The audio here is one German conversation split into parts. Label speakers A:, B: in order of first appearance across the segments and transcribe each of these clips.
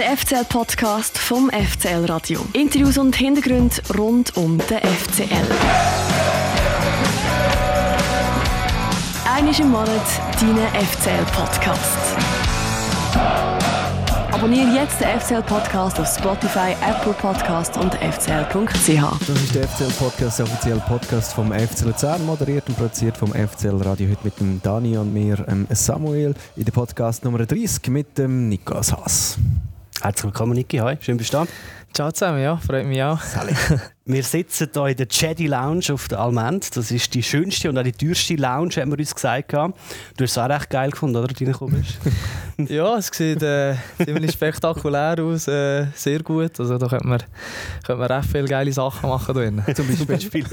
A: Der FCL-Podcast vom FCL Radio. Interviews und Hintergründe rund um den FCL. Einmal im Monat dein FCL-Podcast. Abonniere jetzt den FCL-Podcast auf Spotify, Apple Podcast und fcl.ch.
B: Das ist der FCL-Podcast, der offizielle Podcast vom FC Luzern, moderiert und produziert vom FCL Radio. Heute mit dem Dani und mir, ähm, Samuel, in der Podcast Nummer 30 mit dem Niklas Haas.
C: Herzlich willkommen, Niki. Hi, schön bist du da.
D: Ciao zusammen, ja, freut mich auch.
C: Wir sitzen hier in der Jedi Lounge auf der Almend. Das ist die schönste und auch die teuerste Lounge, haben wir uns gesagt. Du hast es auch recht geil gefunden, oder, reingekommen bist?
D: ja, es sieht äh, ziemlich spektakulär aus, äh, sehr gut. Also da könnte man, könnte man recht viele geile Sachen machen drin.
B: Zum Beispiel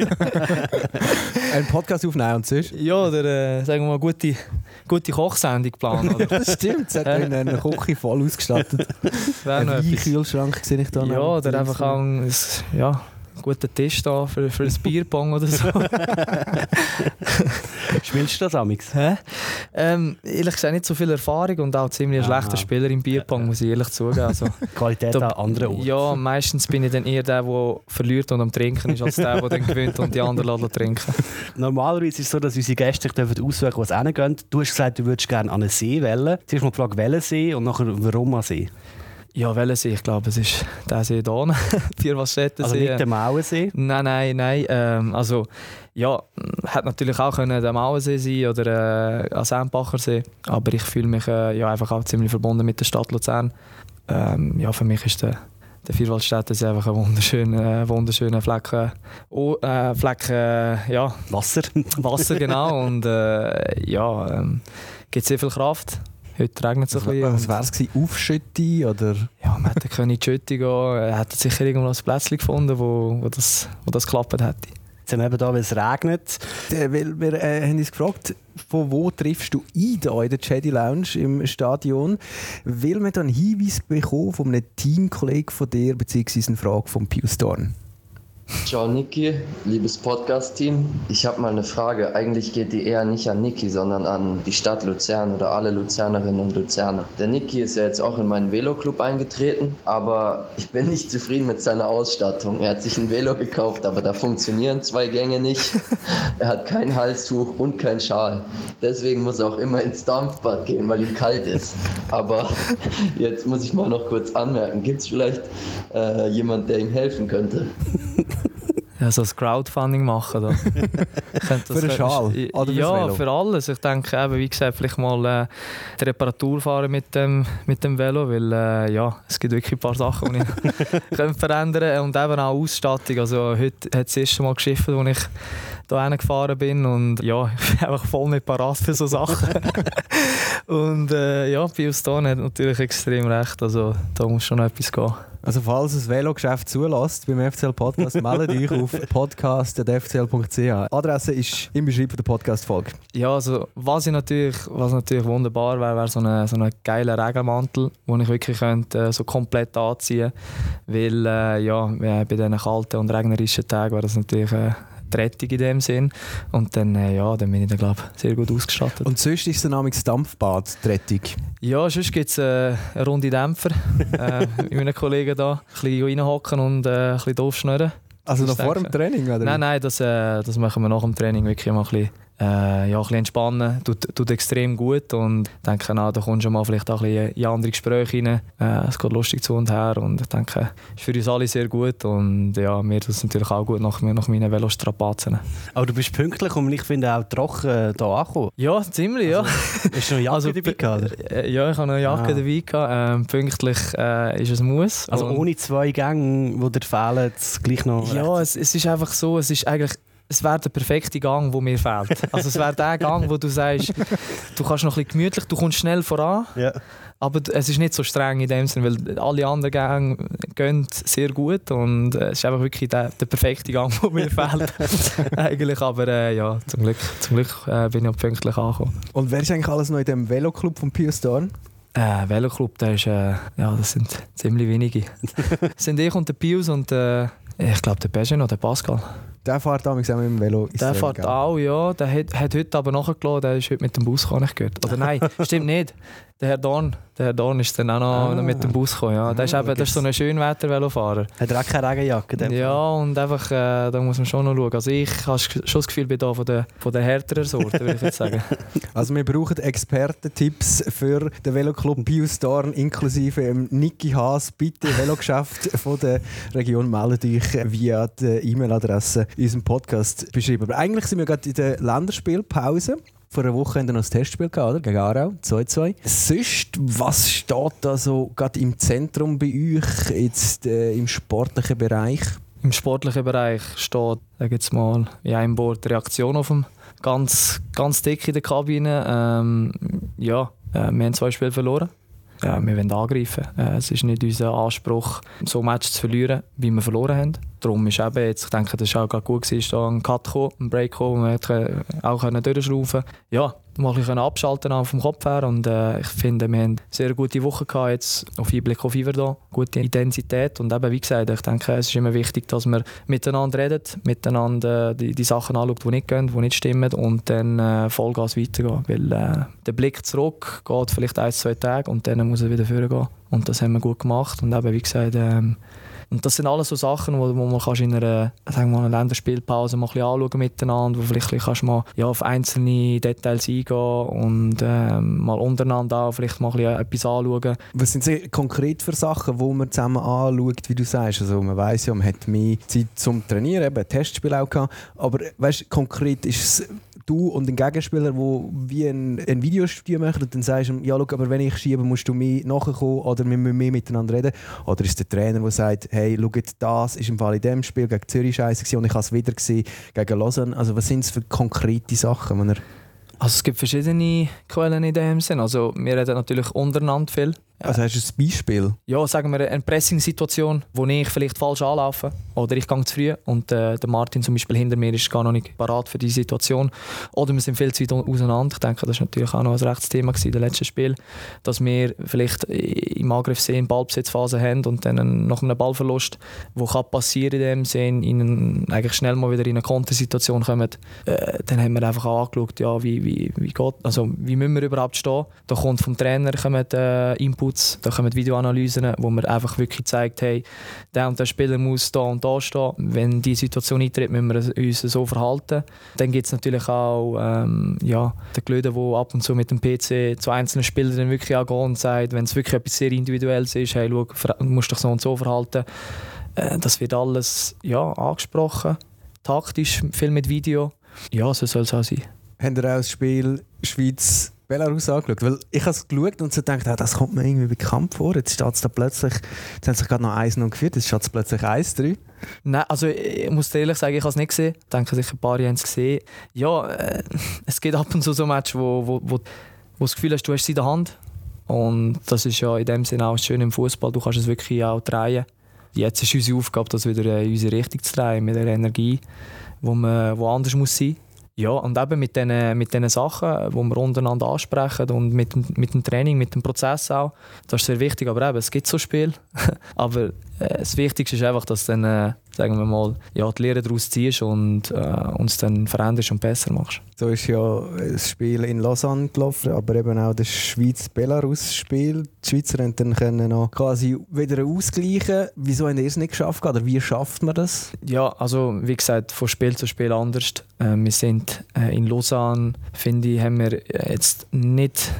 B: einen Podcast aufnehmen und sonst?
D: Ja, oder äh, sagen wir mal gute, gute Kochsendung planen. Oder?
B: das stimmt, es hat eine Küche voll ausgestattet. Ein Weinkühlschrank sehe ich da
D: Ja, oder einfach ein, ja, guten Tisch da für, für ein Bierpong oder so.
C: Spielst du das amix?
D: Ähm, ehrlich gesagt nicht so viel Erfahrung und auch ziemlich ein schlechter Spieler im Bierpong, muss ich ehrlich zugeben. Also,
C: Qualität da, an anderen Orten.
D: Ja, meistens bin ich dann eher der, der verliert und am Trinken ist, als der, der dann gewinnt und die anderen trinken.
C: Normalerweise ist es so, dass unsere Gäste dürfen auswählen, wo sie hingehen. Du hast gesagt, du würdest gerne an einen See wählen. Zuerst mal die Frage, welchen See und nachher warum an See?
D: Ja, welchen See? Ich glaube, es ist der See hier, Vierwaldstätter
C: Also nicht der Mauensee?
D: Nein, nein, nein. Ähm, also, ja, hätte natürlich auch können der Mauensee sein oder äh, Sempacher See. Aber ich fühle mich äh, ja, einfach auch ziemlich verbunden mit der Stadt Luzern. Ähm, ja, für mich ist der, der Vierwaldstätter See einfach ein wunderschöner, äh, wunderschöner Fleck. Äh, oh, äh, Fleck, äh, ja.
C: Wasser.
D: Wasser, genau. Und äh, ja, ähm, gibt sehr viel Kraft. Heute regnet es ein bisschen.
B: Was wäre es Aufschütte oder?
D: Ja, man hätte in die Schütte gehen Er hätte sicher irgendwo ein Plätzchen gefunden, wo, wo, das, wo das geklappt hätte.
C: Jetzt haben wir eben da, weil es regnet.
B: Weil wir äh, haben uns gefragt, von wo triffst du ein da in der Jedi Lounge im Stadion? Will man dann Hinweis bekommen von einem Teamkollegen von dir, beziehungsweise eine Frage von Pius Dorn?
E: Ciao Niki, liebes Podcast-Team. Ich habe mal eine Frage. Eigentlich geht die eher nicht an Niki, sondern an die Stadt Luzern oder alle Luzernerinnen und Luzerner. Der Niki ist ja jetzt auch in meinen Veloclub eingetreten, aber ich bin nicht zufrieden mit seiner Ausstattung. Er hat sich ein Velo gekauft, aber da funktionieren zwei Gänge nicht. Er hat kein Halstuch und kein Schal. Deswegen muss er auch immer ins Dampfbad gehen, weil ihm kalt ist. Aber jetzt muss ich mal noch kurz anmerken, gibt es vielleicht äh, jemand, der ihm helfen könnte?
D: ja, so ein Crowdfunding machen. Da.
B: für einen Schal?
D: Oder ja, für alles. Ich denke, eben, wie gesagt, vielleicht mal äh, die Reparatur fahren mit dem, mit dem Velo, weil äh, ja, es gibt wirklich ein paar Sachen, die ich verändern kann. Und eben auch Ausstattung. Also, heute hat es das erste Mal geschifft, als ich hier gefahren bin und ja, ich bin einfach voll nicht parat für so Sachen. und äh, ja, Pius Don hat natürlich extrem recht, also da muss schon etwas gehen.
B: Also falls das Velogeschäft zulässt beim FCL Podcast, meldet euch auf podcast.fcl.ch. Adresse ist im Beschreibung der Podcast-Folge.
D: Ja, also was, ich natürlich, was natürlich wunderbar wäre, wäre so ein so eine geiler Regenmantel, den ich wirklich könnte, äh, so komplett anziehen könnte. Weil äh, ja, bei diesen kalten und regnerischen Tagen wäre das natürlich... Äh, Rettung in dem Sinn. Und dann, äh, ja, dann bin ich dann, glaube sehr gut ausgestattet.
B: Und sonst ist es das Dampfbad, die Rettung?
D: Ja, sonst gibt es äh, eine runde Dämpfer äh, mit meinen Kollegen da. Ein bisschen reinhocken und äh, ein bisschen doof schnurren.
B: Also noch vor dem Training? Oder?
D: Nein, nein, das, äh, das machen wir nach dem Training wirklich mal ein bisschen äh, ja, ein bisschen entspannen, tut, tut extrem gut und ich denke, na, da kommst du mal vielleicht auch ein bisschen in andere Gespräche rein. Äh, es geht lustig zu und her und ich denke, es ist für uns alle sehr gut und ja, mir tut es natürlich auch gut nach, nach meinen Velostrapazen.
C: Aber du bist pünktlich und ich finde auch trocken hier angekommen.
D: Ja, ziemlich, ja.
C: Also, hast du noch Jacke also, dabei gehabt,
D: äh, Ja, ich habe eine Jacke ah. dabei gehabt. Ähm, pünktlich äh, ist es Muss.
C: Also ohne zwei Gänge, die dir fehlen, gleich noch...
D: Ja, es, es ist einfach so, es ist eigentlich es wäre der perfekte Gang, der mir fehlt. Also es wäre der Gang, wo du sagst, du kannst noch ein bisschen gemütlich, du kommst schnell voran,
C: ja.
D: aber es ist nicht so streng in dem Sinne, weil alle anderen Gänge gehen sehr gut und äh, es ist einfach wirklich der, der perfekte Gang, der mir fehlt. eigentlich, aber äh, ja, zum Glück, zum Glück äh, bin ich auch pünktlich angekommen.
B: Und wer ist eigentlich alles noch in dem Veloclub von Pius Dorn?
D: Äh, Veloclub, der ist, äh, ja, das sind ziemlich wenige. das sind ich und der Pius und äh, ich glaube der Benjamin oder der Pascal.
B: Der fährt damals auch mit dem Velo
D: Der fährt auch, ja. Der hat, hat heute aber nachgelassen, der ist heute mit dem Bus gekommen, ich gehört. Oder nein, stimmt nicht. Der Herr Dorn, der Herr Dorn ist dann auch noch
B: Ah.
D: mit dem Bus gekommen. Ja. Der ist,
B: Ah,
D: eben, das ist so ein Schönwetter-Velofahrer.
C: Hat er auch keine Regenjacke? der?
D: Ja, und einfach, äh, da muss man schon noch schauen. Also ich habe schon das Gefühl, ich bin da von der, von der härteren Sorte, würde ich jetzt sagen.
B: Also wir brauchen Expertentipps für den Veloclub Pius Dorn inklusive ähm, Niki Haas. Bitte Velogeschäft von der Region meldet euch via die E-Mail-Adresse in unserem Podcast beschrieben. Aber eigentlich sind wir gerade in der Länderspielpause. Vor einer Woche haben wir noch das Testspiel gehabt, oder? gegen Aarau, 2-2. Sonst, was steht da so gerade im Zentrum bei euch, jetzt äh, im sportlichen Bereich?
D: Im sportlichen Bereich steht, sag jetzt mal, in einem Wort Reaktion auf dem ganz, ganz dick in der Kabine. Ähm, ja, äh, wir haben zwei Spiele verloren. Ja, wir wollen angreifen. Äh, es ist nicht unser Anspruch, so Matches zu verlieren, wie wir verloren haben. Darum ist eben jetzt, ich denke, das war auch gut, gewesen, da ein Cut gekommen, ein Break gekommen, wir auch können durchschrauben Ja, mal ein bisschen abschalten vom Kopf her und äh, ich finde, wir haben eine sehr gute Woche gehabt, jetzt auf Einblick auf Iverdon, gute Intensität und eben, wie gesagt, ich denke, es ist immer wichtig, dass man miteinander redet, miteinander die, die Sachen anschaut, die nicht gehen, die nicht stimmen und dann äh, Vollgas weitergehen, weil äh, der Blick zurück geht vielleicht ein, zwei Tage und dann muss er wieder vorgehen. Und das haben wir gut gemacht und eben, wie gesagt, ähm, und das sind alles so Sachen, wo, wo man in einer, sagen wir mal, Länderspielpause mal ein bisschen anschauen miteinander, wo vielleicht kannst du mal ja, auf einzelne Details eingehen und ähm, mal untereinander auch vielleicht mal etwas anschauen.
B: Was sind konkret für Sachen, die man zusammen anschaut, wie du sagst? Also man weiß ja, man hat mehr Zeit zum Trainieren, eben Testspiel auch gehabt. Aber weißt, konkret ist es du und ein Gegenspieler, wo wie ein, ein Videostudio machen und dann sagst du, ja, schau, aber wenn ich schiebe, musst du mehr nachkommen oder wir müssen mehr miteinander reden. Oder ist der Trainer, der sagt, hey, schau, das ist im Fall in dem Spiel gegen Zürich scheiße und ich habe es wieder gesehen gegen Lausanne. Also was sind es für konkrete Sachen, die er
D: Also es gibt verschiedene Quellen in dem Sinn. Also wir reden natürlich untereinander viel.
B: Also hast du ein Beispiel?
D: Ja, sagen wir eine Pressing-Situation, wo ich vielleicht falsch anlaufe oder ich gehe zu früh und äh, der Martin zum Beispiel hinter mir ist gar noch nicht parat für die Situation oder wir sind viel zu weit auseinander. Ich denke, das war natürlich auch noch ein Rechtsthema in dem letzten Spiel, dass wir vielleicht im Angriff sehen, Ballbesitzphase haben und dann nach einem Ballverlust, kann passieren in dem Sinn, ihnen eigentlich schnell mal wieder in eine Kontersituation kommen, äh, dann haben wir einfach auch angeschaut, ja, wie, wie, wie geht, also wie müssen wir überhaupt stehen. Da kommt vom Trainer kommen, äh, Inputs, da kommen Videoanalysen, wo man einfach wirklich zeigt, hey, der und der Spieler muss da und da stehen. Wenn die Situation eintritt, müssen wir uns so verhalten. Dann gibt es natürlich auch ähm, ja, den Glöden, der ab und zu mit dem PC zu einzelnen Spielern wirklich auch und sagt, wenn es wirklich etwas sehr Individuelles ist, hey, schau, du musst dich so und so verhalten. Äh, das wird alles ja, angesprochen, taktisch, viel mit Video. Ja, so soll es auch sein.
B: Habt ihr auch das Spiel Schweiz Belarus angeschaut? Weil ich habe es geschaut und so gedacht, ah, das kommt mir irgendwie bekannt vor. Jetzt steht es da plötzlich, jetzt haben sich gerade noch 1 noch geführt, jetzt steht es plötzlich 1-3.
D: Nein, also ich muss dir ehrlich sagen, ich habe es nicht gesehen. Ich denke, sicher ein paar haben es gesehen. Ja, äh, es gibt ab und zu so Matches, wo, wo, wo, wo das Gefühl hast, du hast es in der Hand. Und das ist ja in dem Sinne auch schön im Fußball. Du kannst es wirklich auch drehen. Jetzt ist unsere Aufgabe, das wieder in unsere Richtung zu drehen, mit der Energie, wo man wo anders muss sein. Ja, und eben mit diesen mit den Sachen, die wir untereinander ansprechen und mit, mit dem Training, mit dem Prozess auch, das ist sehr wichtig. Aber eben, es gibt so Spiele. aber äh, das Wichtigste ist einfach, dass dann, äh, sagen wir mal, ja, die Lehre daraus ziehst und äh, uns dann veränderst und besser machst.
B: So ist ja das Spiel in Lausanne gelaufen, aber eben auch das Schweiz-Belarus-Spiel. Die Schweizer haben dann können noch quasi wieder ausgleichen. Wieso haben ihr es nicht geschafft? Oder wie schafft man das?
D: Ja, also wie gesagt, von Spiel zu Spiel anders. Äh, wir sind äh, in Lausanne, finde ich, haben wir jetzt nicht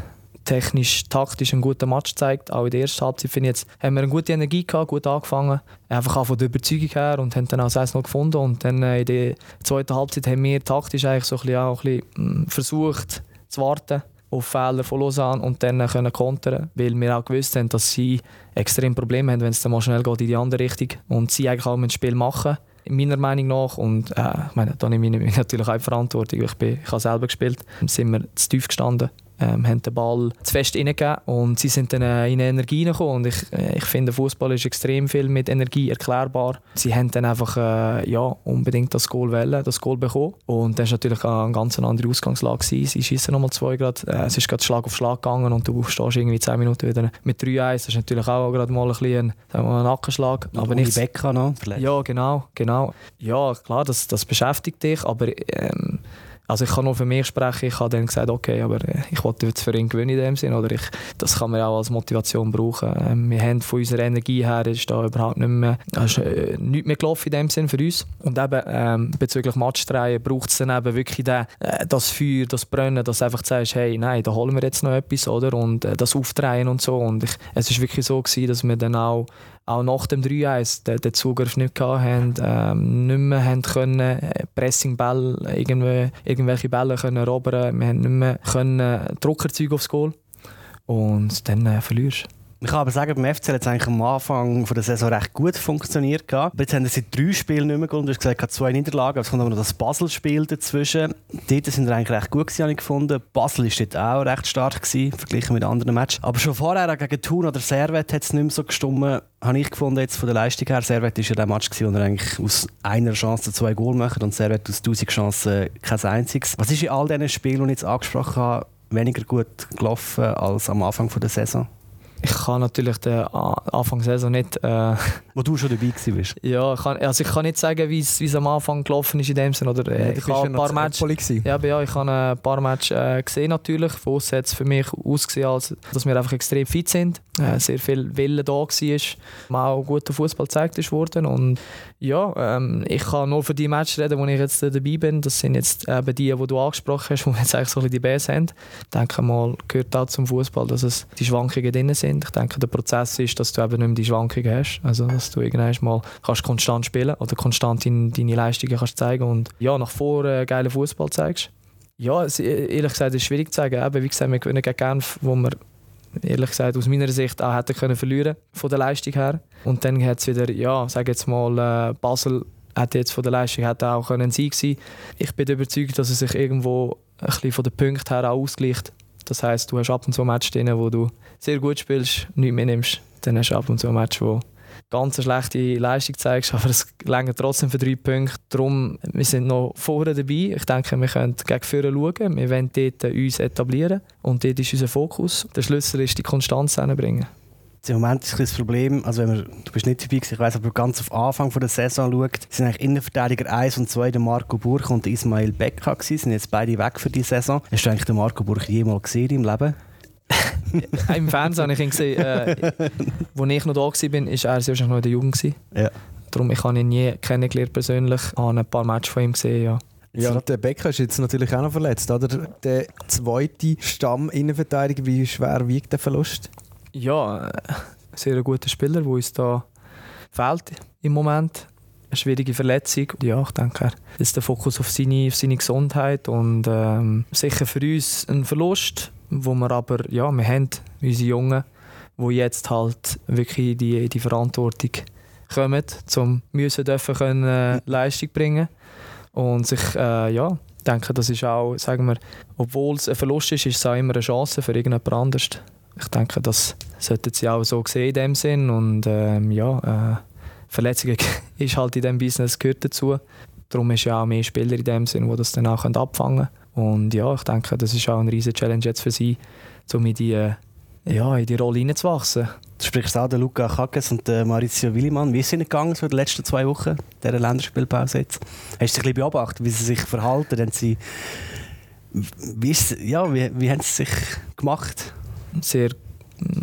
D: technisch, taktisch einen guten Match gezeigt. Auch in der ersten Halbzeit finde ich jetzt, haben wir eine gute Energie gehabt, gut angefangen. Einfach auch von der Überzeugung her und haben dann auch das 1 gefunden. Und dann äh, in der zweiten Halbzeit haben wir taktisch eigentlich so ein bisschen, auch ein bisschen mh, versucht zu warten auf Fehler von Lausanne und dann äh, können kontern, weil wir auch gewusst haben, dass sie extrem Probleme haben, wenn es dann mal schnell geht in die andere Richtung und sie eigentlich auch ein Spiel machen meiner Meinung nach und äh, ich meine, da nehme ich natürlich auch Verantwortung, ich, bin, ich habe selber gespielt, sind wir zu tief gestanden ähm, haben den Ball zu fest reingegeben und sie sind dann äh, in Energie gekommen. Und ich, äh, ich finde, Fußball ist extrem viel mit Energie erklärbar. Sie haben dann einfach äh, ja, unbedingt das Goal wählen, das Goal bekommen. Und das war natürlich eine ganz andere Ausgangslage. Gewesen. Sie schießen nochmal zwei Grad. Äh, es ist gerade Schlag auf Schlag gegangen und du stehst irgendwie zehn Minuten wieder mit 3-1. Das ist natürlich auch gerade mal ein bisschen ein, ein Nackenschlag.
C: Aber nicht Becca noch.
D: Ja, genau, genau. Ja, klar, das, das beschäftigt dich, aber ähm, also ich kann nur für mich sprechen. Ich habe dann gesagt, okay, aber äh, ich wollte jetzt für ihn gewinnen in dem Sinn. Oder ich, das kann man auch als Motivation brauchen. Ähm, wir haben von unserer Energie her ist da überhaupt nicht mehr, ist, äh, nichts mehr gelaufen in dem Sinn für uns. Und eben ähm, bezüglich Matchdrehen braucht es dann eben wirklich den, äh, das Feuer, das Brennen, dass du einfach sagst, hey, nein, da holen wir jetzt noch etwas, oder? Und äh, das Aufdrehen und so. Und ich, es ist wirklich so gewesen, dass wir dann auch auch nach dem 3-1 den, den, Zugriff nicht hatten, ähm, nicht mehr haben können, äh, Pressingball, irgendwie, irgendwelche Bälle können erobern, wir haben nicht mehr können, Druck erzeugen aufs Goal und dann äh, verlierst du.
C: Ich kann aber sagen, beim FCL hat es eigentlich am Anfang der Saison recht gut funktioniert. Aber jetzt haben sie drei Spiele nicht mehr gewonnen. Du hast gesagt, zwei Niederlagen. Es kommt aber noch das Basel-Spiel dazwischen. Dort sind sie eigentlich recht gut, habe ich gefunden. Basel war dort auch recht stark, gewesen, verglichen mit anderen Matches. Aber schon vorher gegen Thun oder Servet hat es nicht mehr so gestummt, habe ich gefunden, jetzt von der Leistung her. Servet war ja der Match, gewesen, wo er eigentlich aus einer Chance zwei Goal macht und Servet aus 1000 Chancen kein einziges. Was ist in all diesen Spielen, die ich jetzt angesprochen habe, weniger gut gelaufen als am Anfang der Saison?
D: Ich kann natürlich den Anfang Saison nicht. Äh,
C: Wo du schon dabei warst.
D: Ja, ich kann, also ich kann nicht sagen, wie es am Anfang gelaufen ist in dem Sinne. Oder, äh,
B: ja, ich habe ein paar Matches.
D: Ja, ja, ich habe ein paar Matches äh, gesehen natürlich. Von hat es für mich ausgesehen, als dass wir einfach extrem fit sind. Äh, sehr viel Wille da war. Auch guter Fußball gezeigt worden. Und ja, ähm, ich kann nur für die Matches reden, wo ich jetzt dabei bin. Das sind jetzt eben die, die du angesprochen hast, wo jetzt eigentlich so die Bs haben. Ich denke mal, gehört auch zum Fußball, dass es die Schwankungen drin sind. Ich denke, der Prozess ist, dass du eben nicht mehr die Schwankungen hast. Also, dass du irgendwann mal kannst konstant spielen oder konstant deine, deine Leistungen kannst zeigen und ja, nach vorne äh, geilen Fußball zeigst. Ja, es, ehrlich gesagt, ist schwierig zu sagen. Eben, wie gesagt, wir gewinnen gegen Genf, wo wir ehrlich gesagt aus meiner Sicht auch hätten können verlieren von der Leistung her. Und dann hat es wieder, ja, sage jetzt mal, äh, Basel hätte jetzt von der Leistung hätte auch können Sieg sein. Ich bin überzeugt, dass es sich irgendwo ein bisschen von den Punkten her auch ausgleicht. Das heißt, du hast ab und zu Matches drin, wo du sehr gut spielst, nichts mitnimmst. Dann hast du ab und zu Match, wo ganz schlechte Leistung zeigst, aber es länger trotzdem für drei Punkte. Darum, wir sind noch vorne dabei. Ich denke, wir können gegen vorne schauen. Wir wollen dort uns etablieren und dort ist unser Fokus. Der Schlüssel ist die Konstanz hinbringen.
C: Im Moment ist das Problem, also wenn man, du bist nicht dabei, ich weiß, aber ganz auf Anfang der Saison schaut, sind eigentlich Innenverteidiger 1 und 2 der Marco Burch und Ismail Becker gewesen, sind jetzt beide weg für die Saison. Hast du eigentlich den Marco Burch jemals gesehen im Leben?
D: Im Fernsehen habe ich ihn gesehen. Äh, wo ich noch da war, war er wahrscheinlich noch in der Jugend.
C: Ja.
D: Darum, ich habe ihn nie kennengelernt persönlich. Ich habe ein paar Matches von ihm gesehen, ja.
B: Ja, der Becker ist jetzt natürlich auch noch verletzt, oder? Der zweite Stamm-Innenverteidiger, wie schwer wiegt der Verlust?
D: Ja, ein sehr guter Spieler, der uns da fehlt im Moment. Eine schwierige Verletzung. Ja, ich denke, ist der Fokus auf seine, auf seine Gesundheit und ähm, sicher für uns ein Verlust wo wir aber, ja, wir haben unsere Jungen, die jetzt halt wirklich die, die Verantwortung kommen, zum müssen dürfen können, äh, Leistung bringen und sich, äh, ja, ich denke, das ist auch, sagen wir, obwohl es ein Verlust ist, ist es auch immer eine Chance für irgendjemand anderes. Ich denke, das sollten sie auch so sehen in dem Sinn und ähm, ja, äh, Verletzungen ist halt in diesem Business gehört dazu. Darum ist ja auch mehr Spieler in dem Sinn, die das dann auch abfangen können. Und ja, ich denke, das ist auch eine riesige Challenge jetzt für sie, um in die, äh, ja, in die Rolle hineinzuwachsen.
C: Du sprichst auch den Luca Kackes und den Maurizio Willimann. Wie ist es gegangen so in den letzten zwei Wochen, dieser Länderspielpause jetzt? Hast du ein bisschen beobachtet, wie sie sich verhalten? Haben sie, wie, ist, ja, wie, wie haben sie sich gemacht?
D: Sehr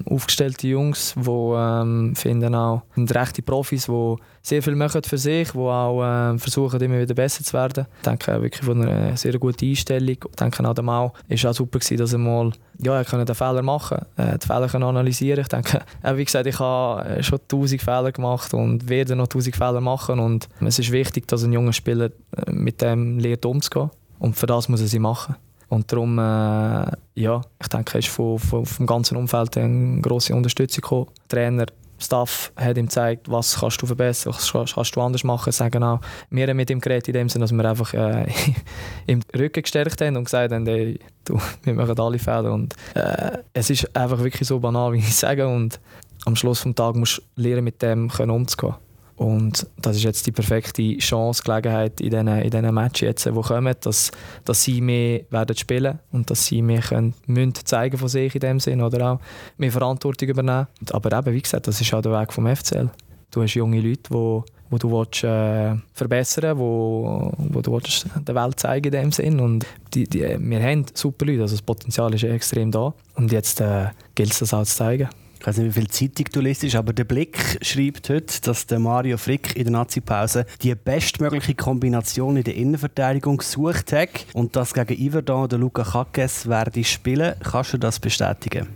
D: aufgestellte Jungs, die ähm, finden auch sind rechte Profis, die sehr viel machen für sich, die auch äh, versuchen immer wieder besser zu werden. Ich denke wirklich von einer sehr guten Einstellung. Ich denke auch der Mau ist auch super gewesen, dass er mal ja, er den Fehler machen, äh, die Fehler können analysieren. Ich denke, äh, wie gesagt, ich habe äh, schon tausend Fehler gemacht und werde noch tausend Fehler machen und es ist wichtig, dass ein junger Spieler äh, mit dem lernt umzugehen und für das muss er sie machen. Und darum, äh, ja, ich denke, ist von, von, vom ganzen Umfeld eine grosse Unterstützung gekommen. Trainer Staff hat ihm gezeigt, was kannst du verbessern, was kannst du anders machen. Sagen auch, wir haben mit ihm geredet in dem Sinne, dass wir einfach äh, im Rücken gestärkt haben und gesagt haben, ey, du, wir machen alle Fehler. Und äh, es ist einfach wirklich so banal, wie ich sage. Und am Schluss des Tages musst du lernen, mit dem umzugehen. Und das ist jetzt die perfekte Chance, Gelegenheit in diesen, in diesen Matches, jetzt, die kommen, dass, dass sie mehr werden spielen und dass sie mehr können, müssen zeigen von sich in dem Sinn oder auch mehr Verantwortung übernehmen. Aber eben, wie gesagt, das ist auch der Weg vom FCL. Du hast junge Leute, die wo du willst, äh, verbessern wo, wo du willst der Welt zeigen in dem Sinn. Und die, die, wir haben super Leute, also das Potenzial ist extrem da. Und jetzt äh, gilt es, das auch zu zeigen.
C: Ich weiß nicht, wie viel Zeitung du liest, aber der Blick schreibt heute, dass der Mario Frick in der Nazi-Pause die bestmögliche Kombination in der Innenverteidigung gesucht hat und das gegen Iverdon oder Luca Kakes werde spielen. Kannst du das bestätigen?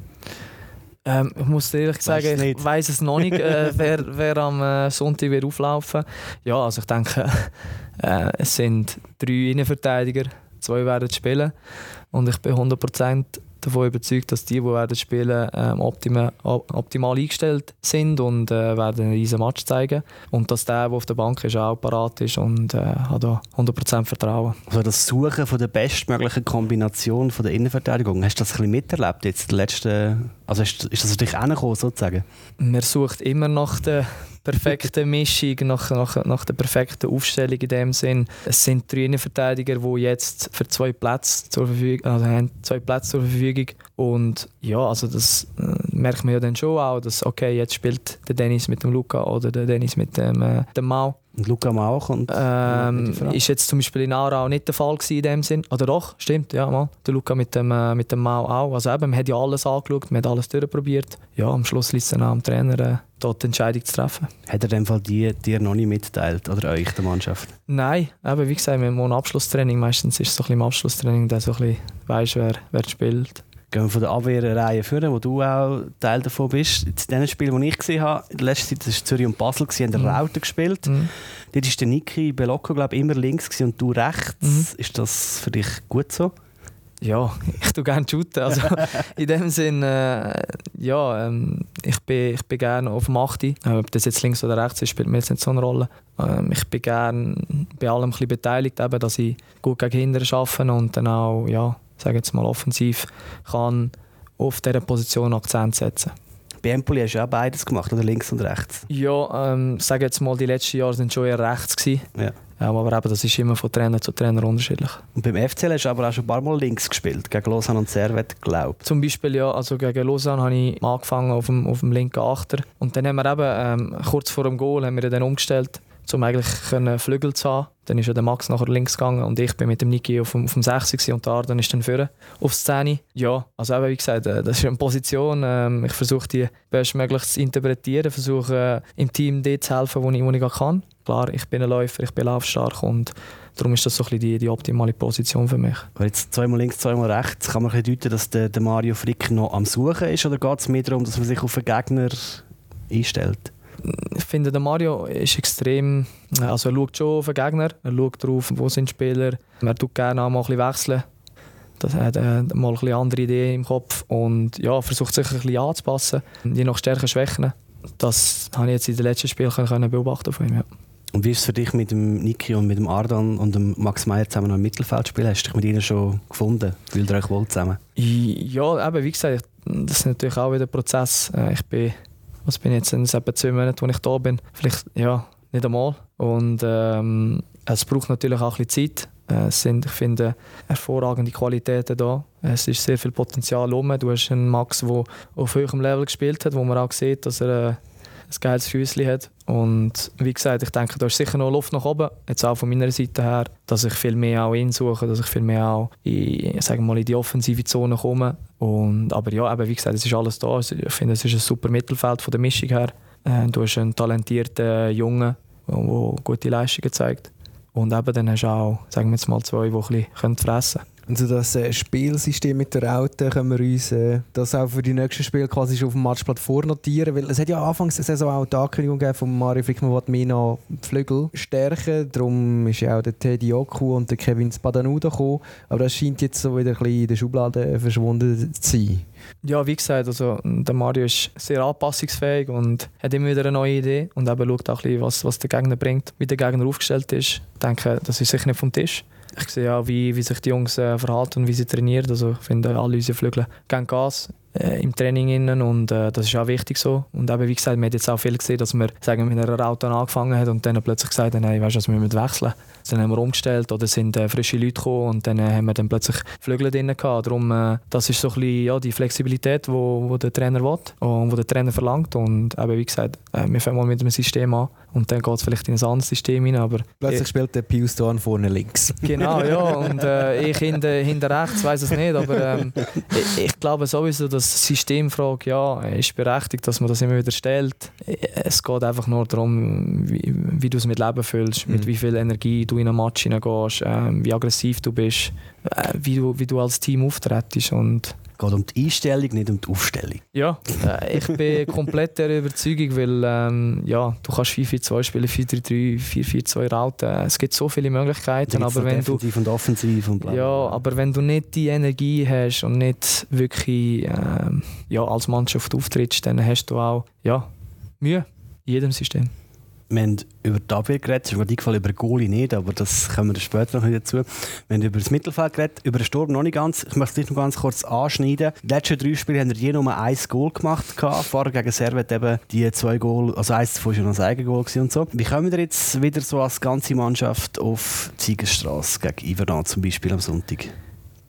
D: Ähm, ich muss ehrlich sagen, ich weiß es noch nicht, äh, wer, wer am äh, Sonntag wird auflaufen Ja, also ich denke, äh, es sind drei Innenverteidiger, zwei werden spielen und ich bin 100% davon überzeugt, dass die, die werden spielen ähm, optimal, optimal eingestellt sind und äh, werden einen riesen Match zeigen. Und dass der, der auf der Bank ist, auch parat ist und äh, hat da 100% Vertrauen.
C: Also das Suchen von der bestmöglichen Kombination von der Innenverteidigung, hast du das ein bisschen miterlebt jetzt, letzten, also ist, ist das natürlich angekommen, sozusagen?
D: Man sucht immer nach der perfekten Mischung, nach, nach, nach der perfekten Aufstellung in dem Sinn. Es sind drei Innenverteidiger, die jetzt für zwei Plätze zur Verfügung, also haben zwei Plätze zur Verfügung und ja, also das äh, merkt man ja dann schon auch, dass okay, jetzt spielt der Dennis mit dem Luca oder der Dennis mit dem, äh, dem Mau.
C: Und Luca Mau kommt.
D: Ähm, ist jetzt zum Beispiel in Aarau nicht der Fall in dem Sinn. Oder doch, stimmt, ja mal. Der Luca mit dem, äh, mit dem Mau auch. Also eben, man hat ja alles angeschaut, man hat alles durchprobiert. Ja, am Schluss liegt es dann am Trainer, äh, dort die Entscheidung zu treffen.
C: Hat er in dem Fall die dir noch nicht mitteilt oder euch, der Mannschaft?
D: Nein, eben, wie gesagt, wir haben ein Abschlusstraining. Meistens ist es so ein bisschen im Abschlusstraining, der so ein bisschen wer, wer spielt.
C: Gehen wir von der Abwehrreihe führen, wo du auch Teil davon bist. In den Spielen, die ich gesehen habe, in der letzten Zeit, das war Zürich und Basel, haben der mhm. Raute gespielt. Mhm. Dort war der Niki Belocco, glaube ich, immer links und du rechts. Mhm. Ist das für dich gut so?
D: Ja, ich tue gerne shooten. Also, in dem Sinn, äh, ja, ähm, ich, bin, ich bin gerne auf dem 8. Äh, ob das jetzt links oder rechts ist, spielt mir jetzt nicht so eine Rolle. Ähm, ich bin gerne bei allem ein bisschen beteiligt, eben, dass ich gut gegen Hinder arbeite und dann auch, ja, sage jetzt mal offensiv, kann auf dieser Position Akzent setzen.
C: Bei Empoli hast du auch beides gemacht, oder links und rechts?
D: Ja, ähm, sage jetzt mal, die letzten Jahre sind schon eher rechts gewesen.
C: Ja.
D: Aber eben, das ist immer von Trainer zu Trainer unterschiedlich.
C: Und beim FCL hast du aber auch schon ein paar Mal links gespielt, gegen Lausanne und Servet, glaube
D: Zum Beispiel, ja, also gegen Lausanne habe ich angefangen auf dem, auf dem linken Achter. Und dann haben wir eben, ähm, kurz vor dem Goal, haben wir dann umgestellt um eigentlich können Flügel zu haben. Dann ist ja der Max nachher links gegangen und ich bin mit dem Niki auf dem, auf dem 60 und der Arden ist dann vorne auf Szene. Ja, also eben, wie gesagt, äh, das ist eine Position. Ähm, ich versuche die bestmöglich zu interpretieren, versuche äh, im Team dort zu helfen, wo ich, wo ich kann. Klar, ich bin ein Läufer, ich bin laufstark und darum ist das so ein die, die optimale Position für mich.
C: Jetzt zweimal links, zweimal rechts, kann man ein deuten, dass der, der Mario Frick noch am Suchen ist oder geht es mehr darum, dass man sich auf den Gegner einstellt?
D: ich finde, der Mario ist extrem. Also er schaut schon auf den Gegner, er schaut darauf, wo sind Spieler. Er tut gerne auch mal ein bisschen wechseln. Das hat äh, mal eine andere Idee im Kopf und ja, versucht sich ein bisschen anzupassen, je nach Stärken, Schwächen. Das habe ich jetzt in den letzten Spielen können beobachten von ihm. Ja.
C: Und wie ist es für dich mit dem Niki und mit dem Ardan und dem Max Meyer zusammen im Mittelfeld spielen? Hast du dich mit ihnen schon gefunden? Fühlt ihr euch wohl zusammen?
D: Ja, eben, wie gesagt, das ist natürlich auch wieder ein Prozess. Äh, ich bin was bin jetzt, in etwa zwei Monaten, wo ich da bin. Vielleicht, ja, nicht einmal. Und ähm, es braucht natürlich auch ein bisschen Zeit. Es sind, ich finde, hervorragende Qualitäten da. Es ist sehr viel Potenzial rum. Du hast einen Max, der auf höherem Level gespielt hat, wo man auch sieht, dass er äh, ein geiles Füßchen hat. Und wie gesagt, ich denke, da ist sicher noch Luft nach oben. Jetzt auch von meiner Seite her, dass ich viel mehr auch ihn dass ich viel mehr auch in, sagen mal, in die offensive Zone komme. Und, aber ja, eben, wie gesagt, es ist alles da. Ich finde, es ist ein super Mittelfeld von der Mischung her. Äh, du hast einen talentierten Jungen, der gute Leistungen zeigt. Und eben dann hast du auch, sagen wir jetzt mal, zwei, die ein bisschen fressen können.
B: Und so das äh, Spielsystem mit der Raute können wir uns äh, das auch für die nächsten Spiele quasi schon auf dem Matchblatt vornotieren, weil es hat ja anfangs der Saison auch die Ankündigung gegeben von Mario Frickmann, der die Flügel stärken. Darum ist ja auch der Teddy Oku und der Kevin Spadanuda gekommen. Aber das scheint jetzt so wieder ein bisschen in der Schublade verschwunden zu sein.
D: Ja, wie gesagt, also der Mario ist sehr anpassungsfähig und hat immer wieder eine neue Idee und eben schaut auch ein bisschen, was, was der Gegner bringt, wie der Gegner aufgestellt ist. Ich denke, das ist sicher nicht vom Tisch. Ich sehe auch, wie, wie sich die Jungs äh, verhalten und wie sie trainieren. Also ich finde, alle unsere Flügel gehen Gas äh, im Training innen und äh, das ist auch wichtig so. Und eben, wie gesagt, wir haben jetzt auch viel gesehen, dass wir sagen, mit einer Auto angefangen haben und dann plötzlich gesagt haben, hey, weißt du, wir müssen wechseln. Dann haben wir umgestellt oder sind äh, frische Leute gekommen und dann äh, haben wir dann plötzlich Flügel drin gehabt. Darum, äh, das ist so ein bisschen ja, die Flexibilität, wo, wo der Trainer will und wo der Trainer verlangt. Und eben, wie gesagt, äh, wir fangen mal mit dem System an und dann geht es vielleicht in ein anderes System hinein. Aber
B: Plötzlich
D: ich,
B: spielt der Pius Dorn vorne links.
D: Genau, ja. Und äh, ich hinter, hinter rechts weiß es nicht. Aber ähm, ich, ich, glaube sowieso, dass die Systemfrage ja, ist berechtigt, dass man das immer wieder stellt. Es geht einfach nur darum, wie, wie du es mit Leben fühlst, mhm. mit wie viel Energie du in ein Match hineingehst, äh, wie aggressiv du bist, äh, wie, du, wie du als Team auftrittst. Und
C: es geht um die Einstellung, nicht um die Aufstellung.
D: Ja, äh, ich bin komplett der Überzeugung, weil ähm, ja, du kannst 4-4-2 spielen, 4-3-3, 4-4-2 Rauten. Es gibt so viele Möglichkeiten, aber wenn du
C: und offensiv und
D: bla. ja, aber wenn du nicht die Energie hast und nicht wirklich ähm, ja, als Mannschaft auftrittst, dann hast du auch ja, Mühe in jedem System
C: wir haben über die Abwehr geredet, ist mir eingefallen, über Goalie nicht, aber das kommen wir später noch dazu. Wir haben über das Mittelfeld geredet, über den Sturm noch nicht ganz. Ich möchte es noch ganz kurz anschneiden. Die letzten drei Spiele haben wir je nur ein Goal gemacht. Vorher gegen Servet eben die zwei Goal, also eins davon war noch ein Eigengoal und so. Wie kommen wir jetzt wieder so als ganze Mannschaft auf die Siegerstraße gegen Iverdon zum Beispiel am Sonntag?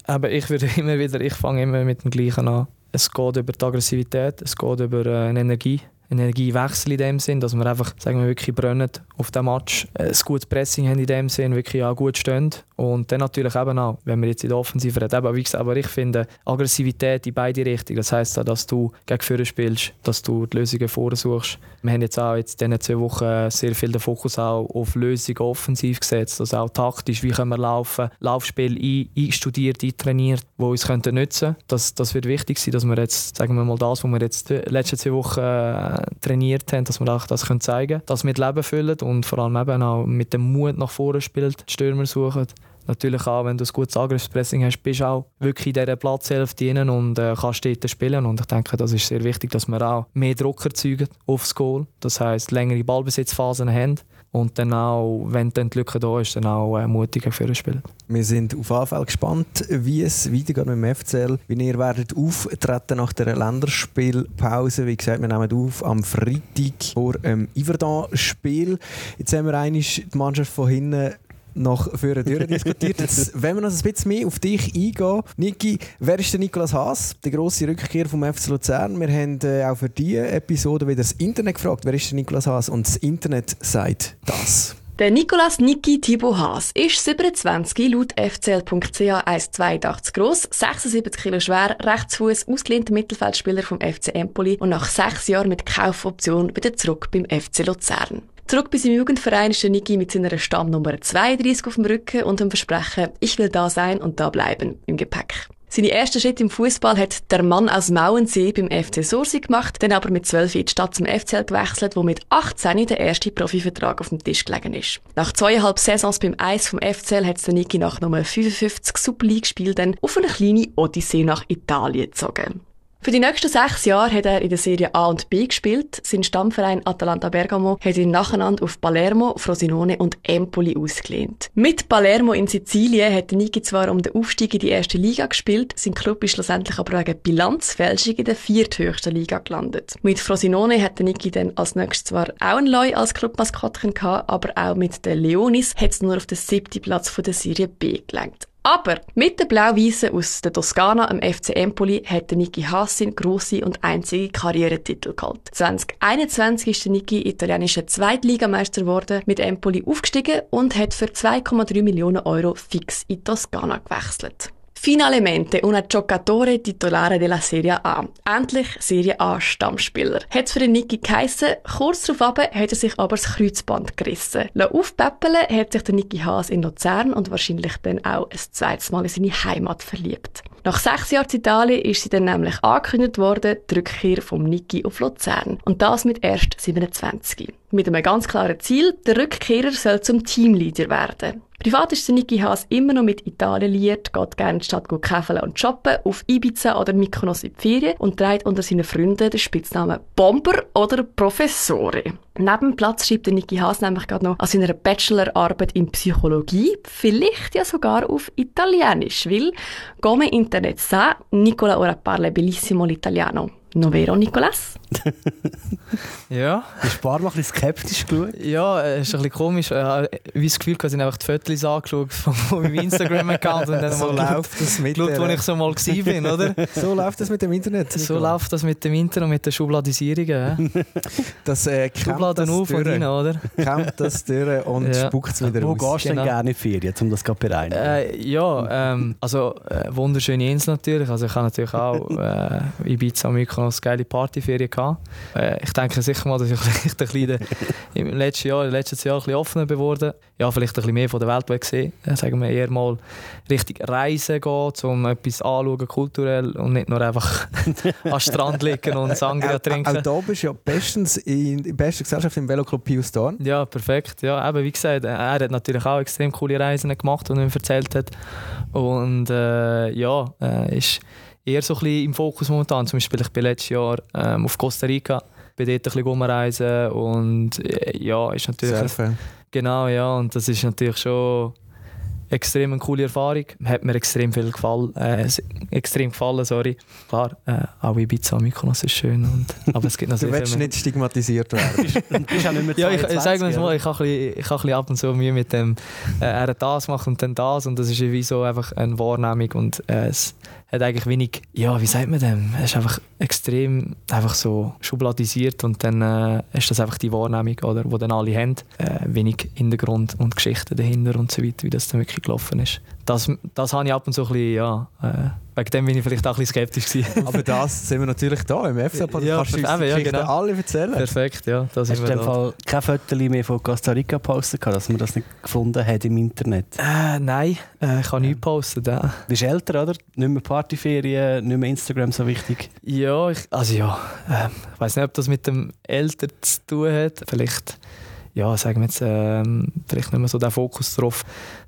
D: Aber ich würde immer wieder, ich fange immer mit dem Gleichen an. Es geht über die Aggressivität, es geht über äh, eine Energie. Energiewechsel in dem Sinn, dass wir einfach, sagen wir, wirklich brennen auf dem Match, ein gutes Pressing haben in dem Sinn, wirklich auch gut stehen und dann natürlich eben auch, wenn wir jetzt in der Offensive reden, aber, wie gesagt, aber ich finde Aggressivität in beide Richtungen, das heisst auch, dass du gegen Führer spielst, dass du die Lösungen vorsuchst. Wir haben jetzt auch jetzt in diesen zwei Wochen sehr viel den Fokus auch auf Lösungen offensiv gesetzt, also auch taktisch, wie können wir laufen, Laufspiel einstudiert, eintrainiert, wo uns könnten nützen. Das, das wird wichtig sein, dass wir jetzt, sagen wir mal das, was wir jetzt die letzten zwei Wochen äh, trainiert haben, dass wir auch das können zeigen können, das mit Leben füllen und vor allem eben auch mit dem Mut nach vorne spielt, die Stürmer suchen. Natürlich auch, wenn du ein gutes Angriffspressing hast, bist du auch wirklich in dieser Platzhälfte drin und äh, kannst dort spielen. Und ich denke, das ist sehr wichtig, dass wir auch mehr Druck erzeugen aufs Goal. Das heisst, längere Ballbesitzphasen haben und dann auch, wenn dann die Lücke da ist, dann auch äh, mutiger für spielen.
B: Wir sind auf jeden Fall gespannt, wie es weitergeht mit dem FCL, wie ihr werdet auftreten nach der Länderspielpause. Wie gesagt, wir nehmen auf am Freitag vor dem Iverdon-Spiel. Jetzt haben wir eigentlich die Mannschaft von hinten nach vorne diskutiert. Jetzt, wenn wir noch ein bisschen mehr auf dich eingehen, Niki, wer ist der Nikolas Haas, der grosse Rückkehr vom FC Luzern? Wir haben äh, auch für diese Episode wieder das Internet gefragt, wer ist der Nikolas Haas? Und das Internet sagt das.
A: Der Nicolas Niki Thibaut Haas ist 27, laut fcl.ch 1,82 groß, 76 Kilo schwer, Rechtsfuß, ausgelehnter Mittelfeldspieler vom FC Empoli und nach sechs Jahren mit Kaufoption wieder zurück beim FC Luzern. Zurück bei seinem Jugendverein ist der Niki mit seiner Stammnummer 32 auf dem Rücken und dem Versprechen, ich will da sein und da bleiben, im Gepäck. Seine ersten Schritte im Fußball hat der Mann aus Mauensee beim FC Sursi gemacht, dann aber mit 12 in die Stadt zum FCL gewechselt, wo mit 18 der erste Profivertrag auf dem Tisch gelegen ist. Nach zweieinhalb Saisons beim Eis vom FCL hat der Niki nach Nummer 55 Super League Spiel dann auf eine kleine Odyssee nach Italien gezogen. Für die nächsten sechs Jahre hat er in der Serie A und B gespielt. Sein Stammverein Atalanta Bergamo hat ihn nacheinander auf Palermo, Frosinone und Empoli ausgelehnt. Mit Palermo in Sizilien hat Niki zwar um den Aufstieg in die erste Liga gespielt, sein Club ist schlussendlich aber wegen Bilanzfälschung in der vierthöchsten Liga gelandet. Mit Frosinone hat Niki dann als nächstes zwar auch ein Leu als Clubmaskottchen gehabt, aber auch mit den Leonis hat es nur auf den siebten Platz von der Serie B gelangt. Aber mit der Blau-Weißen aus der Toskana am FC Empoli hat Niki Hassin grosse und einzige Karrieretitel geholt. 2021 ist der Niki italienischer Zweitligameister geworden, mit Empoli aufgestiegen und hat für 2,3 Millionen Euro fix in Toskana gewechselt. Finalmente una giocatore titolare della Serie A. Endlich Serie A Stammspieler. Hat es für den Niki geheissen, kurz darauf hat er sich aber das Kreuzband gerissen. Aufpäppeln hat sich der Niki Haas in Luzern und wahrscheinlich dann auch ein zweites Mal in seine Heimat verliebt. Nach sechs Jahren in Italien ist sie dann nämlich angekündigt worden, die Rückkehr vom Niki auf Luzern. Und das mit erst 27. Mit einem ganz klaren Ziel, der Rückkehrer soll zum Teamleader werden. Privat ist Niki Haas immer noch mit Italien liiert, geht gerne in die Stadt käfeln und shoppen, auf Ibiza oder Mykonos in die Ferien und trägt unter seinen Freunden den Spitznamen Bomber oder Professore. Neben Platz schreibt der Niki Haas nämlich gerade noch an seiner Bachelorarbeit in Psychologie, vielleicht ja sogar auf Italienisch, weil come internet sa, Nicola ora parla bellissimo l'italiano. No vero, Nicolas?
D: ja.
C: Ein paar Mal ein bisschen skeptisch geschaut?
D: Ja, es ist ein bisschen komisch. Ich habe das Gefühl, dass ich einfach die Fotos angeschaut von meinem Instagram-Account und dann
B: so
D: mal
B: läuft das mit
D: geschaut, wo ich so mal bin, oder?
B: So läuft das mit dem Internet.
D: So läuft das mit dem Internet und mit den Schubladisierungen.
B: das äh,
D: Schubladen auf und rein, oder?
B: Kämmt das durch und ja. spuckt es wieder
C: Wo
B: aus.
C: Wo gehst du genau. denn gerne in Ferien, um das zu bereinigen?
D: Äh, ja, ähm, also äh, wunderschöne Insel natürlich. Also ich habe natürlich auch äh, Ibiza, Mykonos, geile Partyferien gehabt. Äh, ich denke sicher mal, dass ich vielleicht ein bisschen im letzten Jahr, im letzten Jahr ein bisschen offener geworden Ja, vielleicht ein bisschen mehr von der Welt gesehen. Äh, sagen wir eher mal richtig reisen gehen, um etwas anzuschauen, kulturell und nicht nur einfach am Strand liegen und Sangria trinken.
B: Auch da bist du ja bestens in, in bester Gesellschaft im Veloclub Pius Dorn.
D: Ja, perfekt. Ja, eben, wie gesagt, er hat natürlich auch extrem coole Reisen gemacht, die er mir erzählt hat. Und äh, ja, äh, ist eher so ein bisschen im Fokus momentan. Zum Beispiel, ich bin letztes Jahr ähm, auf Costa Rica, bin dort ein bisschen rumreisen und äh, ja, ist natürlich...
B: Surfen.
D: Genau, ja, und das ist natürlich schon extrem eine coole Erfahrung. Hat mir extrem viel gefallen. Äh, extrem gefallen, sorry. Klar, äh, auch Ibiza und Mykonos ist schön. Und, aber es gibt
B: natürlich... du willst nicht stigmatisiert werden.
C: du bist auch nicht mehr
D: Ja, ich, ich sage mal, ich habe ein, bisschen, ein bisschen ab und zu Mühe mit dem, äh, er hat das gemacht und dann das und das ist wie so einfach eine Wahrnehmung und äh, es hat eigentlich wenig, ja, wie sagt man dem? Es ist einfach extrem einfach so schubladisiert und dann äh, ist das einfach die Wahrnehmung, oder, die dann alle haben. Äh, wenig Hintergrund und Geschichten dahinter und so weiter, wie das dann wirklich gelaufen ist. Das, das habe ich ab und zu ein bisschen, ja, äh, Wegen dem bin ich vielleicht auch ein bisschen skeptisch gewesen.
B: Aber das sind wir natürlich da im FC-Podcast.
D: Ja,
B: kannst du uns
D: ja, genau.
B: alle erzählen.
D: Perfekt, ja. Das
C: Hast du in Fall kein Foto mehr von Costa Rica gepostet, dass man das nicht gefunden hat im Internet?
D: Äh, nein, äh, ich habe nichts gepostet. Ja. Du
C: bist älter, oder? Nicht mehr Partyferien, nicht mehr Instagram so wichtig?
D: Ja, ich, also ja. Äh, ich weiß nicht, ob das mit dem Älter zu tun hat. Vielleicht ja, sagen wir jetzt, ähm, vielleicht nicht mehr so den Fokus darauf,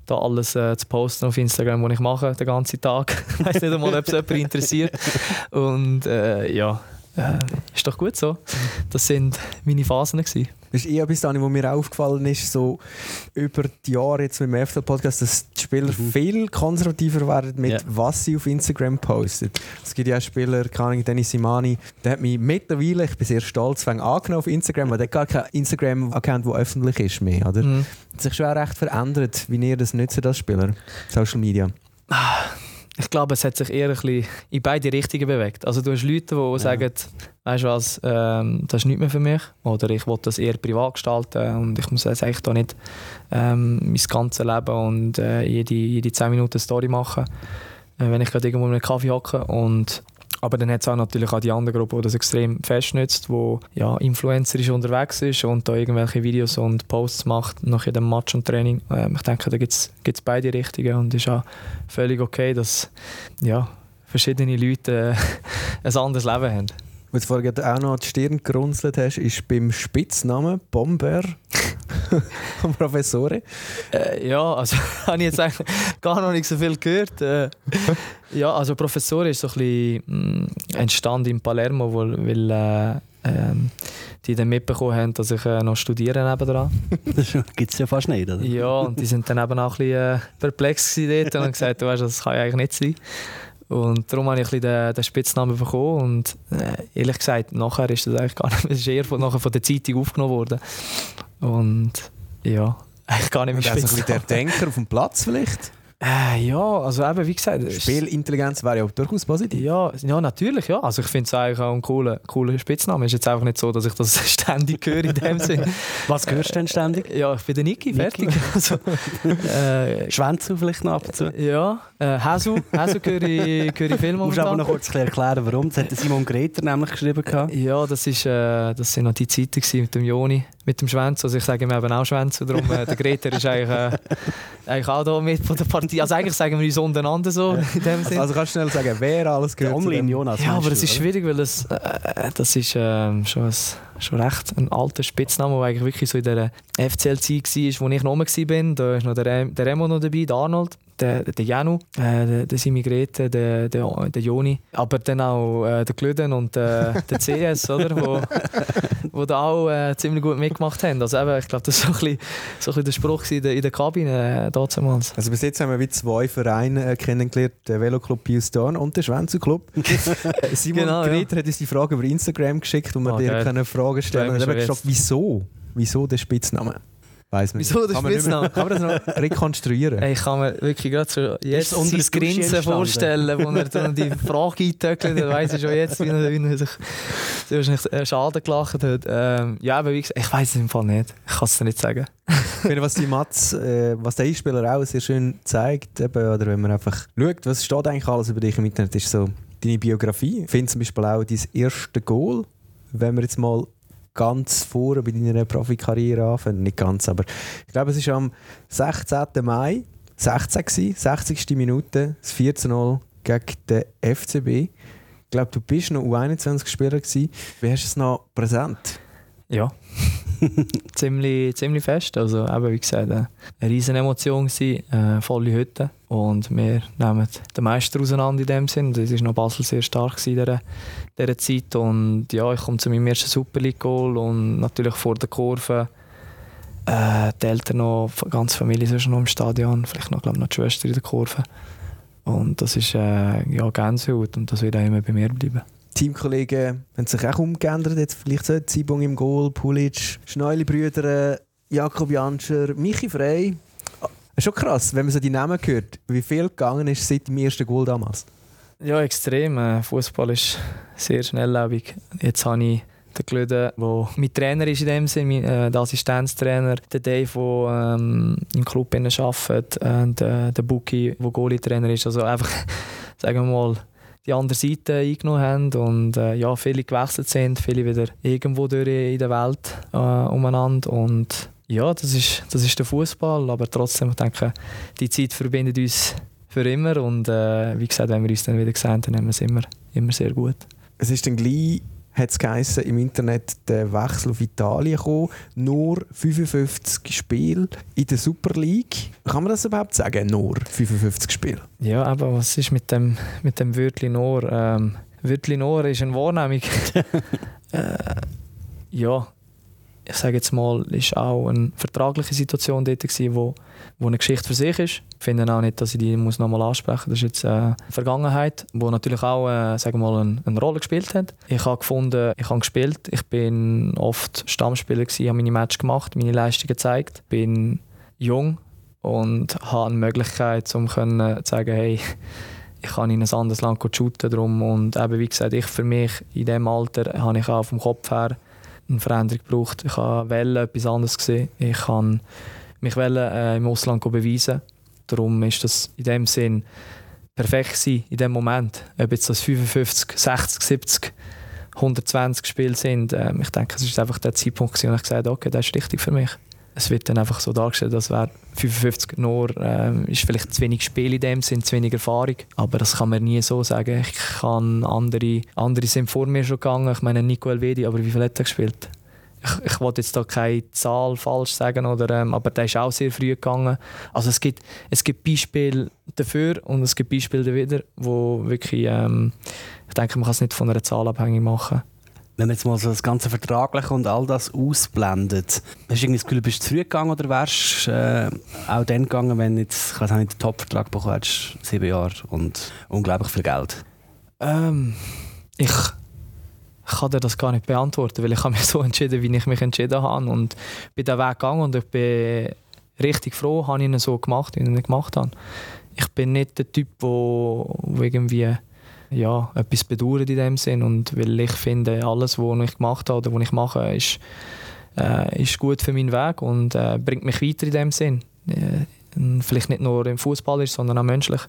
D: da alles äh, zu posten auf Instagram, was ich mache, den ganzen Tag. ich weiß nicht einmal, ob es jemand interessiert. Und äh, ja, äh, ist doch gut so. Das sind meine Phasen. Gewesen.
B: Das ist eher etwas, was mir aufgefallen ist, so über die Jahre jetzt mit dem FCL-Podcast, dass die Spieler mhm. viel konservativer werden mit, yeah. was sie auf Instagram posten. Es gibt ja auch Spieler, keine Dennis Simani, der hat mich mittlerweile, ich bin sehr stolz, angenommen auf Instagram, weil der hat gar kein Instagram-Account, der öffentlich ist mehr, oder? Mhm. Hat sich schon auch recht verändert, wie ihr das nutzt als Spieler, Social Media.
D: Ah ich glaube, es hat sich eher ein bisschen in beide Richtungen bewegt. Also du hast Leute, die ja. sagen, weißt du was, ähm, das ist nicht mehr für mich oder ich will das eher privat gestalten und ich muss jetzt eigentlich da nicht ähm, mein ganzes Leben und äh, jede, jede 10 Minuten Story machen, äh, wenn ich gerade irgendwo in einem Kaffee hocke und aber dann hat es auch natürlich auch die andere Gruppe, die das extrem fest nutzt, wo ja, influencerisch unterwegs ist und da irgendwelche Videos und Posts macht nach jedem Match und Training. Ähm, ich denke, da gibt es beide Richtungen und ist auch völlig okay, dass ja, verschiedene Leute äh, ein anderes Leben haben.
B: Was du vorhin auch noch die Stirn gerunzelt hast, ist beim Spitznamen Bomber vom Professore.
D: Äh, ja, also habe ich jetzt eigentlich gar noch nicht so viel gehört. Äh, ja, also Professore ist so ein bisschen mh, mm, entstanden in Palermo, wo, weil äh, ähm, die dann mitbekommen haben, dass ich äh, noch studiere nebendran.
C: das gibt es ja fast nicht, oder?
D: Ja, und die sind dann eben auch ein bisschen äh, perplex dort und haben gesagt, du weißt, das kann ja eigentlich nicht sein. Und darum habe ich ein den, den Spitznamen bekommen. Und äh, ehrlich gesagt, nachher ist das eigentlich gar nicht, es ist eher von, nachher von der Zeitung aufgenommen worden. Und ja, eigentlich gar nicht mehr
B: Spitzname. Also der Denker auf dem Platz vielleicht?
D: Äh, ja, also eben, wie gesagt...
B: Spielintelligenz wäre ja durchaus positiv.
D: Ja, ja, natürlich, ja. Also ich finde es eigentlich auch ein cooler, cooler Spitzname. Es ist jetzt einfach nicht so, dass ich das ständig höre in dem Sinn.
C: Was hörst du denn ständig?
D: Ja, ich bin der Niki, fertig. Also,
C: äh, Schwänzu vielleicht noch ab und zu?
D: Ja, äh, Häsu, Häsu höre ich, höre ich viel
C: Du musst aber noch kurz erklären, warum. Das hat Simon Greter nämlich geschrieben. Gehabt.
D: Ja, das, ist, äh, das sind noch die Zeiten mit dem Joni, mit dem Schwänz. Also ich sage ihm eben auch Schwänz. Darum, äh, der Greter ist eigentlich, äh, eigentlich auch da mit von der Partie. Also eigentlich sagen wir uns untereinander so in dem Sinn.
B: Also kannst du schnell sagen, wer alles gehört
C: Omlin Jonas.
D: Ja, aber es ist schwierig, weil es, äh, das ist äh, schon, ein, schon recht ein alter Spitzname, der eigentlich wirklich so in der FCL-Zeit war, wo ich noch war. Da ist noch der, der Remo noch dabei, der Arnold der, der Janu, äh, der, der Simi Grete, der, der, der Joni, aber dann auch äh, der Glüden und äh, der CS, oder? Wo, wo da auch äh, ziemlich gut mitgemacht haben. Also eben, ich glaube, das war so ein bisschen, so ein bisschen der Spruch in der, in der Kabine äh, damals.
B: Also bis jetzt haben wir wie zwei Vereine äh, kennengelernt, den Veloclub Pius Dorn und den Schwänzer Club. Simon genau, Grete ja. hat uns die Frage über Instagram geschickt und wir oh, dir können Fragen stellen. Und er hat gefragt, wieso? Wieso der Spitzname? Weiss man
D: Wieso der Spitzname?
B: Kann man das noch rekonstruieren?
D: Hey, ich kann mir wirklich gerade so jetzt sein Grinsen vorstellen, wo er dann die Frage eintöckelt, dann weiss ich schon jetzt, wie er, wie er sich wahrscheinlich äh, Schaden gelacht hat. Ähm, ja, aber wie gesagt, ich weiß es im Fall nicht. Ich kann es dir nicht sagen.
B: finde, was die Mats, äh, was der Einspieler auch sehr schön zeigt, eben, oder wenn man einfach schaut, was steht eigentlich alles über dich im Internet, ist so deine Biografie. Ich finde zum Beispiel auch dein erste Goal, wenn wir jetzt mal ganz vor bei deiner Profikarriere anfangen. Nicht ganz, aber ich glaube, es war am 16. Mai, 16 gewesen, 60. Minute, das 14-0 gegen den FCB. Ich glaube, du bist noch U21-Spieler gewesen. Wie hast du es noch präsent?
D: Ja, ziemlich, ziemlich fest. Also eben, wie gesagt, eine riesige Emotion gewesen, äh, volle Hütte. Und wir nehmen den Meister auseinander in dem Sinn. Das war noch Basel sehr stark in dieser Zeit. Und ja, ich komme zu meinem ersten Super League-Goal und natürlich vor der Kurve äh, die Eltern noch, die ganze Familie ist noch im Stadion, vielleicht noch, glaub, noch die Schwester in der Kurve. Und das ist äh, ja, Gänsehaut und das wird auch immer bei mir bleiben.
B: Teamkollegen haben sich auch umgeändert. Jetzt vielleicht so Zibung im Goal, Pulic, Schneuli-Brüder, Jakob Janscher, Michi Frey. Ist schon krass, wenn man so die Namen hört, wie viel gegangen ist seit dem ersten Goal damals.
D: Ja, extrem. Äh, Fußball ist sehr schnelllebig. Jetzt habe ich den Glöden, der mein Trainer ist in dem Sinne, äh, der Assistenztrainer, der Dave, der ähm, im Club arbeitet, und äh, der Buki, der Goalie-Trainer ist. Also einfach, sagen wir mal, die andere Seite eingenommen haben und äh, ja, viele gewechselt sind, viele wieder irgendwo durch in der Welt äh, umeinander und ja, das ist, das ist der Fußball, aber trotzdem, ich denke, die Zeit verbindet uns für immer und äh, wie gesagt, wenn wir uns dann wieder sehen, dann haben wir es immer, immer sehr gut.
B: Es ist dann gleich hat es geheißen, im Internet der Wechsel auf Italien gekommen. Nur 55 Spiele in der Super League. Kann man das überhaupt sagen? Nur 55 Spiele?
D: Ja, aber was ist mit dem, mit dem Wörtchen nur? Ähm, Wörtchen nur ist eine Wahrnehmung. äh, ja, ich sage jetzt mal, ist auch eine vertragliche Situation dort gewesen, wo, wo eine Geschichte für sich ist. Ich finde auch nicht, dass ich die muss nochmal ansprechen muss. Das ist jetzt äh, Vergangenheit, wo natürlich auch äh, sagen mal eine, eine, Rolle gespielt hat. Ich habe gefunden, ich habe gespielt. Ich bin oft Stammspieler gewesen, habe meine Match gemacht, meine Leistungen gezeigt. Bin jung und habe eine Möglichkeit, um zu sagen, hey, ich kann in ein anderes Land shooten drum und eben wie gesagt, ich für mich in diesem Alter habe ich auch vom Kopf her eine Veränderung gebraucht. Ich habe etwas anderes gesehen. Ich kann mich äh, im Ausland beweisen. Darum ist das in dem Sinn perfekt sein, in dem Moment. Ob jetzt das 55, 60, 70, 120 Spiele sind. Ähm, ich denke, es ist einfach der Zeitpunkt, wo ich gesagt habe, okay, das ist richtig für mich es wird dann einfach so dargestellt, dass wäre 55 nur ähm, ist vielleicht zu wenig Spiel in dem Sinn, zu wenig Erfahrung. Aber das kann man nie so sagen. Ich kann andere, andere sind vor mir schon gegangen. Ich meine Nico Elvedi, aber wie viel hat er gespielt? Ich, ich wollte jetzt da keine Zahl falsch sagen, oder, ähm, aber der ist auch sehr früh gegangen. Also es gibt, es gibt Beispiele dafür und es gibt Beispiele wieder, wo wirklich, ähm, ich denke, man kann es nicht von einer Zahl abhängig machen
C: wenn man jetzt mal so das ganze Vertragliche und all das ausblendet, hast du irgendwie das Gefühl, bist du zurückgegangen oder wärst du äh, auch dann gegangen, wenn jetzt, ich weiß nicht, den Top-Vertrag bekommen hättest, sieben Jahre und unglaublich viel Geld?
D: Ähm, ich, kann dir das gar nicht beantworten, weil ich habe mich so entschieden, wie ich mich entschieden habe und bin den Weg gegangen und ich bin richtig froh, habe ich ihn so gemacht, wie ich ihn gemacht habe. ich bin nicht der Typ, wo irgendwie ja, etwas bedauert in dem Sinn und weil ich finde, alles, was ich gemacht habe oder was ich mache, ist, äh, ist gut für meinen Weg und äh, bringt mich weiter in dem Sinn. Äh, vielleicht nicht nur im Fußball ist, sondern auch menschlich.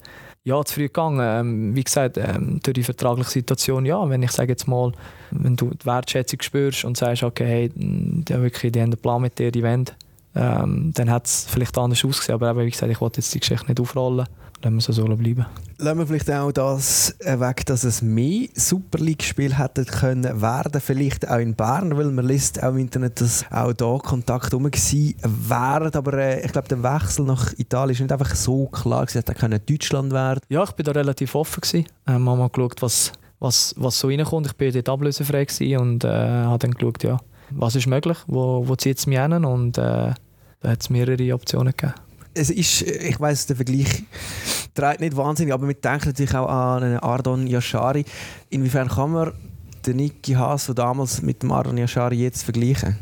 D: Ja, zu früh gegangen. Ähm, wie gesagt, ähm, durch die vertragliche Situation, ja, wenn ich sage jetzt mal, wenn du die Wertschätzung spürst und sagst, okay, hey, die, wirklich, die haben einen Plan mit dir, die wollen, ähm, dann hat es vielleicht anders ausgesehen. Aber eben, wie gesagt, ich wollte jetzt die Geschichte nicht aufrollen. Lassen wir so bleiben.
B: Lassen wir vielleicht auch das weg, dass es mehr Super League-Spiele hätten können werden, vielleicht auch in Bern, weil man liest auch im Internet, dass auch da Kontakt rum wären. Aber äh, ich glaube, der Wechsel nach Italien ist nicht einfach so klar gewesen, dass er Deutschland werden.
D: Ja, ich bin da relativ offen gewesen. Ähm, habe mal geschaut, was, was, was so reinkommt. Ich war dort ablösefrei und äh, habe dann geschaut, ja, was ist möglich, wo, wo zieht es mich hin und äh, da hat es mehrere Optionen gegeben
B: es ist, ich weiß, der Vergleich trägt nicht wahnsinnig, aber wir denken natürlich auch an einen Ardon Yashari. Inwiefern kann man den Niki Haas von damals mit dem Ardon Yashari jetzt vergleichen?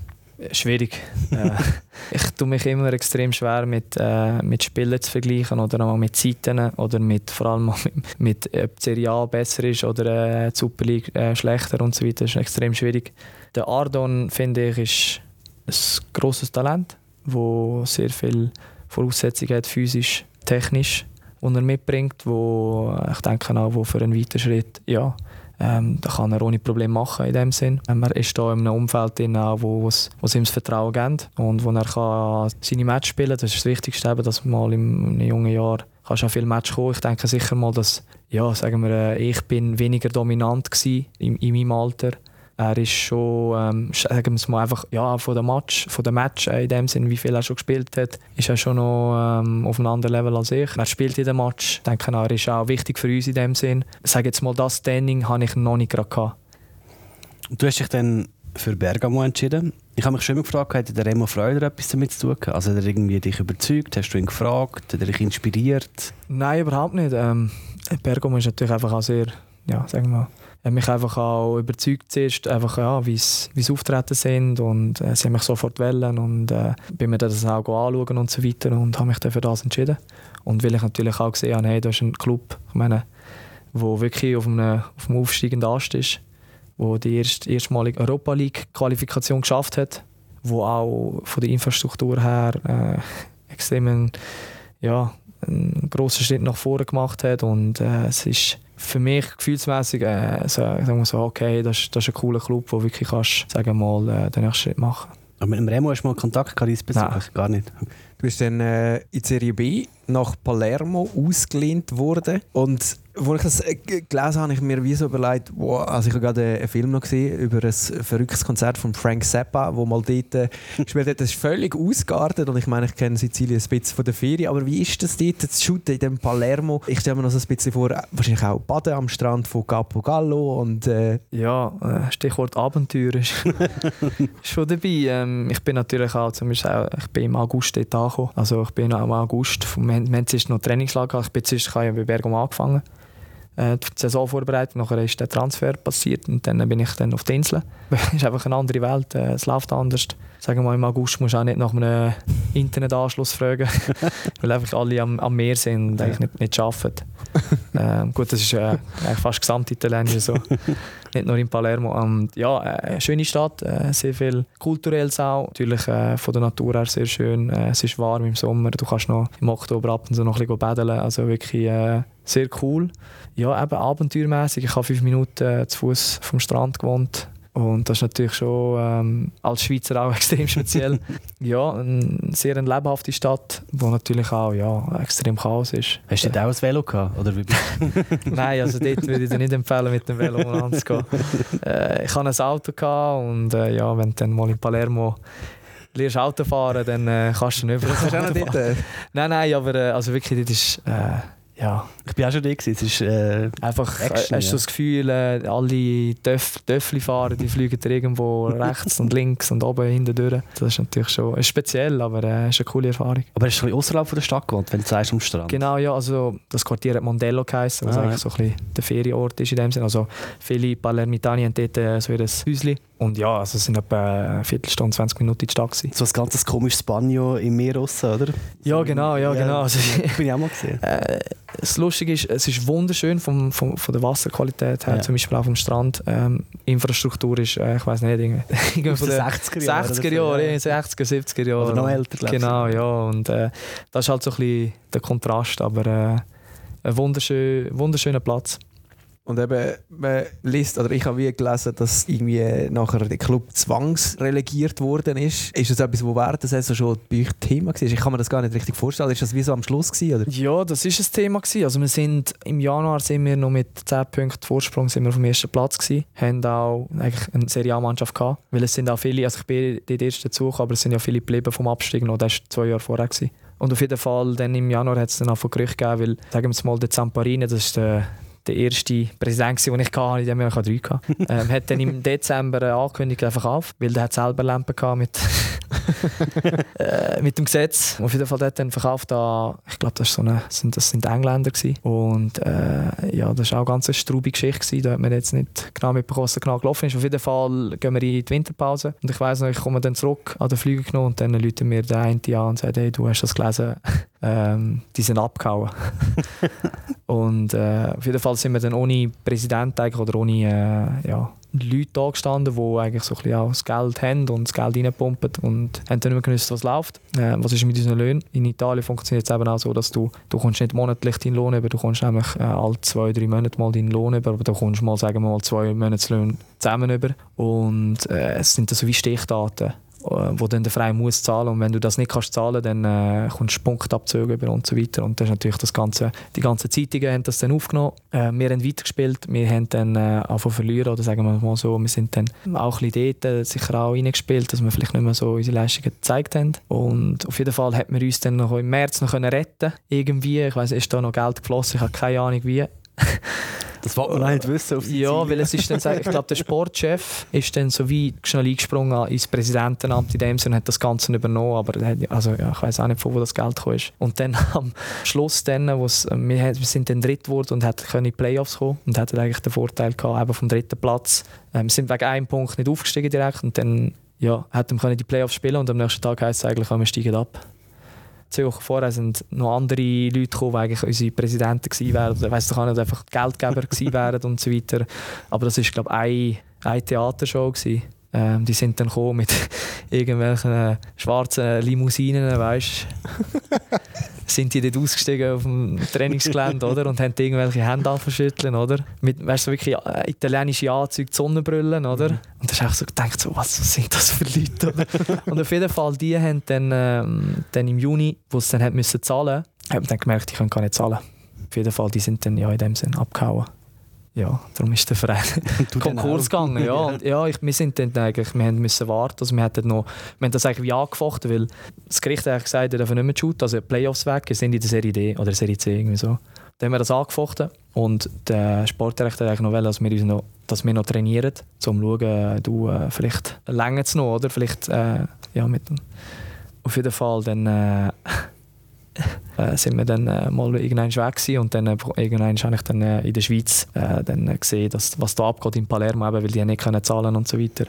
D: Schwierig. äh, ich tue mich immer extrem schwer mit, äh, mit Spielen zu vergleichen oder auch mit Zeiten oder mit, vor allem mit, mit ob die Serie A besser ist oder äh, die Super League äh, schlechter und so weiter. Das ist extrem schwierig. Der Ardon, finde ich, ist ein grosses Talent, wo sehr viel Voraussetzungen hat, physisch, technisch, die er mitbringt, wo ich denke auch, wo für einen weiteren Schritt, ja, ähm, da kann er ohne Probleme machen in dem Sinn. Ähm, er ist da in einem Umfeld drin, wo es ihm das Vertrauen gibt und wo er kann seine Match spielen kann. Das ist das Wichtigste, eben, dass mal einem jungen Jahr kannst du auch viel Match kommen. Ich denke sicher mal, dass ja, sagen wir, äh, ich bin weniger dominant war in, in meinem Alter er ist schon, ähm, sagen wir mal einfach, ja, von der Match, von der Match in dem Sinn, wie viel er schon gespielt hat, ist er schon noch ähm, auf einem anderen Level als ich. Er spielt in dem Match. Ich denke, er ist auch wichtig für uns in dem Sinn. Ich sage jetzt mal, das Standing habe ich noch nicht gerade gehabt.
C: Du hast dich dann für Bergamo entschieden. Ich habe mich schon immer gefragt, hat der Remo Freuder etwas damit zu tun Also hat er irgendwie dich überzeugt? Hast du ihn gefragt? Hat er dich inspiriert?
D: Nein, überhaupt nicht. Ähm, Bergamo ist natürlich einfach auch sehr, ja, sagen wir mal, hat mich einfach auch überzeugt zuerst, einfach, ja, wie sie auftreten sind und äh, sie haben mich sofort wählen und äh, bin mir das auch anschauen und so weiter und habe mich dann für das entschieden. Und weil ich natürlich auch gesehen habe, hey, das ist ein Club, ich meine, wo wirklich auf einem, auf einem aufsteigenden Ast ist, wo die erst, erstmalige Europa League Qualifikation geschafft hat, wo auch von der Infrastruktur her äh, extrem ja, einen grossen Schritt nach vorne gemacht hat und äh, es ist für mich gefühlsmäßig äh, so, sagen wir so, okay, das, das ist ein cooler Club, wo wirklich kannst, sagen mal, äh, den nächsten Schritt machen.
C: Aber mit dem Remo hast du mal Kontakt gehabt, Gar nicht.
B: Du bist dann äh, in Serie B nach Palermo ausgelehnt worden und als ich das äh, gelesen habe, habe ich mir wie so überlegt, wow, also ich habe gerade einen Film noch gesehen über ein verrücktes Konzert von Frank Zappa, wo mal dort äh, gespielt hat. Das ist völlig ausgeartet und ich meine, ich kenne Sizilien ein bisschen von der Ferie, aber wie ist das dort, das Shooten in dem Palermo? Ich stelle mir noch so ein bisschen vor, wahrscheinlich auch Baden am Strand von Capo Gallo und... Äh
D: ja, äh, Stichwort Abenteuer ist schon dabei. Ähm, ich bin natürlich auch, zum Beispiel, ich bin im August dort angekommen, also ich bin auch im August, wir haben, wir haben noch Trainingslager, ich bin zuerst bei Bergamo angefangen äh, die Saison vorbereitet. Nachher ist der Transfer passiert und dann bin ich dann auf die Insel. es ist einfach eine andere Welt, äh, es läuft anders. Sagen wir mal, im August musst du auch nicht nach einem Internetanschluss fragen, weil einfach alle am, am Meer sind und eigentlich nicht, nicht arbeiten. ähm, gut, das ist äh, fast gesamtitalienisch so. nicht nur in Palermo. Und ja, äh, eine schöne Stadt, äh, sehr viel kulturelles auch. Natürlich äh, von der Natur her sehr schön. Äh, es ist warm im Sommer, du kannst noch im Oktober ab und zu noch ein bisschen baden. Also wirklich äh, sehr cool ja, eben abenteuermäßig. Ich habe fünf Minuten äh, zu Fuß vom Strand gewohnt. Und das ist natürlich schon ähm, als Schweizer auch extrem speziell. ja, eine sehr eine lebhafte Stadt, wo natürlich auch ja, extrem Chaos ist.
C: Hast du dort auch ein Velo gehabt? Oder wie
D: Nein, also dort würde ich dir nicht empfehlen, mit dem Velo anzugehen. Äh, ich hatte ein Auto gehabt und äh, ja, wenn du dann mal in Palermo lernst Auto fahren, dann äh, kannst du nicht überall Nein, nein, aber äh, also wirklich, das ist... Äh, ja.
C: Ich bin auch schon da. Es ist äh,
D: einfach, Action, hast du ja. das Gefühl, äh, alle Töff, fahrer die fliegen irgendwo rechts und links und oben hinten durch. Das ist natürlich schon ist speziell, aber es äh, ist eine coole Erfahrung.
C: Aber hast du ein außerhalb der Stadt gewohnt, wenn du sagst, am Strand?
D: Genau, ja. Also das Quartier hat Mondello geheißen, was ah, eigentlich ja. so ein bisschen der Ferienort ist in dem Sinne. Also viele Palermitani haben dort äh, so ihr Häuschen und ja, also es sind etwa eine Viertelstunde, 20 Minuten in der Stadt. Gewesen.
C: So ein ganzes komisches Banjo im Meer raus, oder?
D: Ja, genau, ja, genau. Also,
C: bin ich auch mal gesehen.
D: Äh, das Lustige ist, es ist wunderschön vom, vom, von der Wasserqualität her,
C: Ja.
D: zum Beispiel auch vom Strand. Ähm, Infrastruktur ist, äh, ich weiß nicht, irgendwie irgendwie
C: Aus
D: von
C: den
D: der
C: 60er Jahren
D: 60er
C: oder so,
D: Jahre,
C: ja.
D: ja. 60er, 70er Jahre.
C: Oder noch älter, glaub ich.
D: Genau, ja. Und äh, das ist halt so ein bisschen der Kontrast, aber äh, ein wunderschön, wunderschöner Platz.
B: Und eben, man liest, oder ich habe wie gelesen, dass irgendwie nachher der Club zwangsrelegiert worden ist. Ist das etwas, wo während der Saison schon bei euch Thema war? Ich kann mir das gar nicht richtig vorstellen. Ist das wie so am Schluss gewesen, oder?
D: Ja, das ist ein Thema gewesen. Also wir sind im Januar sind wir noch mit 10 Punkten Vorsprung sind wir vom ersten Platz gewesen. Haben auch eigentlich eine Serie A-Mannschaft gehabt, weil es sind auch viele, also ich bin dort erst dazu, aber es sind ja viele geblieben vom Abstieg noch. Das war zwei Jahre vorher gewesen. Und auf jeden Fall dann im Januar hat es dann auch von Gerücht gegeben, weil sagen wir mal der Zamparini, das ist der der erste Präsident, den ich hatte, in dem Jahr. Drei hatte, ähm, hat dann im Dezember äh, angekündigt, einfach auf, weil der hat selber Lampen mit, äh, mit dem Gesetz. Auf jeden Fall der hat dann verkauft an, ich glaube, das, so das sind Engländer gewesen. Und äh, ja, das war auch eine ganz straube Geschichte. Gewesen. Da hat man jetzt nicht genau mitbekommen, was genau gelaufen ist. Auf jeden Fall gehen wir in die Winterpause. Und ich weiss noch, ich komme dann zurück an den Flüger genommen und dann läuten mir der eine an und sagt, hey, du hast das gelesen, ähm, die sind abgehauen. und äh, auf jeden Fall sind wir dann ohne Präsident oder ohne äh, ja, Leute da gestanden, die eigentlich so ein bisschen auch das Geld haben und das Geld reinpumpen und haben dann nicht mehr gewusst, was läuft. Äh, was ist mit unseren Löhnen? In Italien funktioniert es eben auch so, dass du, du nicht monatlich deinen Lohn über, du kommst nämlich äh, alle zwei, drei Monate mal deinen Lohn über, aber du kommst mal, sagen wir mal, zwei Monatslöhne zusammen über. Und äh, es sind so wie Stichdaten wo dann der Verein muss zahlen. Und wenn du das nicht kannst zahlen, dann äh, kommst Punktabzüge über und so weiter. Und das ist natürlich das ganze, die ganzen Zeitungen haben das dann aufgenommen. Äh, wir haben weitergespielt, wir haben dann äh, angefangen verlieren oder sagen wir mal so, wir sind dann auch ein bisschen dort äh, sicher auch reingespielt, dass wir vielleicht nicht mehr so unsere Leistungen gezeigt haben. Und auf jeden Fall hat man uns dann noch im März noch können retten irgendwie, ich weiß ist da noch Geld geflossen, ich habe keine Ahnung wie.
C: Das wollte man nicht wissen auf
D: Ja,
C: Sizilien.
D: weil es ist dann, ich glaube, der Sportchef ist dann so wie schnell eingesprungen ins Präsidentenamt in dem Sinne und hat das Ganze übernommen, aber er also, ja, ich weiß auch nicht, von wo das Geld ist. Und dann am Schluss, dann, wo's, äh, wir, sind dann dritt geworden und hatten in die Playoffs kommen und hatten eigentlich den Vorteil gehabt, eben vom dritten Platz. Ähm, wir sind wegen einem Punkt nicht aufgestiegen direkt und dann ja, hätten wir die Playoffs spielen und am nächsten Tag heisst es eigentlich, wir steigen ab. Wochen vorher sind noch andere Leute gekommen, die eigentlich unsere Präsidenten gewesen wären. Oder weiss doch auch nicht, einfach Geldgeber gewesen wären und so weiter. Aber das war, glaube ich, eine, eine Theatershow. Gewesen. Ähm, die sind dann gekommen mit irgendwelchen schwarzen Limousinen, weißt sind die dort ausgestiegen auf dem Trainingsgelände, oder? Und haben irgendwelche Hände verschütteln, oder? Mit, weißt du, wirklich äh, italienische Anzüge, Sonnenbrillen, oder? Und da du auch so gedacht, so, was sind das für Leute, oder? Und auf jeden Fall, die haben dann, ähm, dann im Juni, wo sie dann haben müssen zahlen, haben dann gemerkt, die können gar nicht zahlen. Auf jeden Fall, die sind dann ja in dem Sinn abgehauen. Ja, darum ist der Verein Konkurs gegangen. Ja, und, ja ich, wir sind dann eigentlich, wir haben müssen warten. Also wir, hatten noch, wir haben das eigentlich wie angefochten, weil das Gericht hat gesagt, wir dürfen nicht mehr shooten, also Playoffs weg, wir sind in der Serie D oder Serie C irgendwie so. Dann haben wir das angefochten und der Sportdirektor hat eigentlich noch dass wir, uns noch, dass wir noch trainieren, um zu schauen, du, äh, vielleicht länger es noch, oder? Vielleicht, äh, ja, mit dem- Auf jeden Fall, dann äh, äh, sind wir dann äh, mal irgendwann weg gewesen und dann äh, irgendwann habe ich dann äh, in der Schweiz äh, dann äh, gesehen, dass, was da abgeht in Palermo, eben, weil die nicht können zahlen und so weiter.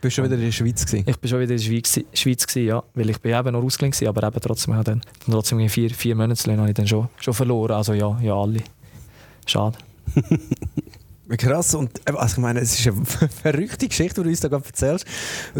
B: Bist du schon wieder in der Schweiz gewesen?
D: Ich bin schon wieder in der Schweiz, Schweiz gewesen, ja, weil ich bin eben noch ausgeliehen gewesen, aber eben trotzdem, habe dann, dann trotzdem vier, vier Monatslöhne habe ich dann schon, schon verloren, also ja, ja alle. Schade.
B: Krass. Und eben, also ich meine, es ist eine verrückte Geschichte, die du uns da gerade erzählst.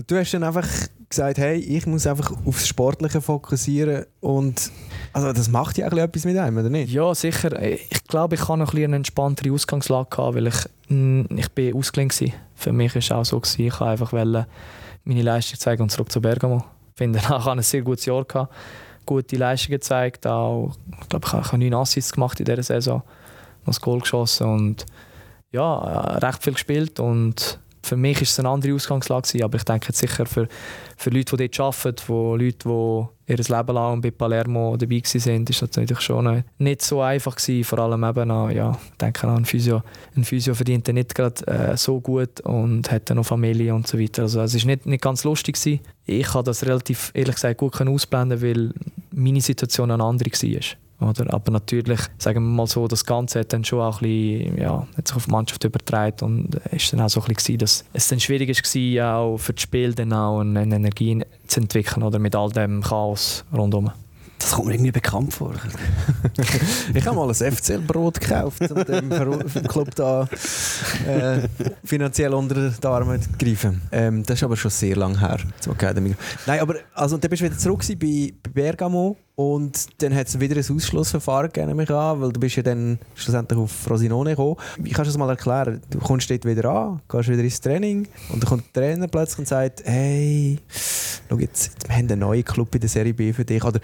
B: Du hast dann einfach gesagt, hey, ich muss einfach aufs Sportliche fokussieren und also das macht ja auch etwas mit einem, oder nicht?
D: Ja, sicher. Ich glaube, ich hatte noch ein eine entspanntere Ausgangslage, gehabt, weil ich, mh, ich bin ausgeliehen war. Für mich war es auch so, gewesen, ich wollte einfach meine Leistung zeigen und zurück zu Bergamo. Ich finde, ich hatte ein sehr gutes Jahr. Gehabt. Gute Leistungen gezeigt. Auch, ich glaube, ich habe ich habe neun Assists gemacht in dieser Saison. Noch das Goal geschossen und ja, äh, recht viel gespielt. Und für mich war es eine andere Ausgangslage. Aber ich denke sicher für, für Leute, die dort arbeiten, für Leute, die ihr Leben lang bei Palermo dabei waren, ist das natürlich schon nicht so einfach gewesen. Vor allem eben an, ja, ich denke an einen Physio. Ein Physio verdient nicht gerade äh, so gut und hat dann noch Familie und so weiter. Also es war nicht, nicht ganz lustig. Gewesen. Ich habe das relativ, ehrlich gesagt, gut ausblenden weil meine Situation eine andere war. Oder? Aber natürlich, sagen wir mal so, das Ganze hat dann schon auch ein bisschen, ja, hat sich auf die Mannschaft übertragen und ist dann auch so ein bisschen, dass es dann schwierig war, auch für das Spiel dann auch eine Energie zu entwickeln oder mit all dem Chaos rundherum.
C: Das kommt mir irgendwie bekannt vor.
B: ich habe mal ein FCL-Brot gekauft, um dem Club da äh, finanziell unter die Arme zu greifen. Ähm, das ist aber schon sehr lange her. Nein, aber also, dann bist du wieder zurück bei, bei Bergamo und dann hat es wieder ein Ausschlussverfahren gegeben, mich an, weil du bist ja dann schlussendlich auf Frosinone gekommen. Kannst du das mal erklären? Du kommst dort wieder an, gehst wieder ins Training und dann kommt der Trainer plötzlich und sagt, hey, schau jetzt, wir haben einen neuen Club in der Serie B für dich. Oder,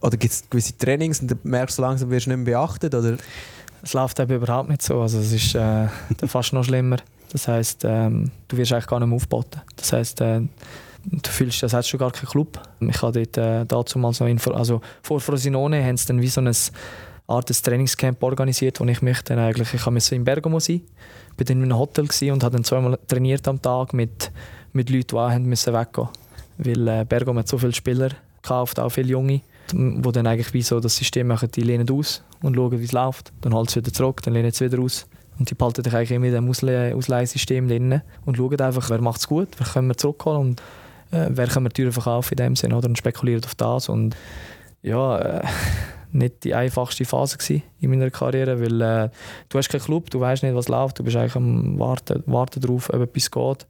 B: oder gibt es gewisse Trainings und dann merkst du langsam, wirst du nicht mehr beachtet? Oder?
D: Es läuft eben überhaupt nicht so. Also es ist äh, fast noch schlimmer. Das heisst, ähm, du wirst eigentlich gar nicht mehr aufgeboten. Das heisst, äh, du fühlst, das hat schon gar keinen Club. Ich habe dort äh, dazu mal so Info also vor Frosinone haben sie dann wie so ein Art des Trainingscamp organisiert, wo ich mich dann eigentlich, ich musste in Bergamo sein, bin dann in einem Hotel und habe dann zweimal trainiert am Tag mit, mit Leuten, die auch müssen weggehen Weil äh, Bergamo hat so viele Spieler gekauft, auch viele Junge, wo dann eigentlich wie so das System machen, die lehnen aus und schauen, wie es läuft. Dann holen sie wieder zurück, dann lehnen sie wieder aus. Und die behalten dich eigentlich immer in Ausle Ausleihsystem drin und schauen einfach, wer macht es gut, wer können wir zurückholen und äh, wer kann man Türen verkaufen in dem Sinne oder? Und spekuliert auf das. Und ja, äh, nicht die einfachste Phase in meiner Karriere, weil äh, du hast keinen Club, du weißt nicht, was läuft, du bist eigentlich am Warten, warten darauf, ob etwas geht.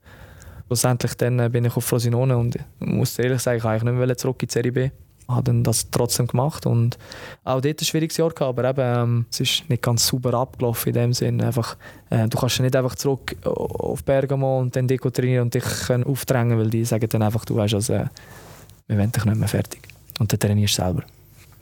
D: Schlussendlich dann äh, bin ich auf Frosinone und muss ehrlich sagen, ich eigentlich nicht zurück in die Serie B habe dann das trotzdem gemacht und auch dort ein schwieriges Jahr gehabt, aber eben, ähm, es ist nicht ganz sauber abgelaufen in dem Sinn. Einfach, äh, du kannst nicht einfach zurück auf Bergamo und dann Deko trainieren und dich können aufdrängen, weil die sagen dann einfach, du weißt, also, äh, wir wollen dich nicht mehr fertig. Und dann trainierst du selber.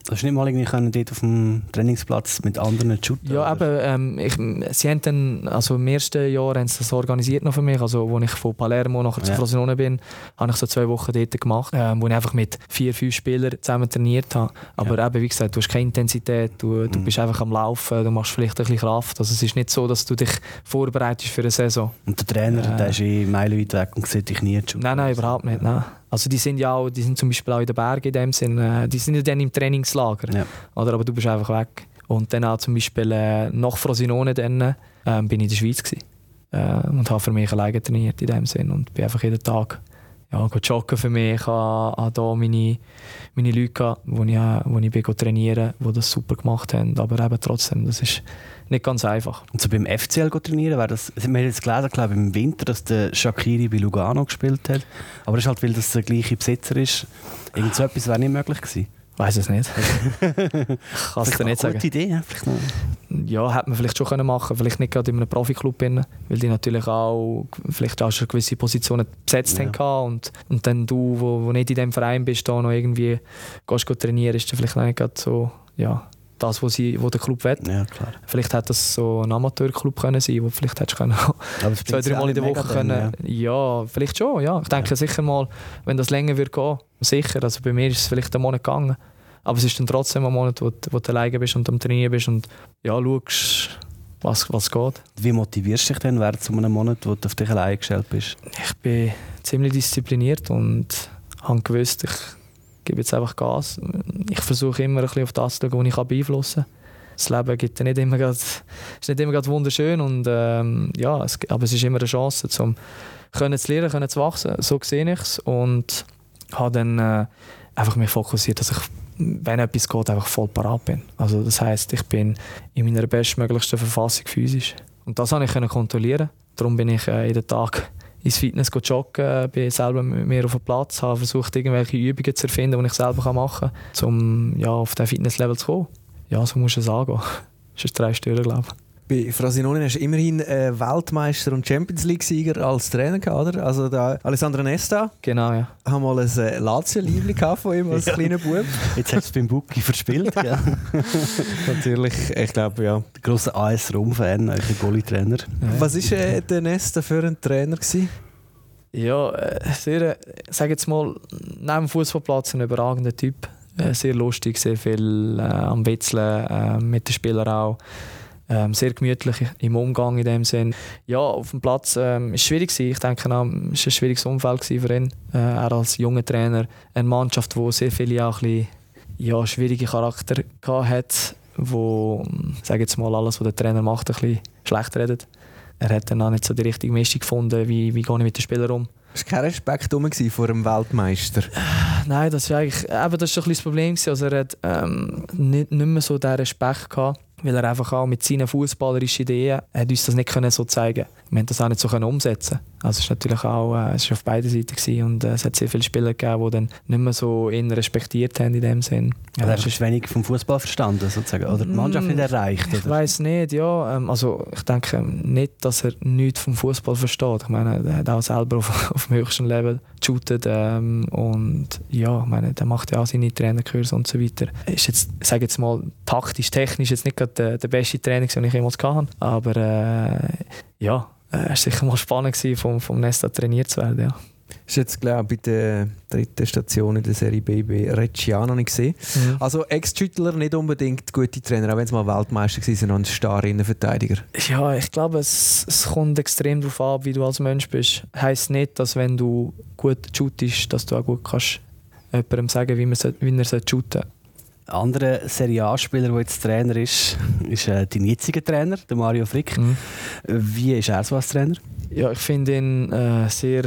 C: Hast du nicht mal irgendwie können dort auf dem Trainingsplatz mit anderen shooten?
D: Ja, eben, ähm, ich, sie haben dann, also im ersten Jahr haben sie das organisiert noch für mich, also als ich von Palermo nachher ja. zu Frosinone bin, habe ich so zwei Wochen dort gemacht, ähm, wo ich einfach mit vier, fünf Spielern zusammen trainiert habe. Aber ja. eben, wie gesagt, du hast keine Intensität, du, du mhm. bist einfach am Laufen, du machst vielleicht ein bisschen Kraft, also es ist nicht so, dass du dich vorbereitest für eine Saison.
C: Und der Trainer, äh, der ist eh meilenweit weg und sieht dich nie
D: Nein, nein, überhaupt nicht, nein. Also die sind ja auch, die sind zum Beispiel auch in den Bergen in dem Sinn, äh, die sind ja dann im Trainingslager, ja. oder? aber du bist einfach weg. Und dann auch zum Beispiel äh, nach Frosinone dann, äh, bin ich in der Schweiz gewesen, äh, und habe für mich alleine trainiert in dem Sinn und bin einfach jeden Tag ja, joggen für mich. Ich habe hier meine, meine Leute, wo ich, wo ich bin trainieren die das super gemacht haben. Aber eben trotzdem, das ist nicht ganz einfach.
C: Und so beim FCL trainieren, wäre das, wir haben jetzt gelesen, glaube im Winter, dass der Shakiri bei Lugano gespielt hat. Aber das ist halt, weil das der gleiche Besitzer ist. Irgend so etwas wäre nicht möglich gewesen.
D: Weiß es nicht. Kann es dir nicht sagen.
C: Gute Idee,
D: ja, hätte man vielleicht schon können machen Vielleicht nicht gerade in einem Profiklub, weil die natürlich auch vielleicht auch schon gewisse Positionen besetzt ja. haben. Und, und dann du, wo, wo nicht in diesem Verein bist, da noch irgendwie gehst, gehst trainieren, ist dann vielleicht nicht gerade so, ja, das, was sie, wo der Club will.
C: Ja, klar.
D: Vielleicht hätte das so ein Amateurclub können sein, wo vielleicht hättest können zwei, drei Mal in der Woche können. Ja. ja. vielleicht schon. Ja, ich denke ja. sicher mal, wenn das länger wird gehen, sicher. Also bei mir ist es vielleicht einen Monat gegangen, aber es ist dann trotzdem ein Monat, wo, wo du alleine bist und am Trainieren bist und ja, schaust, was, was geht.
C: Wie motivierst du dich denn während so einem Monat, wo du auf dich alleine gestellt bist?
D: Ich bin ziemlich diszipliniert und habe gewusst, ich gebe jetzt einfach Gas. Ich versuche immer ein bisschen auf das zu schauen, was ich beeinflussen kann. Das Leben gibt nicht immer grad, ist nicht immer wunderschön, und, ähm, ja, es, aber es ist immer eine Chance, um können zu lernen, können zu wachsen. So sehe ich es und habe dann äh, einfach mich fokussiert, dass ich wenn etwas geht, einfach voll parat bin. Also das heißt, ich bin in meiner bestmöglichsten Verfassung physisch. Und das konnte ich kontrollieren. Darum bin ich äh, jeden Tag ins Fitness joggen, bin selber mir auf dem Platz, habe versucht, irgendwelche Übungen zu erfinden, die ich selber machen kann, um ja, auf diesen Fitnesslevel zu kommen. Ja, so muss es angehen. Das ist drei Stunden, glaube ich.
B: Bei Frosinone hast du immerhin äh, Weltmeister und Champions League-Sieger als Trainer gehabt, oder? Also da Alessandro Nesta.
D: Genau, ja.
B: Haben mal ein äh, Lazio-Liebling von ihm als ja. kleiner Bub.
C: Jetzt hast du es beim Bucki verspielt, ja.
B: Natürlich, ich glaube, ja.
C: Der grosse AS Rom-Fan, euer Goalie-Trainer.
B: Ja. Was war äh, der Nesta für ein Trainer? Gewesen?
D: Ja, äh, sehr, äh, sag jetzt mal, neben dem Fußballplatz ein überragender Typ. Äh, sehr lustig, sehr viel äh, am Witzeln, äh, mit den Spielern auch. Ähm, sehr gemütlich im Umgang in dem Sinn. Ja, auf dem Platz ähm, ist schwierig gewesen. Ich denke, es war ein schwieriges Umfeld für ihn. Äh, er als junger Trainer, eine Mannschaft, die sehr viele auch ein bisschen ja, schwierige Charakter hat, wo, sage jetzt mal, alles, was der Trainer macht, ein bisschen schlecht redet. Er hat dann auch nicht so die richtige Mischung gefunden, wie, wie gehe ich mit den Spielern um.
B: War kein Respekt vor dem Weltmeister?
D: Nein, das war eigentlich eben, das, ist das Problem. Also er hat ähm, nicht, nicht mehr so den Respekt gehabt weil er einfach auch mit seinen fußballerischen Ideen hat uns das nicht können so zeigen Wir haben das auch nicht so können umsetzen Also es ist natürlich auch äh, es ist auf beiden Seiten gewesen und äh, es hat sehr viele Spieler gegeben, die dann nicht mehr so ihn respektiert haben in dem Sinn.
C: Ja, er ist wenig vom Fußball verstanden sozusagen oder die Mannschaft nicht erreicht.
D: Oder? Ich weiß nicht, ja. Ähm, also ich denke nicht, dass er nichts vom Fußball versteht. Ich meine, er hat auch selber auf, auf dem höchsten Level geshootet ähm, und ja, ich meine, der macht ja auch seine Trainerkurse und so weiter. Ist jetzt, sage jetzt mal, taktisch, technisch jetzt nicht gerade der, der beste Trainer, den ich jemals hatte, aber äh, ja, es äh, war sicher mal spannend, vom, vom Nesta trainiert zu werden. Ja.
B: Das ist jetzt, glaube ich, bei der dritten Station in der Serie B bei Reggiano nicht gesehen. Mhm. Also Ex-Schüttler nicht unbedingt gute Trainer, auch wenn sie mal Weltmeister waren und starre Innenverteidiger.
D: Ja, ich glaube, es, es kommt extrem darauf ab, wie du als Mensch bist. Heißt nicht, dass wenn du gut shootest, dass du auch gut kannst jemandem sagen, wie, man, wie er shooten soll.
C: Ein anderer Serie A-Spieler, der jetzt Trainer ist, ist äh, dein jetziger Trainer, der Mario Frick. Mhm. Wie ist er so als Trainer?
D: Ja, ich finde ihn äh, sehr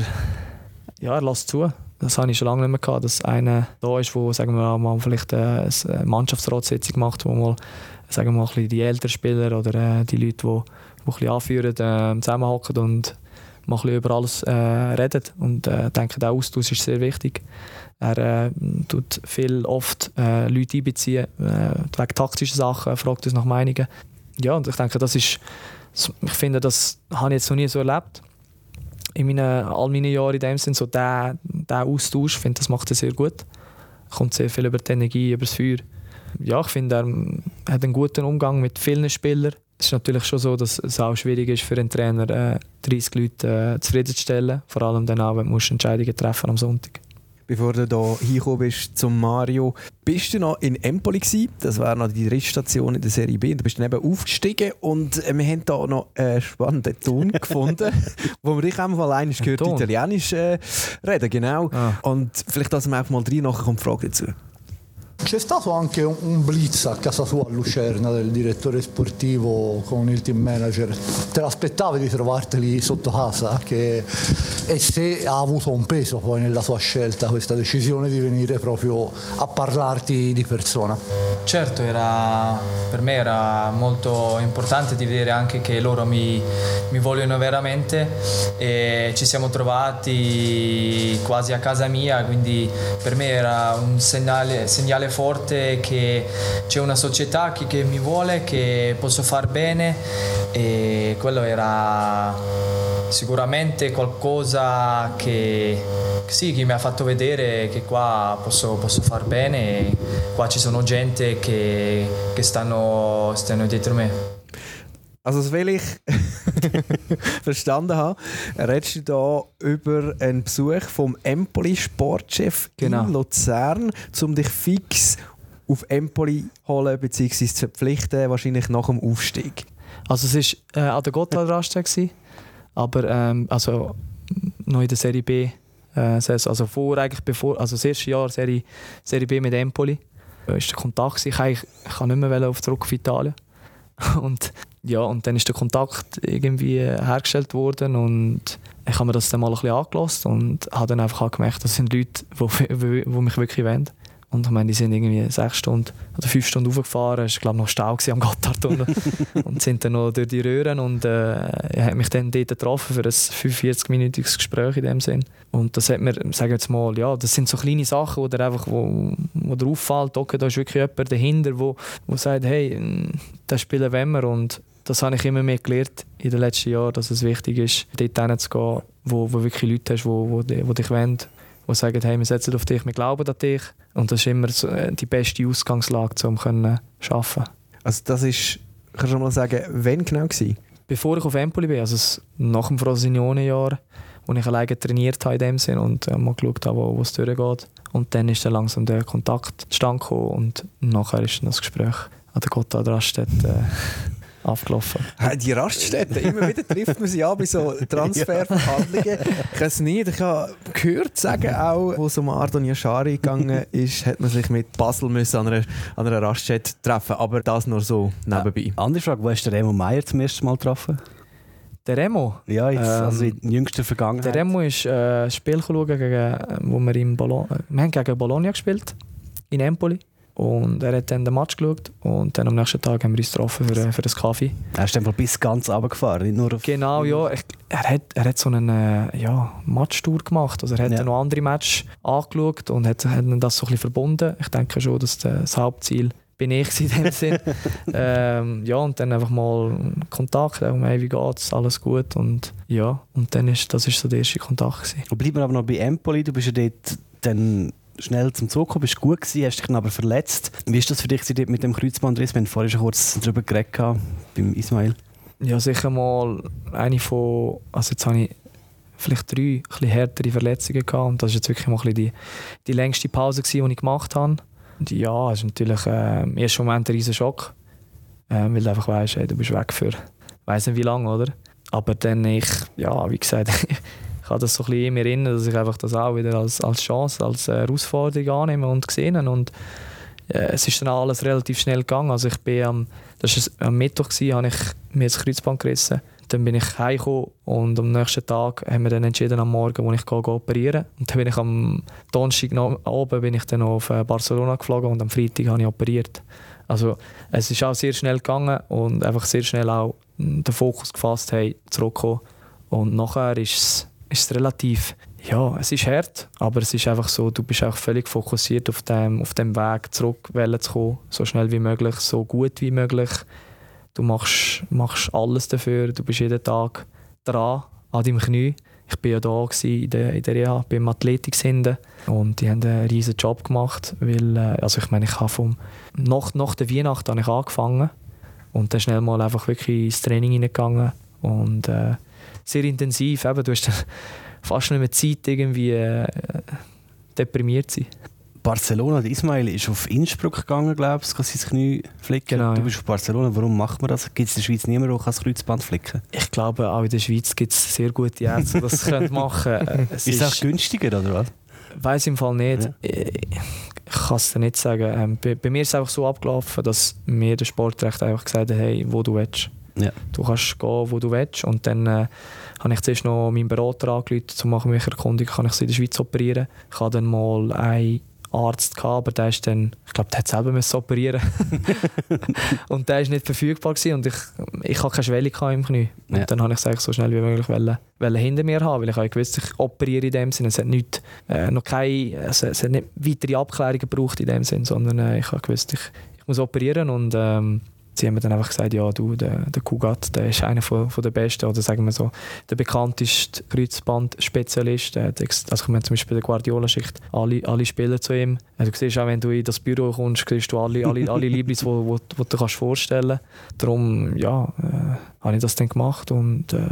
D: ja, er lässt zu. Das habe ich schon lange nicht mehr gehabt, dass einer da ist, wo sagen wir mal vielleicht eine Mannschaftsratssitzung macht, wo mal, sagen wir mal die älteren Spieler oder äh, die Leute, die, die ein bisschen anführen, äh, zusammenhocken und mal ein über alles äh, reden. Und äh, ich denke, der Austausch ist sehr wichtig. Er äh, tut viel oft äh, Leute einbeziehen, äh, wegen taktischen Sachen, fragt uns nach Meinungen. Ja, und ich denke, das ist, ich finde, das habe ich jetzt noch nie so erlebt in meinen, all meinen Jahren in dem Sinn, so der, der Austausch, finde, das macht er sehr gut. Kommt sehr viel über die Energie, über das Feuer. Ja, ich finde, er hat einen guten Umgang mit vielen Spielern. Es ist natürlich schon so, dass es auch schwierig ist für einen Trainer, äh, 30 Leute äh, zufriedenzustellen. Vor allem dann auch, wenn du Entscheidungen treffen am Sonntag
B: bevor du hier hingekommen bist zum Mario. Bist du noch in Empoli gewesen? Das war noch die dritte Station in der Serie B. Du bist dann eben aufgestiegen und äh, wir haben hier noch einen spannenden Ton gefunden, wo wir dich einmal eines gehört Italienisch äh, reden, genau. Ah. Und vielleicht, dass wir auch mal drei nachher kommt, Frage dazu.
F: C'è stato anche un blitz a casa sua a Lucerna del direttore sportivo con il team manager. Te l'aspettavi di trovarteli sotto casa? Che... E se ha avuto un peso poi nella sua scelta questa decisione di venire proprio a parlarti di persona?
G: Certo, era, per me era molto importante di vedere anche che loro mi, mi vogliono veramente e ci siamo trovati quasi a casa mia, quindi per me era un segnale, segnale forte che c'è una società che, che mi vuole, che posso far bene e quello era sicuramente qualcosa che, sì, che mi ha fatto vedere che qua posso, posso far bene qua ci sono gente che, che stanno, stanno dietro me.
B: Also, das will ich verstanden habe, redest du da über einen Besuch vom Empoli-Sportchef genau. in Luzern, um dich fix auf Empoli zu holen bzw. zu verpflichten, wahrscheinlich nach dem Aufstieg?
D: Also, es war äh, an der Gotthardraststätte, aber ähm, also, noch in der Serie B. Äh, also, vor, eigentlich bevor, also das erste Jahr Serie, Serie B mit Empoli. War der Kontakt. Ich, ich, ich kann nicht mehr auf zurück auf Italien. Und ja, und dann ist der Kontakt irgendwie hergestellt worden und ich habe mir das dann mal ein bisschen angelassen und habe dann einfach gemerkt, das sind Leute, die, die mich wirklich wollen. Und ich meine, die sind irgendwie sechs Stunden oder fünf Stunden hochgefahren. Es war, glaube ich, noch Stau am Gotthardtunnel. und sind dann noch durch die Röhren und äh, hat mich dann dort getroffen für ein 45-minütiges Gespräch in dem Sinn. Und das hat mir, sagen jetzt mal, ja, das sind so kleine Sachen, wo dir einfach, wo, wo dir auffällt, okay, da ist wirklich jemand dahinter, wo, wo sagt, hey, das spielen wollen wir. Und das habe ich immer mehr gelernt in den letzten Jahren, dass es wichtig ist, dort hinzugehen, wo, wo wirklich Leute hast, wo, wo, wo dich wollen die sagen, hey, wir setzen auf dich, wir glauben an dich. Und das ist immer so äh, die beste Ausgangslage, um zu arbeiten.
B: Also das ist, kannst du mal sagen, wann genau gewesen?
D: Bevor ich auf Empoli bin, also nach dem Frosinone-Jahr, wo ich alleine trainiert habe in dem Sinn und äh, mal geschaut habe, wo, wo es durchgeht. Und dann ist dann langsam der Kontakt zustande gekommen und nachher ist dann das Gespräch an der Gotthard Raststätte äh, abgelaufen.
B: Die Raststätte, immer wieder trifft man sie an bei so Transferverhandlungen. Ich weiß nicht, ich habe gehört sagen auch, wo es um Ardon Yashari gegangen ist, hat man sich mit Basel müssen an, einer, an einer Raststätte treffen Aber das nur so nebenbei. Ja,
C: andere Frage, wo hast du Remo Meier zum ersten Mal getroffen?
D: Der Remo?
C: Ja, jetzt, ähm, also in jüngster Vergangenheit.
D: Der Remo ist äh, ein Spiel schauen, gegen, wo wir, in Bologna, wir haben gegen Bologna gespielt, in Empoli. Und er hat dann den Match geschaut und dann am nächsten Tag haben wir uns getroffen für, für einen Kaffee.
C: Er ist einfach bis ganz runtergefahren, nicht nur auf
D: Genau, ja. Ich, er, hat, er hat so einen äh, ja, Matchtour gemacht. Also er hat ja. noch andere Matches angeschaut und hat, hat das so ein bisschen verbunden. Ich denke schon, dass das Hauptziel bin ich in dem Sinn. ähm, ja, und dann einfach mal Kontakt, auch hey, wie geht's, alles gut und ja, und dann ist, das ist so der erste Kontakt gewesen.
C: Und bleiben wir aber noch bei Empoli, du bist ja dort dann schnell zum Zug gekommen, bist gut gewesen, hast dich aber verletzt. Wie ist das für dich mit dem Kreuzbandriss? Wir haben vorhin schon kurz darüber geredet beim Ismail.
D: Ja, sicher mal eine von, also jetzt habe ich vielleicht drei ein härtere Verletzungen gehabt und das war jetzt wirklich mal die, die längste Pause, gewesen, die ich gemacht habe. Und ja, es ist natürlich äh, im ersten Moment ein riesen Schock, äh, weil du einfach weißt, hey, du bist weg für weiß nicht wie lange, oder? Aber dann ich, ja, wie gesagt, ich habe das so ein bisschen immer erinnern, dass ich einfach das auch wieder als, als Chance, als Herausforderung annehme und gesehen und äh, es ist dann alles relativ schnell gegangen. Also ich bin am, das war am Mittwoch, gewesen, habe ich mir das Kreuzband gerissen. Dann bin ich heimgekommen und am nächsten Tag haben wir dann entschieden am Morgen, wo ich gehe, operieren Und dann bin ich am Donnerstag oben bin ich dann auf äh, Barcelona geflogen und am Freitag habe ich operiert. Also es ist auch sehr schnell gegangen und einfach sehr schnell auch den Fokus gefasst, hey, zurückkommen. Und nachher ist es ist es relativ, ja, es ist hart, aber es ist einfach so, du bist auch völlig fokussiert auf dem, auf dem Weg zurück zu kommen, so schnell wie möglich, so gut wie möglich. Du machst, machst alles dafür, du bist jeden Tag dran, an deinem Knie. Ich war ja da in der, in der Reha, beim Athletik hinten und die haben einen riesen Job gemacht, weil, äh, also ich meine, ich habe vom, nach, nach der Weihnacht habe ich angefangen und dann schnell mal einfach wirklich ins Training hineingegangen und äh, sehr intensiv. Eben, du hast fast nicht mehr Zeit, irgendwie äh, deprimiert zu sein.
C: Barcelona, der Ismail ist auf Innsbruck gegangen, glaube ich, kann sein Knie flicken.
D: Genau,
C: du bist auf Barcelona, warum macht man das? Gibt es in der Schweiz niemanden, der das Kreuzband flicken
D: Ich glaube, auch in der Schweiz gibt es sehr gute Ärzte, die das können machen können.
C: Ist es auch günstiger, oder was?
D: Weiß im Fall nicht. Ja. Ich kann es dir nicht sagen. Ähm, bei, bei, mir ist es einfach so abgelaufen, dass mir der Sportrecht einfach gesagt hat, hey, wo du willst. Ja. Du kannst gehen, wo du willst. Und dann äh, habe ich zuerst noch meinen Berater angerufen, um mich erkundigen, kann ich sie in der Schweiz operieren. Ich hatte dann mal einen Arzt, gehabt, aber der ist dann, ich glaube, der hat selber müssen operieren Und der war nicht verfügbar gewesen und ich, ich hatte keine Schwelle im Knie. Und ja. dann habe ich es so schnell wie möglich wollen, wollen hinter mir haben, weil ich habe gewusst, ich operiere in dem Sinne. Es hat nicht, äh, noch keine, also es hat nicht weitere Abklärungen gebraucht in dem Sinne, sondern äh, ich habe gewusst, ich, ich muss operieren und ähm, sie haben dann einfach gesagt, ja du, der, der Kugat, der ist einer von, von der Besten oder sagen wir so, der bekannteste Kreuzband-Spezialist. Also ich meine zum Beispiel der Guardiola schickt alle, alle Spieler zu ihm. Du siehst auch, wenn du in das Büro kommst, siehst du alle, alle, alle Lieblings, die du kannst vorstellen kannst. Darum, ja, äh, habe ich das dann gemacht und äh,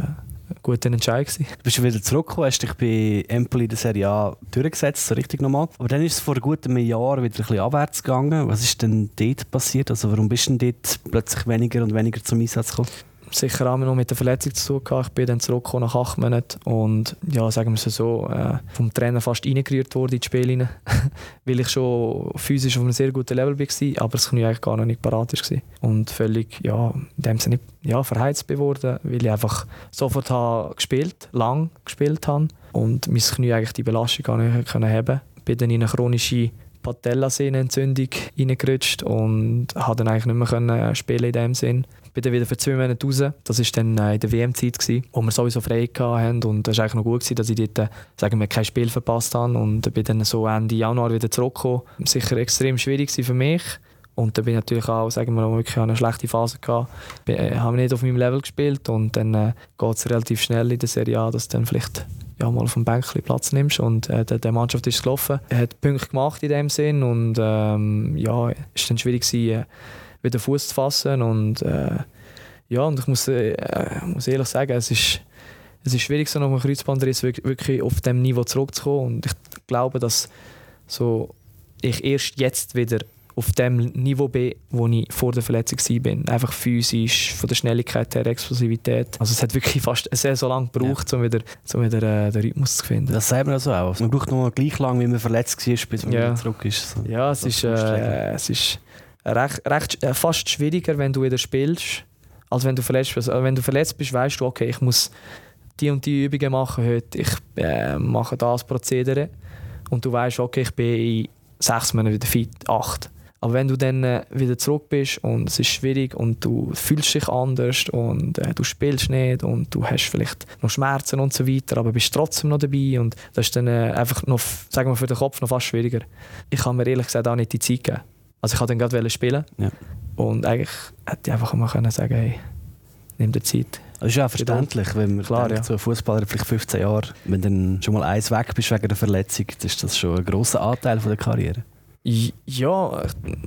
D: guter Entscheid gewesen.
C: Du bist wieder zurückgekommen, hast dich bei Empoli der Serie A durchgesetzt, so richtig nochmal. Aber dann ist es vor gut einem Jahr wieder ein bisschen abwärts gegangen. Was ist denn dort passiert? Also warum bist du denn dort plötzlich weniger und weniger zum Einsatz gekommen?
D: Sicher auch noch mit der Verletzung zu tun gehabt. Ich bin dann zurückgekommen nach acht Monaten und ja, sagen wir es so, äh, vom Trainer fast reingerührt worden in die Spiele weil ich schon physisch auf einem sehr guten Level war, aber das Knie eigentlich gar noch nicht parat war. Und völlig, ja, in dem Sinne ja, verheizt geworden, weil ich einfach sofort habe gespielt, lang gespielt habe und mein Knie eigentlich die Belastung gar nicht können haben. Bin dann in eine chronische Patellasehnenentzündung reingerutscht und konnte dann eigentlich nicht mehr spielen in dem Sinn bin dann wieder für zwei Monate raus. Das war dann äh, in der WM-Zeit, wo wir sowieso frei hatten. Und es war eigentlich noch gut, gewesen, dass ich dort, äh, sagen wir, kein Spiel verpasst habe. Und bin dann so Ende Januar wieder zurückgekommen. Sicher extrem schwierig für mich. Und dann bin ich natürlich auch, sagen wir wirklich eine schlechte Phase gehabt. Ich äh, habe nicht auf meinem Level gespielt und dann äh, geht es relativ schnell in der Serie A, dass du dann vielleicht ja, mal auf dem Bänkchen Platz nimmst und äh, der, der, Mannschaft ist gelaufen. Er hat Punkte gemacht in dem Sinn und ähm, ja, es war dann schwierig gewesen, äh, wieder Fuß zu fassen und äh, ja, und ich muss, äh, muss ehrlich sagen, es ist, es ist schwierig, so nach einem Kreuzbandriss wirklich auf dem Niveau zurückzukommen und ich glaube, dass so ich erst jetzt wieder auf dem Niveau bin, wo ich vor der Verletzung war. Einfach physisch, von der Schnelligkeit her, Explosivität. Also es hat wirklich fast sehr so lange gebraucht, ja. um wieder, um wieder äh, den Rhythmus zu finden.
C: Das sehen wir also auch. Man braucht noch gleich lange, wie man verletzt war, bis man ja. wieder zurück ist.
D: So. Ja, es ist, äh, es ist recht, recht, äh, fast schwieriger, wenn du wieder spielst, als wenn du verletzt bist. Also wenn du verletzt bist, weißt du, okay, ich muss die und die Übungen machen heute, ich äh, mache das Prozedere und du weißt, okay, ich bin in sechs Monaten wieder fit, acht. Aber wenn du dann äh, wieder zurück bist und es ist schwierig und du fühlst dich anders und äh, du spielst nicht und du hast vielleicht noch Schmerzen und so weiter, aber bist trotzdem noch dabei und das ist dann äh, einfach noch, sagen wir, für den Kopf noch fast schwieriger. Ich kann mir ehrlich gesagt auch nicht die Zeit geben. Also ich wollte dann gerade spielen
C: ja.
D: und eigentlich hätte ich einfach mal können sagen hey, nimm dir Zeit.
C: Das ist ja verständlich, wenn man Klar, denkt, ja. so ein Fußballer vielleicht 15 Jahre, wenn dann schon mal eins weg bist wegen der Verletzung, dann ist das schon ein grosser Anteil von der Karriere.
D: Ja,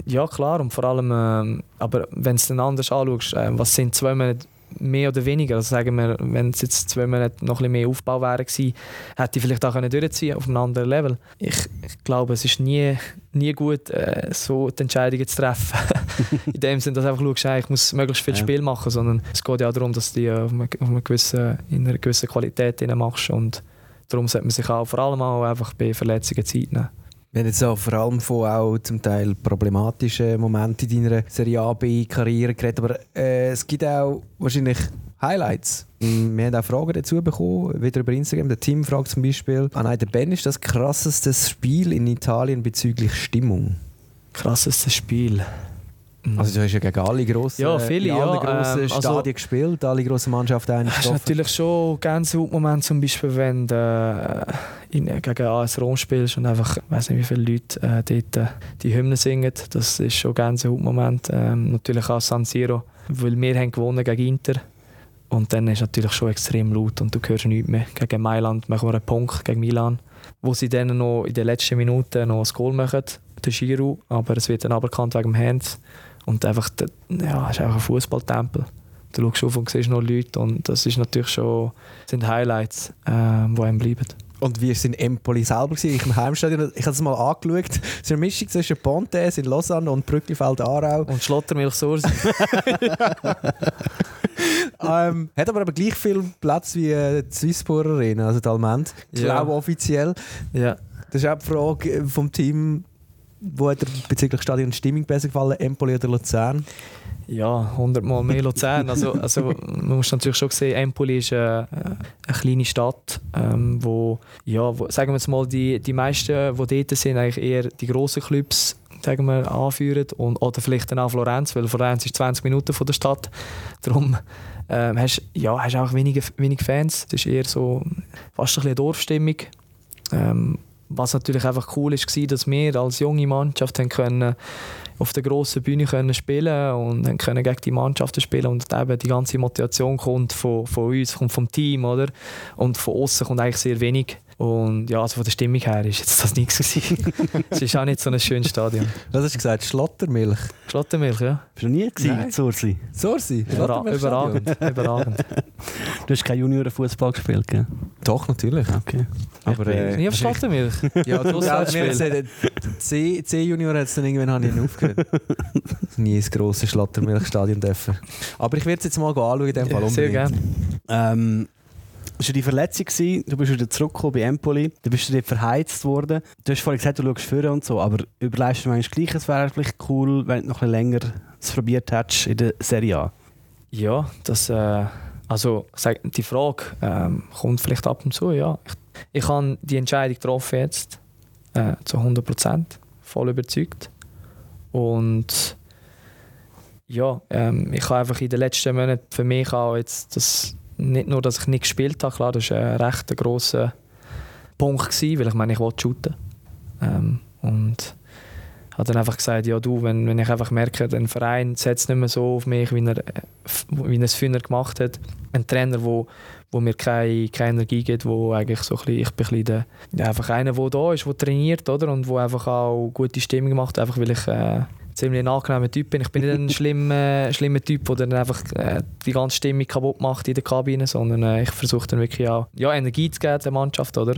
D: ja klar und vor allem, äh, aber wenn du es dann anders anschaust, äh, was sind zwei Monate mehr oder weniger. Also sagen wir, wenn es jetzt zwei Monate noch ein mehr Aufbau wäre gewesen, hätte ich vielleicht auch durchziehen auf einem anderen Level. Ich, ich glaube, es ist nie, nie gut, äh, so die Entscheidungen zu treffen. In dem Sinne, dass einfach schaust, ich muss möglichst viel ja. Spiel machen, sondern es geht ja auch darum, dass du die auf eine, auf eine gewisse, in einer gewissen Qualität machst und darum sollte man sich auch vor allem auch einfach bei Verletzungen Zeit nehmen.
B: Wir haben jetzt auch vor allem von auch zum Teil problematischen Momenten in deiner Serie A, B-Karriere geredet, aber äh, es gibt auch wahrscheinlich Highlights. Wir haben auch Fragen dazu bekommen, wieder über Instagram. Der Tim fragt zum Beispiel an der Ben, ist das krasseste Spiel in Italien bezüglich Stimmung?
D: Krassestes Spiel?
B: Also du hast ja gegen alle grossen,
D: ja, viele,
B: alle
D: ja,
B: grossen ähm, Stadien also, gespielt, alle grossen Mannschaften
D: eigentlich Das ist natürlich schon Gänsehautmoment, zum Beispiel, wenn du äh, in, gegen AS Rom spielst und einfach, ich weiß nicht wie viele Leute äh, dort äh, die Hymnen singen. Das ist schon ein Gänsehautmoment. Ähm, natürlich auch San Siro, weil wir haben gewonnen gegen Inter und dann ist es natürlich schon extrem laut und du hörst nichts mehr. Gegen Mailand machen wir einen Punkt, gegen Milan, wo sie dann noch in den letzten Minuten noch ein Goal machen, der Giro, aber es wird dann aberkannt wegen dem Hands. Und einfach, ja, es ist einfach ein Fußballtempel. Du schaust auf und siehst noch Leute und das ist natürlich schon, sind Highlights, äh, die einem bleiben.
B: Und wie war es in Empoli selber? Ich im Heimstadion, ich habe es mal angeschaut. Es ist eine Mischung zwischen Pontes in Lausanne und Brücklifeld Aarau.
D: Und Schlottermilch Sursi.
B: ähm, hat aber, aber gleich viel Platz wie äh, die Swisspor Arena, also die Almend. Ich ja. glaube offiziell.
D: Ja.
B: Das ist auch die Frage vom Team, wo hat dir bezüglich Stadion Stimmung besser gefallen, Empoli oder Luzern?
D: Ja, 100 Mal mehr Luzern. Also, also man muss natürlich schon sehen, Empoli ist eine, eine kleine Stadt, ähm, wo, ja, wo, sagen wir mal, die, die meisten, die dort sind, eigentlich eher die grossen Clubs sagen wir, anführen und, oder vielleicht dann auch Florenz, weil Florenz ist 20 Minuten von der Stadt. Darum ähm, hast du ja, hast auch wenige, wenige Fans. Es ist eher so fast ein bisschen Dorfstimmung. Ähm, was natürlich einfach cool ist, war, dass wir als junge Mannschaft haben können auf der grossen Bühne können spielen und haben können gegen die Mannschaften spielen und eben die ganze Motivation kommt von, von uns, kommt vom Team oder? und von außen kommt eigentlich sehr wenig. Und ja, also von der Stimmung her ist jetzt das nichts gewesen. es ist auch nicht so ein schönes Stadion.
B: Was hast du gesagt? Schlottermilch?
D: Schlottermilch, ja.
C: Bist du noch nie gewesen? Sursi?
B: Sursi?
D: Überra überragend, überragend.
C: Du hast keinen Juniorenfußball gespielt, gell?
B: Doch, natürlich.
C: Okay.
D: Aber, äh, nie auf Schlottermilch?
B: ja, du hast C-Junior hat es dann irgendwann ich aufgehört. nie ins grosse Schlottermilchstadion dürfen. Aber ich werde es jetzt mal anschauen, in dem Fall
D: unbedingt. Sehr gerne.
C: Ähm, das war die Verletzung, du bist wieder zurückgekommen bei Empoli, dann bist du dort verheizt worden. Du hast vorhin gesagt, du schaust vor und so, aber überlegst du manchmal gleich, es wäre vielleicht cool, wenn du noch ein länger es probiert hättest in der Serie A?
D: Ja, das, äh, also die Frage ähm, kommt vielleicht ab und zu, ja. Ich, ich habe die Entscheidung getroffen jetzt, äh, zu 100 Prozent, voll überzeugt. Und ja, ähm, ich habe einfach in den letzten Monaten für mich auch jetzt das nicht nur, dass ich nicht gespielt habe, klar, das war ein recht grosser Punkt, gewesen, weil ich meine, ich wollte shooten. Ähm, und habe dann einfach gesagt, ja du, wenn, wenn ich einfach merke, der Verein setzt nicht mehr so auf mich, wie er, wie er es früher gemacht hat. Ein Trainer, wo, wo mir keine, keine Energie gibt, wo eigentlich so ein bisschen, ich bin ein bisschen der, ja, einfach einer, der da ist, der trainiert, oder? Und wo einfach auch gute Stimmung macht, einfach weil ich äh, ziemlich ein angenehmer Typ bin. Ich bin nicht ein schlimmer, schlimmer Typ, der dann einfach äh, die ganze Stimmung kaputt macht in der Kabine, sondern äh, ich versuche dann wirklich auch ja, Energie zu geben der Mannschaft, oder?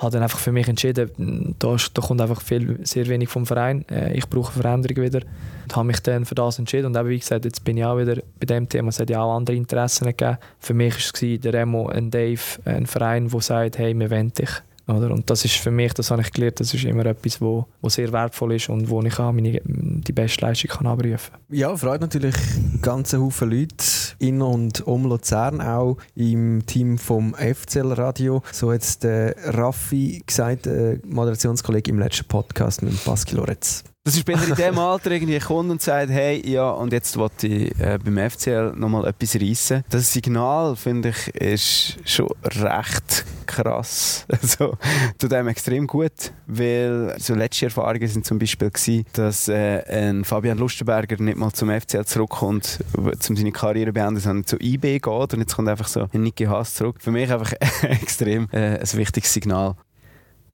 D: Habe dann einfach für mich entschieden, da, da kommt einfach viel, sehr wenig vom Verein. Äh, ich brauche Veränderung wieder. Und habe mich dann für das entschieden. Und eben, wie gesagt, jetzt bin ich auch wieder bei dem Thema. Es hat ja auch andere Interessen gegeben. Für mich war es der Remo, ein Dave, ein Verein, der sagt, hey, wir wollen dich. Oder? Und das ist für mich, das habe ich gelernt, das ist immer etwas, wo, wo sehr wertvoll ist und wo ich auch meine, die beste Leistung kann abrufen kann.
B: Ja, freut natürlich ganze Haufen Leute in und um Luzern, auch im Team vom FCL Radio. So hat es der Raffi gesagt, der Moderationskollege im letzten Podcast mit Pascal Loretz.
H: Das ist, wenn in diesem Alter irgendwie kommt und sagt, hey, ja, und jetzt wollte ich äh, beim FCL nochmal etwas reissen. Das Signal, finde ich, ist schon recht krass. Also, tut einem extrem gut, weil so letzte Erfahrungen sind zum Beispiel gewesen, dass äh, ein Fabian Lustenberger nicht mal zum FCL zurückkommt, um seine Karriere beenden, sondern zu IB geht und jetzt kommt einfach so ein Niki Haas zurück. Für mich einfach extrem äh, ein wichtiges Signal.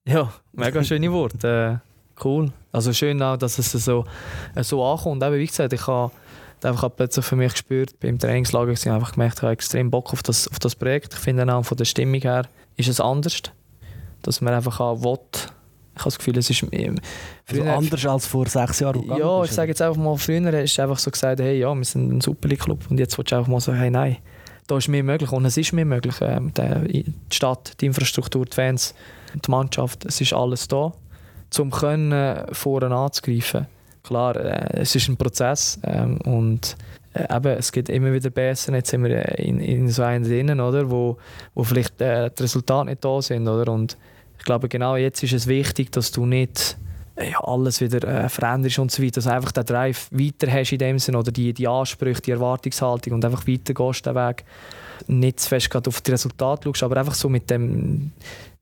D: Ja, mega schöne Worte. Cool. Also schön auch, dass es so, äh, so ankommt. Eben, wie gesagt, ich habe einfach plötzlich für mich gespürt, beim Trainingslager ich einfach gemerkt, ich habe extrem Bock auf das, auf das Projekt. Ich finde auch von der Stimmung her ist es anders, dass man einfach auch will. Ich habe das Gefühl, es ist
C: also anders als vor sechs Jahren.
D: Ja, ich sage jetzt einfach mal, früher du einfach so gesagt, hey, ja, wir sind ein Super Club und jetzt willst du einfach mal sagen, hey, nein, da ist mehr möglich und es ist mehr möglich. Ähm, die Stadt, die Infrastruktur, die Fans, die Mannschaft, es ist alles da um können vorne anzugreifen. Klar, äh, es ist ein Prozess ähm, und äh, eben, es geht immer wieder besser. Jetzt sind wir in, in so einem drin, oder, wo, wo vielleicht äh, die Resultate nicht da sind. Oder? Und ich glaube, genau jetzt ist es wichtig, dass du nicht äh, ja, alles wieder äh, veränderst und so weiter, dass du einfach den Drive weiter hast in dem Sinn oder die, die Ansprüche, die Erwartungshaltung und einfach weitergehst den Weg. Nicht zu fest auf die Resultate schaust, aber einfach so mit dem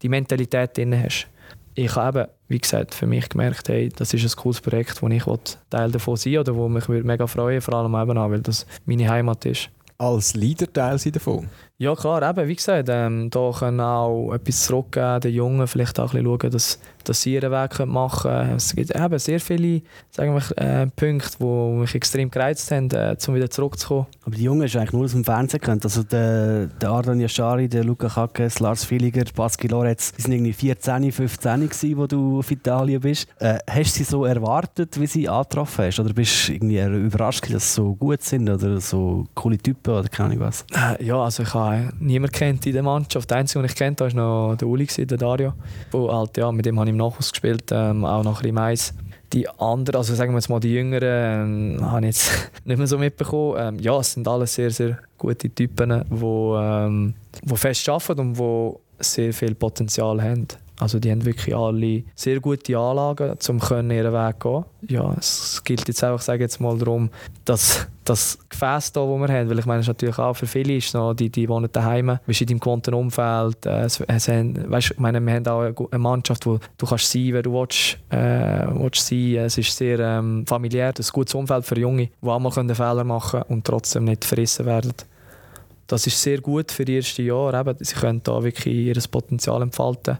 D: die Mentalität drin hast ich habe eben, wie gesagt, für mich gemerkt, hey, das ist ein cooles Projekt, wo ich Teil davon sein oder wo mich mega freuen vor allem eben auch, weil das meine Heimat ist.
B: Als Leader Teil davon?
D: Ja klar, eben, wie gesagt, ähm, da können auch etwas zurückgeben, den Jungen vielleicht auch ein bisschen schauen, dass, dass sie ihren Weg machen können. Es gibt eben sehr viele sagen wir, äh, Punkte, die mich extrem gereizt haben, äh, um wieder zurückzukommen.
C: Aber die Jungen ist eigentlich nur aus dem Fernsehen kennt. Also der, der Ardan Yashari, der Luca Kackes, Lars Filiger, Pascal Loretz, die waren irgendwie 14, 15 gewesen, wo du auf Italien bist. Äh, hast du sie so erwartet, wie sie angetroffen hast? Oder bist du irgendwie überrascht, dass sie so gut sind oder so coole Typen oder keine Ahnung was?
D: Äh, ja, also ich habe habe niemand kennt in der Mannschaft. Der Einzige, den ich kenne, war noch der Uli, der Dario. Wo halt, ja, mit dem habe ich im Nachwuchs gespielt, ähm, auch noch ein bisschen Die anderen, also sagen wir jetzt mal die Jüngeren, ähm, habe ich jetzt nicht mehr so mitbekommen. Ähm, ja, es sind alles sehr, sehr gute Typen, die ähm, wo fest arbeiten und die sehr viel Potenzial haben. Also die haben wirklich alle sehr gute Anlagen, um ihren Weg zu gehen. Ja, es gilt jetzt auch, sage jetzt mal darum, dass das Gefäß hier, das wir haben, weil ich meine, es ist natürlich auch für viele ist noch, die, die wohnen daheim, bist in deinem gewohnten Umfeld, äh, es, haben, weißt, ich meine, wir haben auch eine Mannschaft, wo du kannst sein, wer du willst, äh, willst sein. Es ist sehr ähm, familiär, ein gutes Umfeld für Junge, die auch mal Fehler machen können und trotzdem nicht verrissen werden. Das ist sehr gut für die ersten Jahre. Eben, sie können da wirklich ihr Potenzial entfalten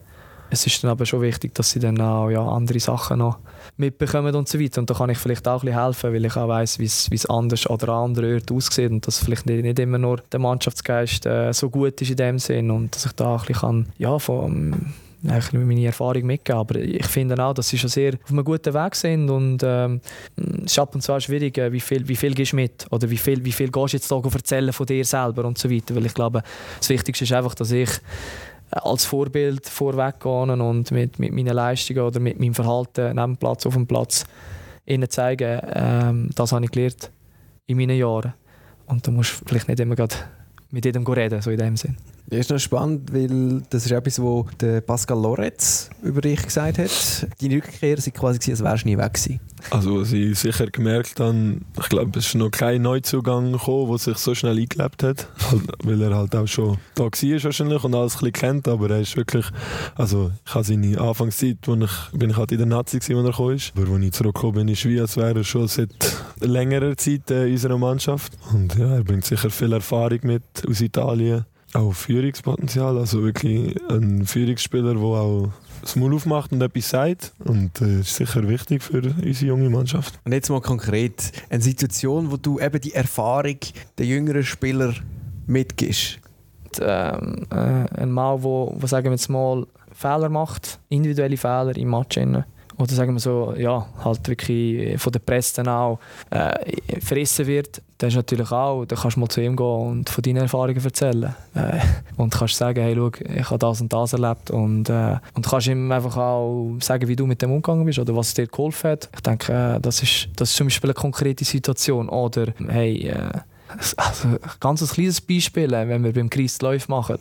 D: es ist dann aber schon wichtig, dass sie dann auch ja, andere Sachen noch mitbekommen und so weiter. Und da kann ich vielleicht auch ein bisschen helfen, weil ich auch weiss, wie es anders oder an anderen Orten aussieht und dass vielleicht nicht, nicht immer nur der Mannschaftsgeist äh, so gut ist in dem Sinn und dass ich da ein bisschen kann, ja, von meine Erfahrung mitgeben. Aber ich finde auch, dass sie schon sehr auf einem guten Weg sind und ähm, es ist ab und zu auch schwierig, äh, wie viel, wie viel gehst du mit oder wie viel, wie viel gehst du jetzt da erzählen von dir selber und so weiter. Weil ich glaube, das Wichtigste ist einfach, dass ich als Vorbild vorweggehen und mit, mit meinen Leistungen oder mit meinem Verhalten neben dem Platz, auf dem Platz ihnen zeigen, ähm, das habe ich gelernt in meinen Jahren. Und da musst du vielleicht nicht immer mit jedem reden, so in dem Sinn.
B: Das ist noch spannend, weil das ist etwas, was Pascal Loretz über dich gesagt hat. Deine Rückkehr war quasi, als wärst du nie weg gewesen.
I: Also, was ich sicher gemerkt habe, ich glaube, es ist noch kein Neuzugang gekommen, der sich so schnell eingelebt hat. weil er halt auch schon da war wahrscheinlich und alles ein bisschen kennt, aber er ist wirklich, also ich habe seine Anfangszeit, wo ich, bin ich halt in der Nazi gewesen, als er gekommen ist. Aber als ich zurückgekommen bin, ist wie, als wäre er schon seit längerer Zeit in unserer Mannschaft. Und ja, er bringt sicher viel Erfahrung mit aus Italien auch Führungspotenzial, also wirklich ein Führungsspieler, der auch das Maul aufmacht und etwas sagt. Und das äh, ist sicher wichtig für unsere junge Mannschaft.
B: Und jetzt mal konkret, eine Situation, wo du eben die Erfahrung der jüngeren Spieler mitgibst.
D: Ähm, äh, ein Mann, wo, wo sagen wir jetzt mal Fehler macht, individuelle Fehler im Match. Oder sagen wir so, ja, halt wirklich von der Presse dann auch äh, verrissen wird, dann ist natürlich auch, dann kannst du mal zu ihm gehen und von deinen Erfahrungen erzählen. Äh, und kannst sagen, hey, schau, ich habe das und das erlebt. Und, äh, und kannst ihm einfach auch sagen, wie du mit dem umgegangen bist oder was dir geholfen hat. Ich denke, äh, das, ist, das ist zum Beispiel eine konkrete Situation. Oder, hey, äh, also, ganz ein kleines Beispiel, äh, wenn wir beim Christ Läufe machen,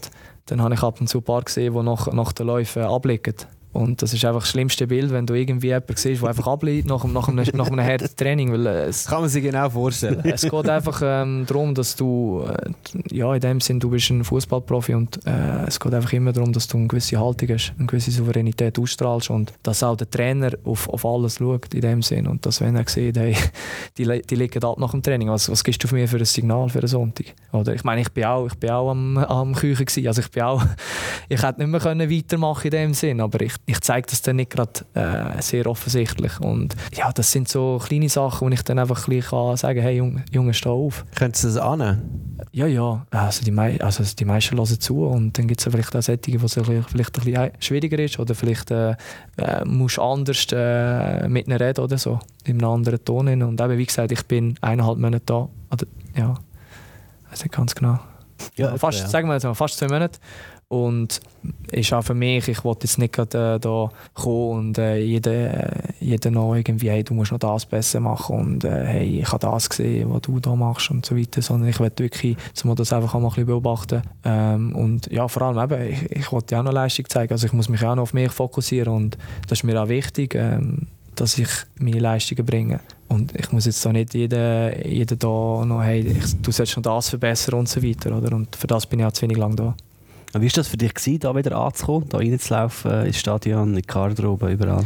D: dann habe ich ab und zu ein paar gesehen, die nach, nach den Läufen abliegen. Und das ist einfach das schlimmste Bild, wenn du irgendwie jemanden siehst, der einfach abliegt nach, nach, einem, nach einem harten Training. Weil es,
B: Kann man sich genau vorstellen.
D: es geht einfach ähm, darum, dass du, äh, ja, in dem Sinn, du bist ein Fußballprofi und äh, es geht einfach immer darum, dass du eine gewisse Haltung hast, eine gewisse Souveränität ausstrahlst und dass auch der Trainer auf, auf alles schaut, in dem Sinn. Und dass, wenn er sieht, hey, die, die liegen ab nach dem Training, was, was gibst du für mir für ein Signal für einen Sonntag? Oder ich meine, ich bin auch, ich bin auch am, am Küchen gewesen, also ich bin auch, ich hätte nicht mehr können weitermachen in dem Sinn, aber ich ich zeige das dann nicht gerade äh, sehr offensichtlich. Und ja, das sind so kleine Sachen, wo ich dann einfach ein kann sagen hey Junge, Junge steh auf.
B: Können Sie das annehmen?
D: Ja, ja. Also die, mei also die meisten hören zu und dann gibt es vielleicht auch Sättige, wo es vielleicht ein bisschen schwieriger ist oder vielleicht äh, äh, musst anders äh, mit ihnen reden oder so, in einem anderen Ton. Und eben, wie gesagt, ich bin eineinhalb Monate da. Oder, ja, weiß nicht ganz genau. Ja, fast, ja. sagen wir jetzt mal, fast zwei Monate. Und ist auch für mich, ich wollte jetzt nicht gerade äh, da kommen und äh, jeder, äh, jeder noch irgendwie, hey, du musst noch das besser machen und äh, hey, ich habe das gesehen, was du da machst und so weiter, sondern ich will wirklich, dass man das einfach auch mal ein beobachten ähm, und ja, vor allem eben, ich, ich wollte ja auch noch Leistung zeigen, also ich muss mich auch noch auf mich fokussieren und das ist mir auch wichtig, ähm, dass ich meine Leistungen bringe. Und ich muss jetzt da nicht jeden, jeden da noch, hey, ich, du sollst noch das verbessern und so weiter, oder? Und für das bin ich auch zu wenig lang da.
C: Wie war das für dich, gewesen, da wieder anzukommen, da reinzulaufen ins Stadion, in die Garderobe, überall?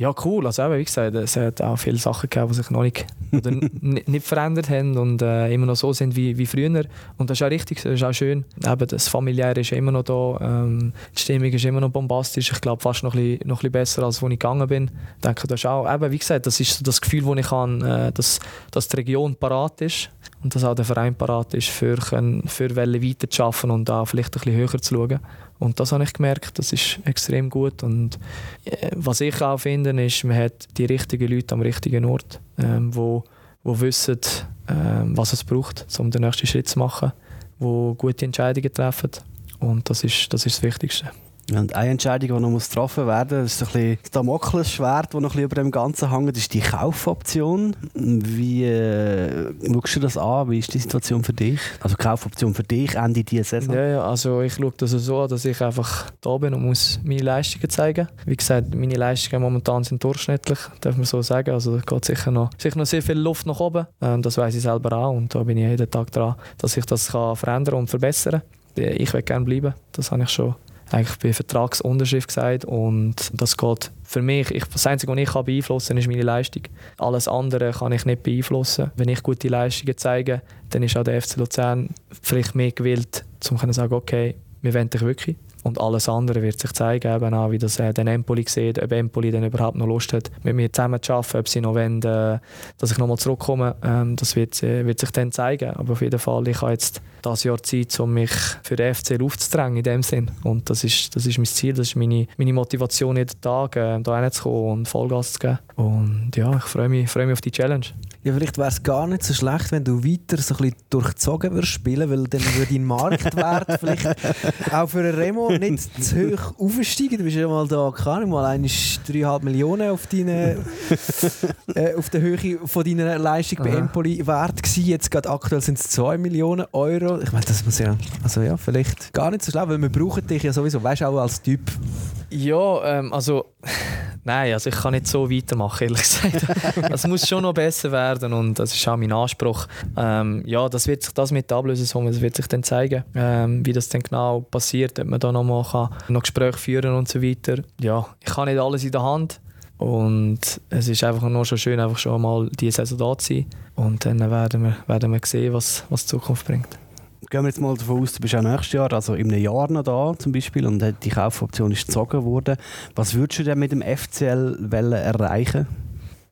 D: Ja, cool. Also eben, wie gesagt, es hat auch viele Sachen gegeben, die sich noch nicht, oder nicht verändert haben und äh, immer noch so sind wie, wie früher. Und das ist auch richtig, das ist auch schön. Eben, das Familiäre ist immer noch da, ähm, die Stimmung ist immer noch bombastisch. Ich glaube, fast noch ein, bisschen, noch ein bisschen besser, als wo ich gegangen bin. Ich denke, das ist auch, eben, wie gesagt, das ist so das Gefühl, das ich habe, äh, dass, dass die Region parat ist und dass auch der Verein parat ist, für, für weiter zu arbeiten und da vielleicht ein bisschen höher zu schauen. Und das habe ich gemerkt, das ist extrem gut. Und äh, was ich auch finde, ist, man hat die richtigen Leute am richtigen Ort, ähm, wo, wo wissen, ähm, was es braucht, um den nächsten Schritt zu machen, wo gute Entscheidungen treffen. Und das ist das, ist das Wichtigste.
C: Und eine Entscheidung, die noch getroffen werden muss, ist ein bisschen das Damoklesschwert, das noch ein bisschen über dem Ganzen hängt, ist die Kaufoption. Wie äh, schaust du das an? Wie ist die Situation für dich? Also Kaufoption für dich Ende dieser Saison?
D: Ja, ja, also ich schaue das so an, dass ich einfach da bin und muss meine Leistungen zeigen. Wie gesagt, meine Leistungen momentan sind durchschnittlich, darf man so sagen. Also da geht sicher noch, sicher noch sehr viel Luft nach oben. Ähm, das weiß ich selber auch und da bin ich jeden Tag dran, dass ich das kann verändern und verbessern kann. Ich will gerne bleiben, das habe ich schon eigentlich bei Vertragsunterschrift gesagt und das geht für mich, ich, das Einzige, was ich kann beeinflussen kann, ist meine Leistung. Alles andere kann ich nicht beeinflussen. Wenn ich gute Leistungen zeige, dann ist auch der FC Luzern vielleicht mehr gewillt, um zu sagen, okay, wir wollen dich wirklich. Und alles andere wird sich zeigen, eben auch, wie das äh, den Empoli sieht, ob Empoli dann überhaupt noch Lust hat, mit mir zusammen zu arbeiten, ob sie noch wollen, äh, dass ich nochmal zurückkomme. Ähm, das wird, äh, wird sich dann zeigen. Aber auf jeden Fall, ich habe jetzt das Jahr Zeit, um mich für den FC aufzudrängen in dem Sinn. Und das ist, das ist mein Ziel, das ist meine, meine Motivation jeden Tag, äh, da hinzukommen und Vollgas zu geben. Und ja, ich freue mich, freue mich auf die Challenge.
B: Ja, vielleicht wäre es gar nicht so schlecht, wenn du weiter so ein bisschen durchzogen würdest spielen, weil dann würde dein Marktwert vielleicht auch für einen Remo nicht zu hoch aufsteigen. Du bist ja mal da, keine mal eine 3,5 Millionen auf, deine, äh, auf der Höhe von deiner Leistung bei Empoli wert gewesen. Jetzt gerade aktuell sind es 2 Millionen Euro. Ich meine, das muss ja, also ja, vielleicht gar nicht so schlecht, weil wir brauchen dich ja sowieso, weißt du, auch als Typ.
D: Ja, ähm, also Nein, also ich kann nicht so weitermachen, ehrlich gesagt. Es muss schon noch besser werden und das ist auch mein Anspruch. Ähm, ja, das wird sich das mit der Ablösesumme, das wird sich dann zeigen, ähm, wie das dann genau passiert, ob man da noch mal kann, noch Gespräche führen und so weiter. Ja, ich habe nicht alles in der Hand und es ist einfach nur schon schön, einfach schon mal diese Saison da zu sein und dann werden wir, werden wir sehen, was, was die Zukunft bringt
C: gehen wir jetzt mal davon aus, du bist auch nächstes Jahr, also in einem Jahr noch da zum Beispiel und die Kaufoption ist gezogen worden. Was würdest du denn mit dem FCL erreichen?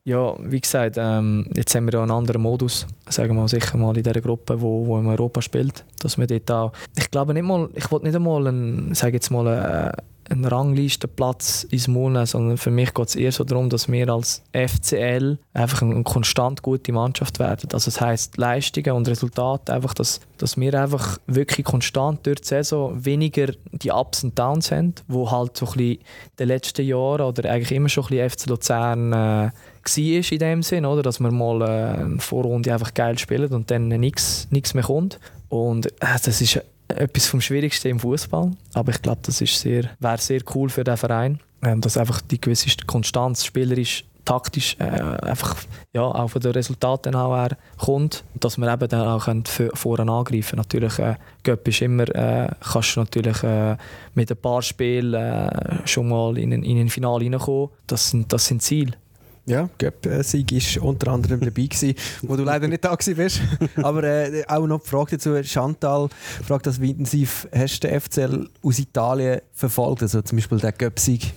D: Ja, wie gesagt, ähm, jetzt haben wir ja einen anderen Modus, sagen wir sicher mal in dieser Gruppe, wo, wo in Europa spielt, dass wir dort auch, ich glaube nicht mal, ich wollte nicht einmal, ein, sage jetzt mal, ein, einen Ranglistenplatz ins Mund, sondern für mich geht es eher so darum, dass wir als FCL einfach eine, konstant gute Mannschaft werden. Also das heisst Leistungen und Resultate, einfach, dass, dass wir einfach wirklich konstant durch die Saison weniger die Ups und Downs haben, wo halt so ein bisschen in den letzten Jahren oder eigentlich immer schon ein bisschen FC Luzern äh, war in dem Sinn, oder? dass wir mal äh, eine Vorrunde einfach geil spielen und dann nichts mehr kommt. Und äh, das ist etwas vom Schwierigsten im Fußball. Aber ich glaube, das sehr, wäre sehr cool für den Verein, ähm, dass einfach die gewisse Konstanz spielerisch taktisch äh, einfach ja, auch von den Resultaten her kommt, dass wir eben dann auch vorne angreifen Natürlich, äh, ist immer, äh, kannst du natürlich äh, mit ein paar Spielen äh, schon mal in, in ein Finale reinkommen. Das sind, das sind Ziele.
B: Ja, Göpp-Sieg war unter anderem dabei, gewesen, wo du leider nicht da warst. Aber äh, auch noch die Frage dazu, Chantal fragt das, wie intensiv hast du den FCL aus Italien verfolgt, also zum Beispiel den Göpp-Sieg?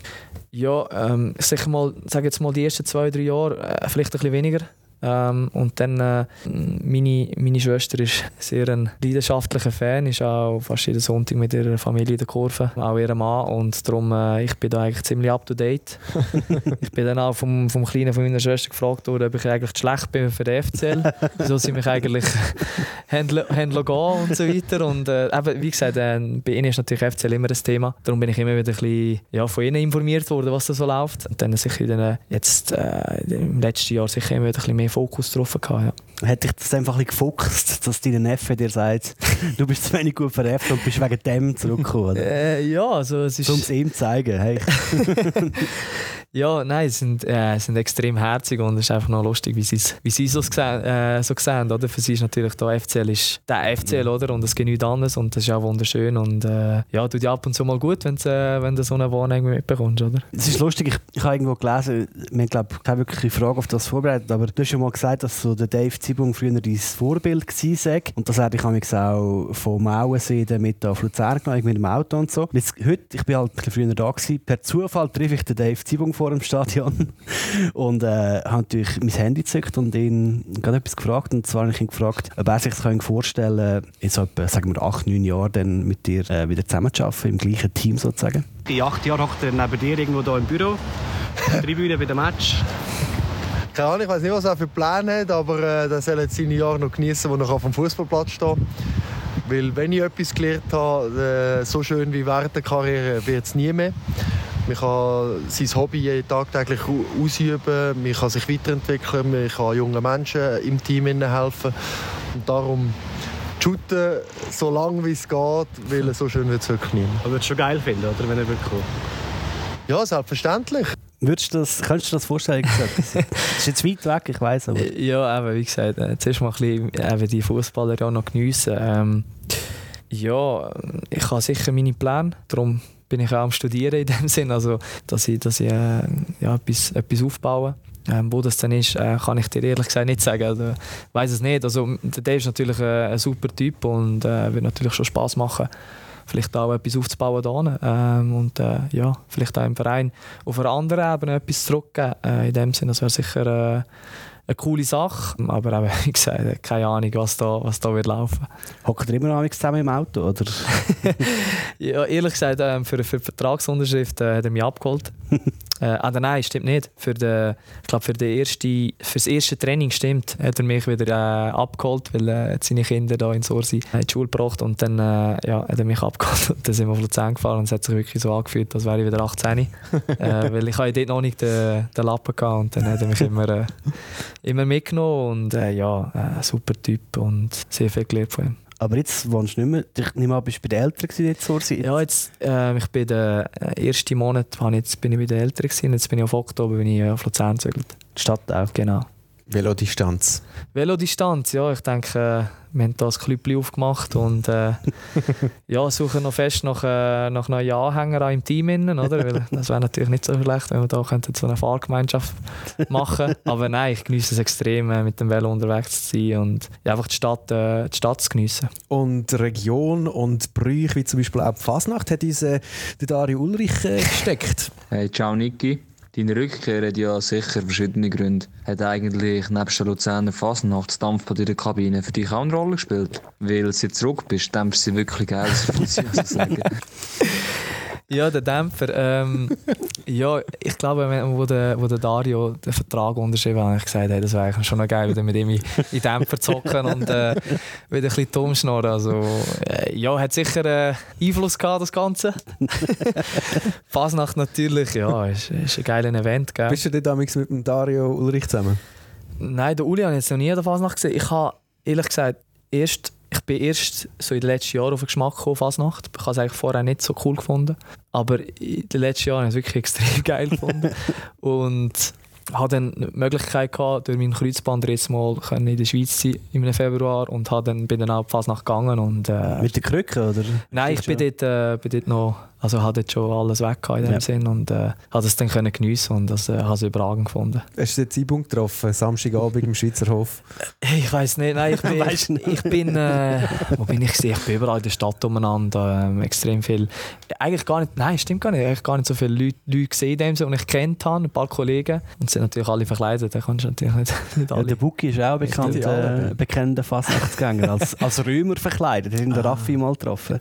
D: Ja, ähm, ich sage mal, sag jetzt mal die ersten zwei, drei Jahre, äh, vielleicht ein bisschen weniger. Ähm, und dann, äh, meine, meine Schwester ist sehr ein leidenschaftlicher Fan, ist auch fast jeden Sonntag mit ihrer Familie in der Kurve, auch ihr Mann. Und darum, äh, ich bin da eigentlich ziemlich up to date. ich bin dann auch vom, vom Kleinen von meiner Schwester gefragt worden, ob ich eigentlich schlecht bin für den FCL. Wieso sie mich eigentlich haben, gehen und so weiter. Und äh, eben, wie gesagt, äh, bei ihnen ist natürlich FCL immer ein Thema. Darum bin ich immer wieder ein bisschen ja, von ihnen informiert worden, was da so läuft. Und dann sicher dann, jetzt äh, im letzten Jahr sicher immer wieder ein bisschen mehr Fokus drauf gehabt.
C: Ja. Hat dich das einfach ein gefuchst, dass dein Neffe dir sagt, du bist zu wenig gut F und bist wegen dem zurückgekommen?
D: Äh, ja, also es ist...
C: Um es ihm zu zeigen, hey.
D: Ja, nein, sie sind, äh, sind extrem herzig und es ist einfach noch lustig, wie sie wie sie so äh, so sehen. Oder? Für sie ist natürlich der FCL ist der FCL, oder? Und es geht nichts anderes und das ist auch wunderschön und äh, ja, tut dir ab und zu mal gut, äh, wenn du so eine Wohnung mitbekommst, oder?
C: Es ist lustig, ich, ich habe irgendwo gelesen, wir glaube keine wirkliche Frage auf das vorbereitet, aber du hast ja mal gesagt, dass so der Dave Zibung früher dein Vorbild war und das hätte ich auch von Mauensee mit auf Luzern genommen, mit dem Auto und so. Jetzt, heute, ich bin halt ein bisschen früher da gewesen, per Zufall treffe ich den Dave Zibung vor dem Stadion und äh, habe natürlich mein Handy gezückt und ihn gerade etwas gefragt. Und zwar habe ich ihn gefragt, ob er sich das vorstellen kann, in so etwa, sagen wir, acht, neun Jahren dann mit dir äh, wieder zusammenzuarbeiten, im gleichen Team sozusagen.
J: In acht Jahren hockt er neben dir irgendwo hier im Büro, Tribüne bei dem Match.
K: Keine Ahnung, ich weiß nicht, was er für Pläne hat, aber äh, er soll jetzt seine Jahre noch genießen, wo er auf dem Fußballplatz steht. Weil wenn ich etwas gelernt habe, äh, so schön wie während der Karriere wird es nie mehr. Man kann sein Hobby tagtäglich ausüben, man kann sich weiterentwickeln, man kann jungen Menschen im Team helfen. Und darum shooten, so lange wie es geht, weil so schön wird es wirklich nicht
J: Aber würdest du schon geil finden, oder, wenn er wirklich kommt?
K: Ja, selbstverständlich.
C: Würdest du das, könntest du dir das vorstellen? das ist jetzt weit weg, ich weiß aber.
D: Ja, eben, wie gesagt, äh, zuerst mal ein bisschen eben die Fußballer ja noch geniessen. Ähm, ja, ich habe sicher meine Pläne, darum bin ich auch am Studieren in dem Sinn, also dass ich, dass ich äh, ja, etwas, etwas aufbaue. Ähm, wo das dann ist, äh, kann ich dir ehrlich gesagt nicht sagen. Also, weiß es nicht. Also, der Dave ist natürlich äh, ein super Typ und äh, wird natürlich schon Spaß machen, vielleicht auch etwas aufzubauen da ähm, und äh, ja, vielleicht auch im Verein auf einer anderen Ebene etwas zurückgeben. Äh, in dem Sinne, das wäre sicher äh, eine coole Sache. Aber eben, wie gesagt, keine Ahnung, was da, was da wird laufen.
C: Hockt ihr immer noch zusammen im Auto? Oder?
D: ja, ehrlich gesagt, ähm, für, für die Vertragsunterschrift äh, hat er mich abgeholt. äh, ah, nein, stimmt nicht. Für, den, ich glaube, für, erste, für das erste Training stimmt, hat er mich wieder äh, abgeholt, weil äh, seine Kinder da in Sorsi in die Schule gebracht und dann äh, ja, hat er mich abgeholt und dann sind wir auf Luzern gefahren und es hat sich wirklich so angefühlt, als wäre ich wieder 18. äh, weil ich dort noch nicht den, den Lappen gehabt und dann hat er mich immer, äh, immer mitgenommen und äh, ja, äh, super Typ und sehr viel gelernt von ihm.
C: Aber jetzt wohnst du nicht mehr. Ich nehme an, bist du bei den Eltern jetzt so?
D: Ja, jetzt, äh, ich bin den äh, ersten Monat jetzt bin ich bei den Eltern gewesen, jetzt bin ich auf Oktober bin ich auf Luzern gezögert.
C: Die Stadt auch?
D: Genau.
B: Velodistanz?
D: Velodistanz, ja. Ich denke, äh, wir haben da ein Klüppli aufgemacht und äh, ja, suchen noch fest nach, äh, nach neuen Anhängern im Team. Innen, oder? Weil das wäre natürlich nicht so schlecht, wenn wir da so eine Fahrgemeinschaft machen könnten. Aber nein, ich genieße es extrem, äh, mit dem Velo unterwegs zu sein und ja, einfach die Stadt, äh, die Stadt zu geniessen.
B: Und Region und Brüche, wie zum Beispiel auch die Fasnacht, hat uns äh, der Dario Ulrich äh, gesteckt.
L: Hey, ciao Niki. Deine Rückkehr hat ja sicher verschiedene Gründe. Hat eigentlich nebst der Luzerner Fasnachtsdampf in der Kabine für dich auch eine Rolle gespielt? Weil du zurück bist, dämpfst du wirklich geil, das muss ich sagen.
D: Ja, der Dämpfer. Ähm, ja, ich glaube, wo der, wo der Dario den Vertrag unterschrieben hat, habe ich gesagt, hey, das wäre eigentlich schon noch geil, wieder mit ihm in in Dämpfer zocken und äh, wieder ein bisschen dumm schnurren. Also, äh, ja, hat sicher äh, Einfluss gehabt, das Ganze. Fasnacht natürlich, ja, ist, ist ein geiles Event. Gell?
B: Bist du denn damals mit dem Dario Ulrich zusammen?
D: Nein, den Uli habe ich jetzt noch nie an der Fasnacht gesehen. Ich habe ehrlich gesagt erst, ich bin erst so in den letzten Jahren auf den Geschmack gekommen, Fasnacht. Ich habe es eigentlich vorher nicht so cool gefunden. Aber in den letzten Jahren habe ich es wirklich extrem geil gefunden. Und habe dann die Möglichkeit gehabt, durch meinen Kreuzbandriss mal können in der Schweiz sein im Februar und habe dann, bin dann auch auf Fasnacht gegangen. Und, äh,
C: Mit der Krücke, oder?
D: Nein, ich bin dort, äh, bin dort noch, also habe dort schon alles weg in dem
C: Ja.
D: Sinn und äh, habe das dann können geniessen und das äh, habe es überragend gefunden.
B: Hast du den Zeitpunkt getroffen, Samstagabend im Schweizer Hof?
D: Hey, ich weiß nicht, nein, ich bin,
C: Weisst
D: ich, ich bin, äh, wo bin ich gewesen? Ich bin überall in der Stadt umeinander, ähm, extrem viel. Eigentlich gar nicht, nein, stimmt gar nicht, eigentlich gar nicht so viele Leute, Leute gesehen, in dem die ich kennt habe, ein paar Kollegen und sind natürlich alle verkleidet, da kannst du natürlich nicht, nicht
C: Ja,
D: alle.
C: der Buki ist auch bekannt, äh, bekannter Fastnachtsgänger. Als, als Römer verkleidet. Wir haben den Raffi mal getroffen.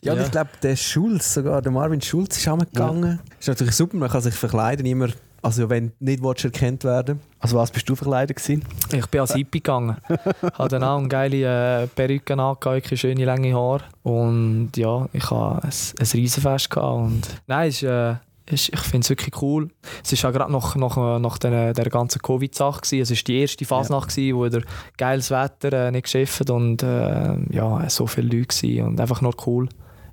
B: Ja,
D: Ja.
B: ich glaube, der Schulz, sogar der Marvin Schulz ist auch gegangen. Ist natürlich super, man kann sich verkleiden, immer, also wenn du nicht willst, erkannt werden
C: Also was bist du verkleidet gewesen?
D: Ich bin als Hippie gegangen. hatte dann auch eine geile äh, Perücke angehabt, schöne lange Haare. Und ja, ich hatte ein, ein Riesenfest. Gehabt und nein, es ist, äh, ist, ich finde es wirklich cool. Es war auch gerade nach, nach, nach der, der ganzen Covid-Sache. gewesen. Es war die erste Fasnacht, gewesen, wo wieder geiles Wetter, äh, nicht geschifft und äh, ja, so viele Leute waren und einfach nur cool.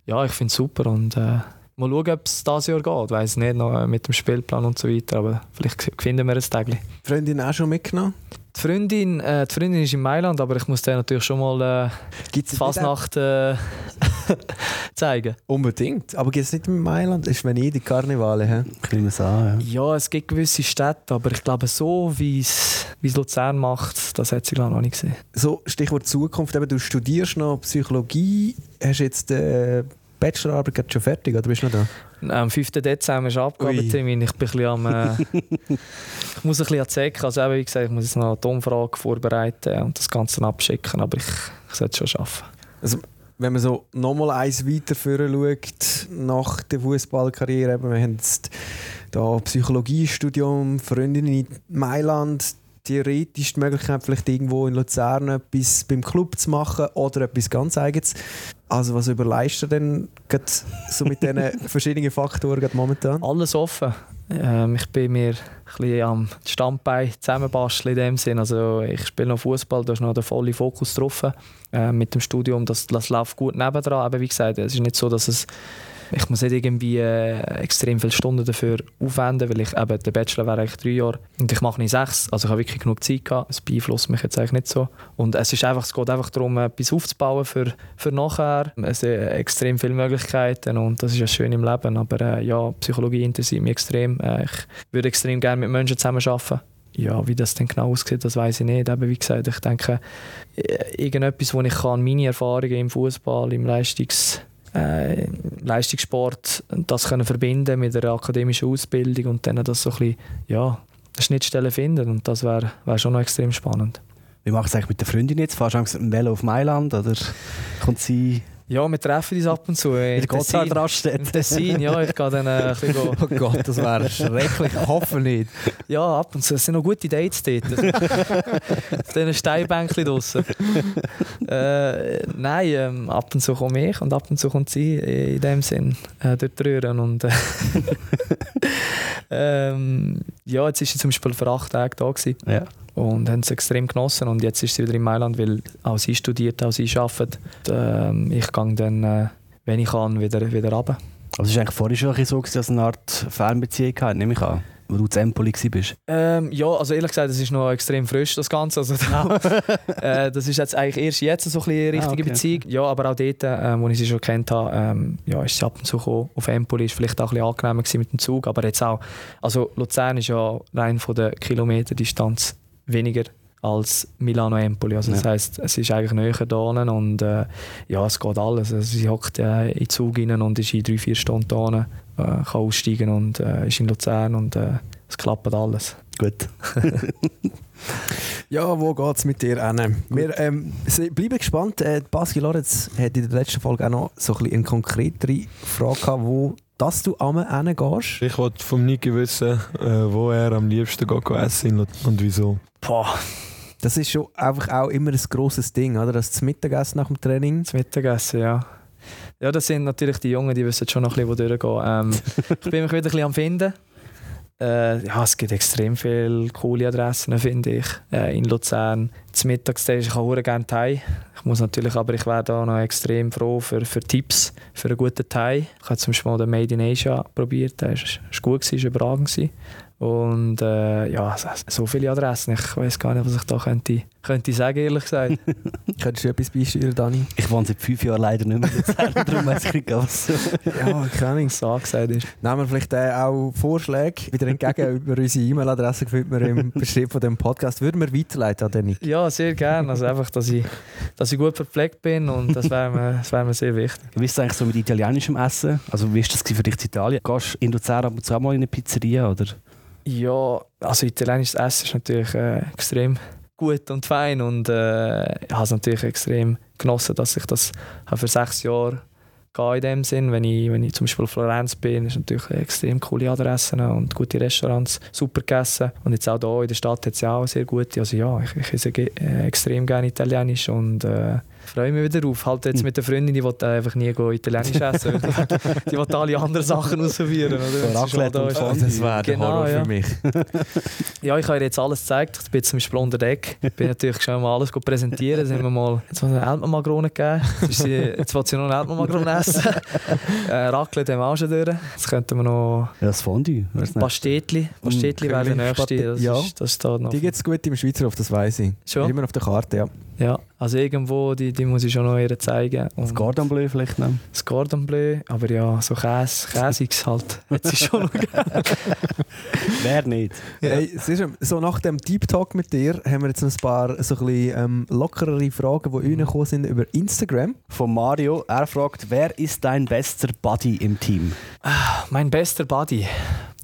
D: Ja, ich finde es super und äh, mal schauen, ob es dieses Jahr geht. Ich weiß nicht, noch äh, mit dem Spielplan und so weiter, aber vielleicht finden wir ein Tägli.
B: Die Freundin auch schon mitgenommen?
D: Die Freundin, äh, die Freundin ist in Mailand, aber ich muss dir natürlich schon mal äh,
B: Gibt's
D: Fasnacht äh, zeigen.
B: Unbedingt. Aber gibt es nicht in Mailand? Ist Venedig, Karnevale. He?
C: Nehme es an, ja.
D: Ja, es gibt gewisse Städte, aber ich glaube, so wie es Luzern macht, das hat sie glaube noch nicht gesehen.
B: So, Stichwort Zukunft. Eben, du studierst noch Psychologie. Hast jetzt die Bachelorarbeit gerade schon fertig oder bist du noch da?
D: Am 5. Dezember ist Abgabetermin. Ich bin ein am. Äh, ich muss ein bisschen an Säcke. Also, eben, wie gesagt, ich muss jetzt noch die Umfrage vorbereiten und das Ganze dann abschicken, aber ich, ich sollte es schon schaffen.
B: Also, wenn man so nochmal eins weiter vorne schaut, nach der Fußballkarriere, wir haben jetzt da Psychologiestudium, Freundin in Mailand, theoretisch die Möglichkeit, vielleicht irgendwo in Luzern etwas beim Club zu machen oder etwas ganz Eigenes. Also was überleist du denn so mit diesen verschiedenen Faktoren momentan?
D: Alles offen. Ähm, ich bin mir ein bisschen am Standbein zusammenbasteln in dem Sinn. Also ich spiele noch Fußball, da ist noch der volle Fokus drauf. Äh, mit dem Studium, das, das läuft gut nebendran. Aber wie gesagt, es ist nicht so, dass es ich muss nicht irgendwie äh, extrem viele Stunden dafür aufwenden, weil ich eben, der Bachelor wäre eigentlich drei Jahre und ich mache nicht sechs. Also ich habe wirklich genug Zeit gehabt. Es beeinflusst mich jetzt eigentlich nicht so. Und es ist einfach, es geht einfach darum, etwas aufzubauen für, für nachher. Es sind extrem viele Möglichkeiten und das ist ja schön im Leben. Aber äh, ja, Psychologie interessiert mich extrem. Äh, ich würde extrem gerne mit Menschen zusammenarbeiten. Ja, wie das denn genau aussieht, das weiß ich nicht. Aber wie gesagt, ich denke, äh, irgendetwas, wo ich kann, meine Erfahrungen im Fußball, im Leistungs äh, Leistungssport das können verbinden mit einer akademischen Ausbildung und dann das so ein bisschen, ja, eine Schnittstelle finden und das wäre wär schon noch extrem spannend.
C: Wie machst du es eigentlich mit der Freundin jetzt? Fahrst du mit dem Velo auf Mailand oder kommt sie...
D: Ja, wir treffen uns ab und zu. äh,
C: In Gotthard-Raststätte.
D: In Tessin, ja, ich gehe dann äh, ein bisschen
B: Oh Gott, das wäre schrecklich. Ich hoffe nicht.
D: Ja, ab und zu. Es sind noch gute Dates dort. Auf diesen Steinbänkchen draussen. äh, nein, ähm, ab und zu komme ich und ab und zu kommt sie in dem Sinn äh, dort rühren. Und, äh, ähm, ja, jetzt ist sie zum Beispiel für acht Tage da gewesen.
C: Ja.
D: Und haben es extrem genossen. Und jetzt ist sie wieder in Mailand, weil auch sie studiert, auch sie arbeitet. Und, ähm, ich gehe dann, äh, wenn ich kann, wieder, wieder runter.
C: Aber es war eigentlich vorher schon so, dass es eine Art Fernbeziehung hatte, nehme ich an. Wo du zu Empoli warst.
D: Ähm, ja, also ehrlich gesagt, es ist noch extrem frisch, das Ganze. Also, äh, das ist jetzt eigentlich erst jetzt so ein bisschen eine richtige
C: Ah, okay.
D: Beziehung. Ja, aber auch dort, äh, wo ich sie schon kennt habe, ähm, ja, ist sie ab und zu gekommen. Auf Empoli ist vielleicht auch ein bisschen angenehmer mit dem Zug, aber jetzt auch, also Luzern ist ja rein von der Kilometerdistanz weniger als Milano-Empoli. Also das
C: Ja.
D: heisst, es ist eigentlich näher da und äh, ja, es geht alles. Also sie hockt äh, in den Zug rein und ist in drei, vier Stunden da äh, kann aussteigen und äh, ist in Luzern und äh, es klappt alles.
C: Gut.
B: Ja, wo geht es mit dir hin? Wir ähm, bleiben gespannt. Äh, Baski Lorenz hat in der letzten Folge auch noch so ein bisschen eine konkretere Frage gehabt, wo dass du am Ende gehst.
I: Ich wollte vom Niki wissen, äh, wo er am liebsten geht essen und, und wieso.
D: Boah,
B: Das ist schon einfach auch immer ein grosses Ding, oder? Das Mittagessen nach dem Training.
D: das Mittagessen, ja. Ja, das sind natürlich die Jungen, die wissen schon noch ein bisschen, wo durchgehen. Ähm, ich bin mich wieder ein bisschen am Finden. Äh, ja, es gibt extrem viele coole Adressen, finde ich. Äh, in Luzern. Zum Mittagstisch, ich sehr gerne Thai. Ich muss natürlich, aber ich wäre da noch extrem froh für, für Tipps für einen guten Thai. Ich habe zum Beispiel mal den Made in Asia probiert. Der war gut, ist überragend. Und äh, ja, so- so viele Adressen. Ich weiß gar nicht, was ich da könnte, könnte sagen, ehrlich gesagt.
B: Könntest du etwas beisteuern, Dani?
C: Ich wohne seit fünf Jahren leider nicht mehr in Luzern, darum weiß ich nicht, was
B: Ja, keine Ahnung.
D: was angesagt ist.
B: Nehmen wir vielleicht äh, auch Vorschläge wieder entgegen über unsere E-Mail-Adresse, findet man im Beschrieb von dem Podcast. Würden wir weiterleiten an den?
D: Ja, sehr gerne. Also einfach, dass ich, dass ich gut verpflegt bin und das wäre mir, das wär mir sehr wichtig.
C: Wie ist es eigentlich so mit italienischem Essen? Also wie ist das für dich in Italien? Gehst du in Luzern ab und zu auch mal in eine Pizzeria? Oder?
D: Ja, also italienisches Essen ist natürlich äh, extrem gut und fein und äh, ich habe es natürlich extrem genossen, dass ich das für sechs Jahre gehe in dem Sinn. Wenn ich, wenn ich zum Beispiel in Florenz bin, ist natürlich extrem coole Adressen und gute Restaurants, super gegessen. Und jetzt auch hier in der Stadt hat es ja auch sehr gute. Also ja, ich, ich esse äh, extrem gerne Italienisch und äh, freue mich wieder drauf. Halt jetzt mit der Freundin, die will einfach nie go Italienisch essen. die, will alle anderen Sachen ausprobieren. Oder?
C: So
D: da
C: und
D: ist.
C: Fondue.
B: Das wäre der
D: Genau,
B: Horror
D: ja.
B: für mich.
D: Ja, ich habe ihr jetzt alles gezeigt. Ich bin zum Beispiel unter Deck. Ich bin natürlich schon mal alles präsentieren. Jetzt haben wir mal jetzt Elbmann-Makrone gegeben. Jetzt, ist sie, jetzt will sie noch eine Elbmann-Makrone essen. äh, Raclette haben wir auch schon durch. Jetzt könnten wir noch
C: Ja, das Fondue.
D: Pastetli. Pastetli wäre der nächste. Das,
B: Ja.
D: ist, das steht noch.
B: Die gibt es gut im Schweizer Hof, das weiß ich.
D: Schon?
B: Immer auf der Karte, ja.
D: Ja, also irgendwo, die, die muss ich schon noch ihr zeigen.
C: Das
D: Und
C: Cordon Bleu vielleicht noch.
D: das Cordon Bleu. Aber ja, so Käse, Käsiges halt. Hat sie schon noch.
C: Wer nicht?
B: Hey, siehst du, so nach dem Deep Talk mit dir haben wir jetzt noch ein paar so ein bisschen, ähm, lockerere Fragen, die reingekommen sind über Instagram.
C: Von Mario. Er fragt, wer ist dein bester Buddy im Team?
D: Mein bester Buddy.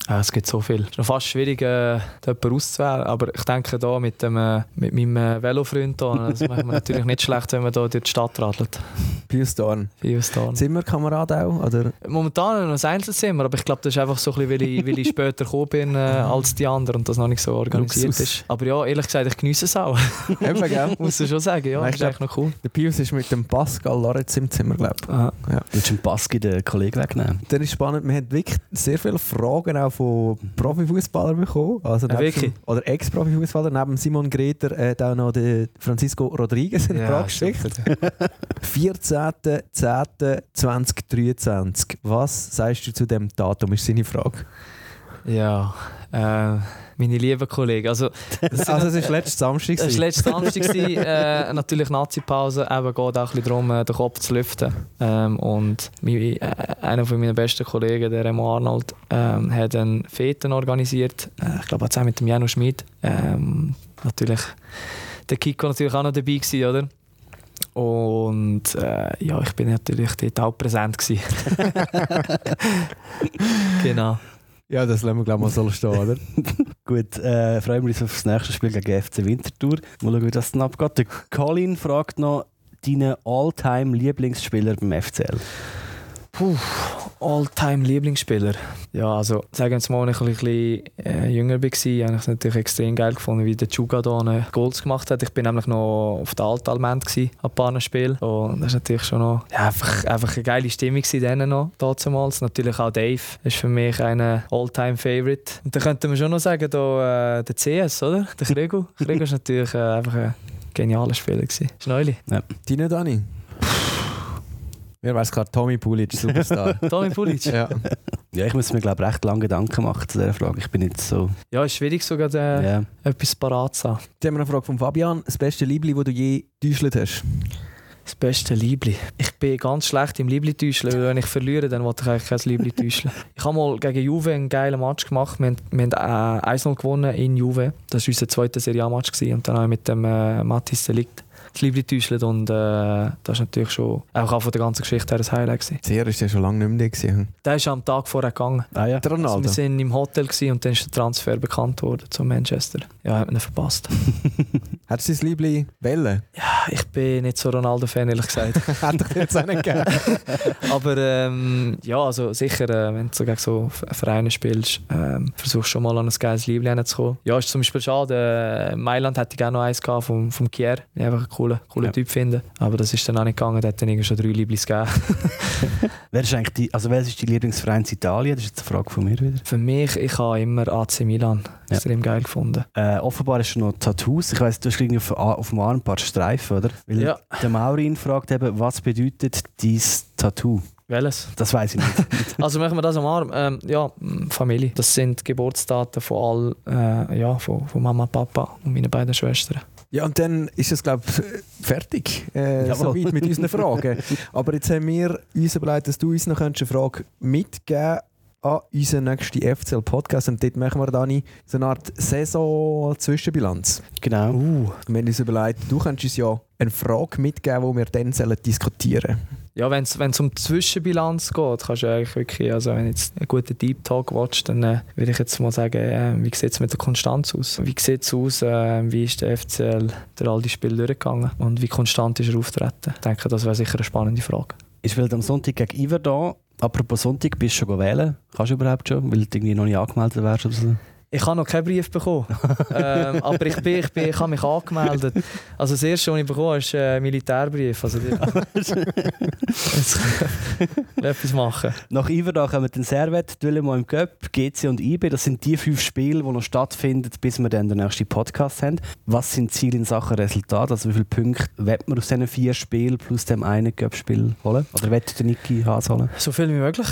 D: Ja, es gibt so viel. Es ist noch fast schwierig, äh, jemanden auszuwählen. Aber ich denke, da mit, dem, äh, mit meinem äh, Velofreund, da, das macht man natürlich nicht schlecht, wenn man da durch die Stadt radelt.
B: Pius Dorn.
D: Pius Dorn.
B: Zimmerkamerad auch? Oder?
D: Momentan noch ein Einzelzimmer, aber ich glaube, das ist einfach so ein bisschen, weil ich, weil ich später gekommen bin äh, als die anderen und das noch nicht so organisiert
B: Luxus.
D: ist. Aber ja, ehrlich gesagt, ich genieße es auch.
B: Eben, gell?
D: Muss ich schon sagen, ja,
B: Nein,
D: das ist eigentlich noch cool.
B: Der Pius ist mit dem Pascal Lorenz im Zimmer, glaube ich.
D: Aha.
B: Ja.
C: Willst du einen Baski den Kollegen wegnehmen?
B: Dann ist spannend, wir haben wirklich sehr viele Fragen auch von Profifußballern bekommen. Also
D: Ja, wirklich?
B: dem- Oder Ex-Profifußballer. Neben Simon Greter hat auch noch der Francisco Rodriguez eine Frage geschickt. 14.10.2023. Was sagst du zu dem Datum? Ist seine Frage.
D: Ja, äh, meine lieben Kollegen. Also, das
B: Also, es war letzten Samstag.
D: Es war letzten Samstag. äh, natürlich Nazi-Pause. Eben geht auch ein bisschen darum, äh, den Kopf zu lüften. Ähm, und mein, äh, einer von meinen besten Kollegen, der Remo Arnold, ähm, hat einen Feten organisiert. Äh, ich glaube, zusammen mit dem Janu Schmid. Ähm, natürlich der Kiko natürlich auch noch dabei gewesen, oder? Und äh, ja, ich bin natürlich dort auch präsent gewesen. genau.
B: Ja, das lassen wir glaube ich mal so stehen, oder?
C: Gut, äh, freuen wir uns auf das nächste Spiel gegen FC Winterthur. Mal schauen, wie das dann abgeht. Colin fragt noch deinen All-Time-Lieblingsspieler beim FCL.
D: Puh, All-Time Lieblingsspieler. Ja, also sagen wir es mal, als ich ein bisschen äh, jünger war, habe ich es natürlich extrem geil gefunden, wie der Juga da Goals gemacht hat. Ich bin nämlich noch auf der Altalment gsi an ein paar Spielen. Und das war natürlich schon noch ja, einfach, einfach eine geile Stimmung gewesen, dann noch damals. Natürlich auch Dave ist für mich ein All-Time Favorite. Und dann könnte man schon noch sagen, da, äh, der CS, oder? Der Krigo. Krigo ist natürlich äh, einfach ein genialer Spieler gewesen. Schneuli.
B: Deine Dani? Mir weiß klar, Tommy Pulic, Superstar.
D: Tommy Pulic.
B: ja.
C: Ja, ich muss mir glaube recht lange Gedanken machen zu dieser Frage. Ich bin nicht so...
D: Ja, ist schwierig sogar äh,
C: Ja.
D: etwas parat zu haben.
B: Jetzt haben wir eine Frage von Fabian. Das beste Liebli, das du je getäuscht hast?
D: Das beste Liebli. Ich bin ganz schlecht im Liebli täuschen, weil wenn ich verliere, dann wollte ich eigentlich kein Liebli täuschen. Ich habe mal gegen Juve einen geilen Match gemacht. Wir haben, wir haben äh, 1-0 gewonnen in Juve. Das war unser zweiter Serie A-Match. gewesen. Und dann habe ich mit dem äh, Mathis Delikt Liebling täuschen und äh, das ist natürlich schon auch von der ganzen Geschichte her ein Highlight gewesen.
B: Sehr ist ja schon lange nicht mehr gewesen.
D: Der ist am Tag vorher gegangen.
C: Ah, ja.
B: Der Ronaldo.
D: Also wir sind im Hotel gewesen und dann ist der Transfer bekannt worden zu Manchester. Ja, hat man ihn verpasst.
B: Hat sein Liebling Welle?
D: Ja, ich bin nicht so Ronaldo-Fan, ehrlich gesagt.
B: Hat doch jetzt auch nicht gegeben.
D: Aber ähm, ja, also sicher, äh, wenn du so gegen so Vereine spielst, ähm, versuchst schon mal an ein geiles Liebling hinzukommen. Ja, ist zum Beispiel schade. Äh, Mailand hätte ich auch noch eins gehabt vom, vom Kier. Ich einfach einen coolen, coolen
C: Ja.
D: Typ finde. Aber das ist dann auch nicht gegangen. Der hat dann irgendwie schon drei Lieblings gegeben.
C: Wer ist eigentlich die, also wer ist dein Lieblingsverein in Italien? Das ist jetzt eine Frage von mir wieder.
D: Für mich, ich habe immer AC Milan
C: Ja.
D: extrem geil gefunden.
C: Äh, offenbar hast du noch Tattoos. Ich weiss, du hast irgendwie auf, auf dem Arm ein paar Streifen, oder? Weil
D: Ja.
C: Der Maurin fragt eben, was bedeutet dieses Tattoo?
D: Welches?
C: Das weiß ich nicht.
D: Also machen wir das am Arm. Ähm, ja, Familie. Das sind Geburtsdaten von all, äh, ja, von, von Mama, Papa und meinen beiden Schwestern.
B: Ja, und dann ist es, glaube ich, fertig. Äh. Soweit mit unseren Fragen. Aber jetzt haben wir uns überlegt, dass du uns noch eine Frage mitgeben an unseren nächsten FCL-Podcast. Und dort machen wir, Dani, so eine Art Saison-Zwischenbilanz.
C: genau.
B: Uh. Wir haben uns überlegt, du kannst uns ja eine Frage mitgeben, die wir dann sollen diskutieren
D: Ja, wenn es um die Zwischenbilanz geht, kannst du eigentlich wirklich, also wenn du jetzt einen guten Deep Talk willst, dann äh, würde ich jetzt mal sagen, äh, wie sieht es mit der Konstanz aus? Wie sieht es aus, äh, wie ist der FCL durch all die Spiele durchgegangen und wie konstant ist er auftreten? Ich denke, das wäre sicher eine spannende Frage.
C: Ich will am Sonntag gegen Iver da. Apropos Sonntag, bist du schon wählen? Kannst du überhaupt schon? Weil du irgendwie noch nicht angemeldet wärst oder so.
D: Ich habe noch keinen Brief bekommen. ähm, aber ich, bin, ich, bin, ich habe mich angemeldet. Also das erste, was ich bekommen habe, ist ein Militärbrief. Also jetzt etwas machen.
C: Nach Iver da kommen dann Servet, Dülemo im Cup, GC und IB. Das sind die fünf Spiele, die noch stattfinden, bis wir dann den nächsten Podcast haben. Was sind die Ziele in Sachen Resultat? Also wie viele Punkte wird man aus diesen vier Spielen plus dem einen Cup-Spiel holen? Oder wird der Niki Haas holen?
D: So viel wie möglich.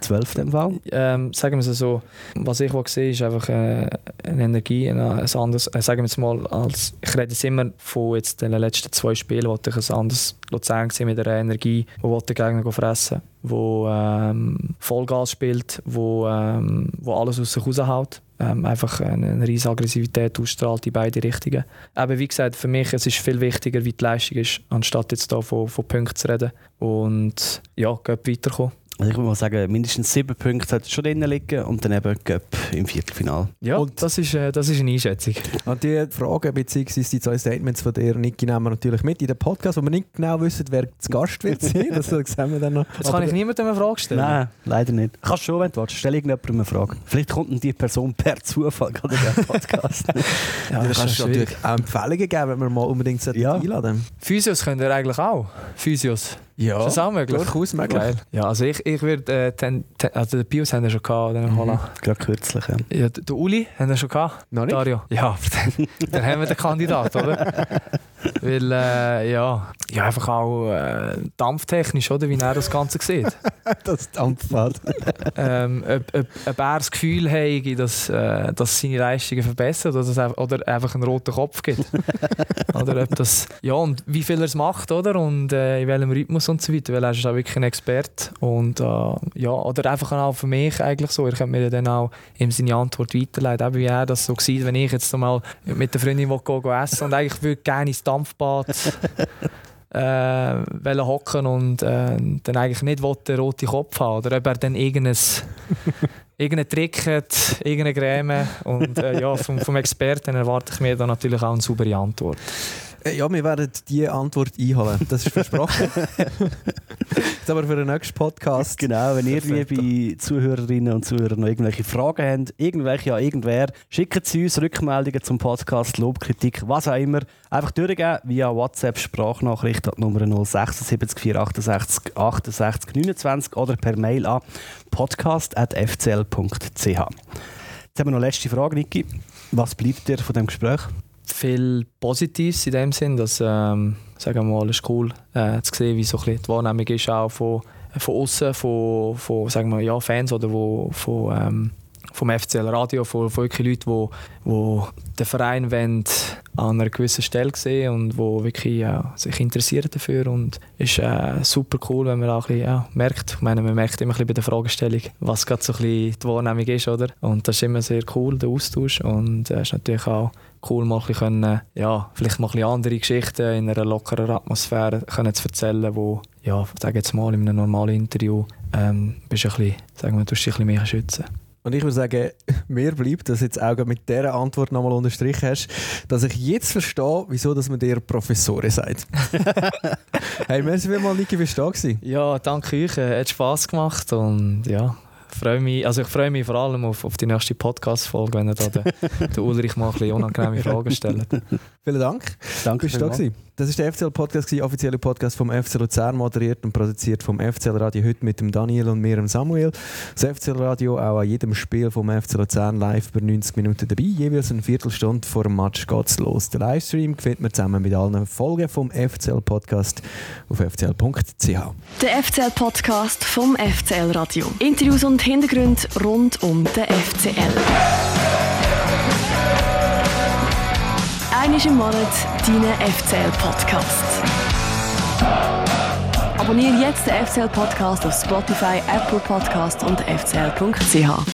C: Zwölf in dem Fall.
D: Ähm, sagen wir es so, was ich sehe, ist einfach äh, eine Energie, ein, ein anderes, äh, sagen wir es mal, als, ich rede jetzt immer von jetzt den letzten zwei Spielen, wo ich ein anderes Luzern gesehen mit einer Energie, wo der Gegner fressen, wo ähm, Vollgas spielt, wo, ähm, wo alles aus sich raushaut. Ähm, einfach eine, eine riesige Aggressivität ausstrahlt in beide Richtungen. Aber wie gesagt, für mich es ist viel wichtiger, wie die Leistung ist, anstatt jetzt da von, von Punkten zu reden. Und ja, geht weiterkommen.
C: Also ich würde mal sagen, mindestens sieben Punkte sollten schon drin liegen und dann eben Cup im Viertelfinale.
D: Ja, und das ist, äh, das ist eine Einschätzung.
B: Und die Fragen bzw. die zwei Statements von dir, Niki, nehmen wir natürlich mit in den Podcast, wo wir nicht genau wissen, wer zu Gast wird sein. Das sehen wir dann noch.
D: Jetzt kann ich niemandem eine Frage stellen.
C: Nein, leider nicht. Kannst schon, wenn du willst. Stell irgendjemandem eine Frage. Vielleicht kommt dann die Person per Zufall gerade in den Podcast.
D: Ja,
B: du
D: das
B: kannst
D: ist
B: natürlich auch Empfehlungen geben, wenn wir mal unbedingt
C: Ja.
B: einladen
D: Physios könnt ihr eigentlich auch. Physios.
B: Ja,
D: Ist das auch möglich?
B: durchaus möglich.
D: Geil. Ja, also ich, ich würde, äh, ten, ten, also den Pius haben wir schon gehabt, den Holland.
C: Gerade kürzlich, ja.
D: Ja, den Uli haben wir schon gehabt.
B: Noch nicht?
D: Dario. Ja, aber dann, dann haben wir den Kandidat, oder? Weil, äh, ja, ja, einfach auch äh, dampftechnisch, oder, wie er das Ganze sieht.
B: Das Dampfbad.
D: ähm, ob, ob, ob er das Gefühl habe, dass, äh, dass seine Leistungen verbessert oder, dass er, oder einfach einen roten Kopf gibt. oder ob das, ja, und wie viel er es macht, oder? Und äh, in welchem Rhythmus und so weiter, weil er ist auch wirklich ein Experte. Und äh, ja, oder einfach auch für mich eigentlich so, er könnte mir dann auch ihm seine Antwort weiterleiten, eben wie er das so sieht, wenn ich jetzt mal mit der Freundin will gehen, gehen essen und eigentlich würde gerne ins Dampfbad äh, hocken und äh, dann eigentlich nicht will, den roten Kopf haben oder ob er dann irgendein irgendeinen Trick hat, irgendeine Creme und äh, ja, vom, vom Experten erwarte ich mir dann natürlich auch eine saubere Antwort.
B: Äh, Ja, wir werden die Antwort einholen. Das ist versprochen. Jetzt aber für den nächsten Podcast.
C: Genau, wenn ihr, liebe Zuhörerinnen und Zuhörer, noch irgendwelche Fragen habt, irgendwelche an irgendwer, schickt sie uns Rückmeldungen zum Podcast, Lob, Kritik, was auch immer. Einfach durchgeben via WhatsApp, Sprachnachricht an Nummer 076 468 68 29 oder per Mail an podcast.fcl.ch. Jetzt haben wir noch eine letzte Frage, Niki. Was bleibt dir von dem Gespräch?
D: Viel Positives in dem Sinn, dass ähm, sagen wir mal, es ist cool äh, zu sehen, wie so die Wahrnehmung ist auch von, von außen, von, von sagen wir, ja, Fans oder wo, von, ähm, vom FCL Radio, von, von wirklich Leuten, die, die den Verein an einer gewissen Stelle sehen und die wirklich ja, sich interessieren dafür und ist äh, super cool, wenn man auch ein bisschen, ja, merkt, ich meine, man merkt immer ein bei der Fragestellung, was gerade so ein bisschen die Wahrnehmung ist, oder? Und das ist immer sehr cool, der Austausch und äh, ist natürlich auch cool, mal ein bisschen, ja, vielleicht mal ein bisschen andere Geschichten in einer lockeren Atmosphäre können zu erzählen, wo, ja, sag jetzt mal, in einem normalen Interview ähm, bist du ein bisschen, sagen wir, du ein bisschen mehr schützen.
B: Und ich würde sagen, mir bleibt, dass du jetzt auch mit dieser Antwort nochmal unterstrichen hast, dass ich jetzt verstehe, wieso dass man dir Professorin sagt. hey, merci vielmals, Niki, bist du da
D: Ja, danke euch. Es hat Spass gemacht und ja, freue mich, also ich freue mich vor allem auf, auf die nächste Podcast-Folge, wenn ihr da den, den Ulrich mal ein bisschen unangenehme Fragen stellt.
B: Vielen Dank.
C: Danke.
B: Bist du da gewesen? Das ist der FCL-Podcast, der offizielle Podcast vom FC Luzern, moderiert und produziert vom FCL-Radio heute mit dem Daniel und mir, dem Samuel. Das FCL-Radio auch an jedem Spiel vom FC Luzern live bei 90 Minuten dabei. Jeweils eine Viertelstunde vor dem Match geht's los. Der Livestream findet man zusammen mit allen Folgen vom FCL-Podcast auf fcl.ch.
A: Der FCL-Podcast vom FCL-Radio. Interviews und Hintergründe rund um den FCL. Einmal im Monat deinen FCL-Podcast. Abonniere jetzt den FCL-Podcast auf Spotify, Apple Podcast und fcl.ch.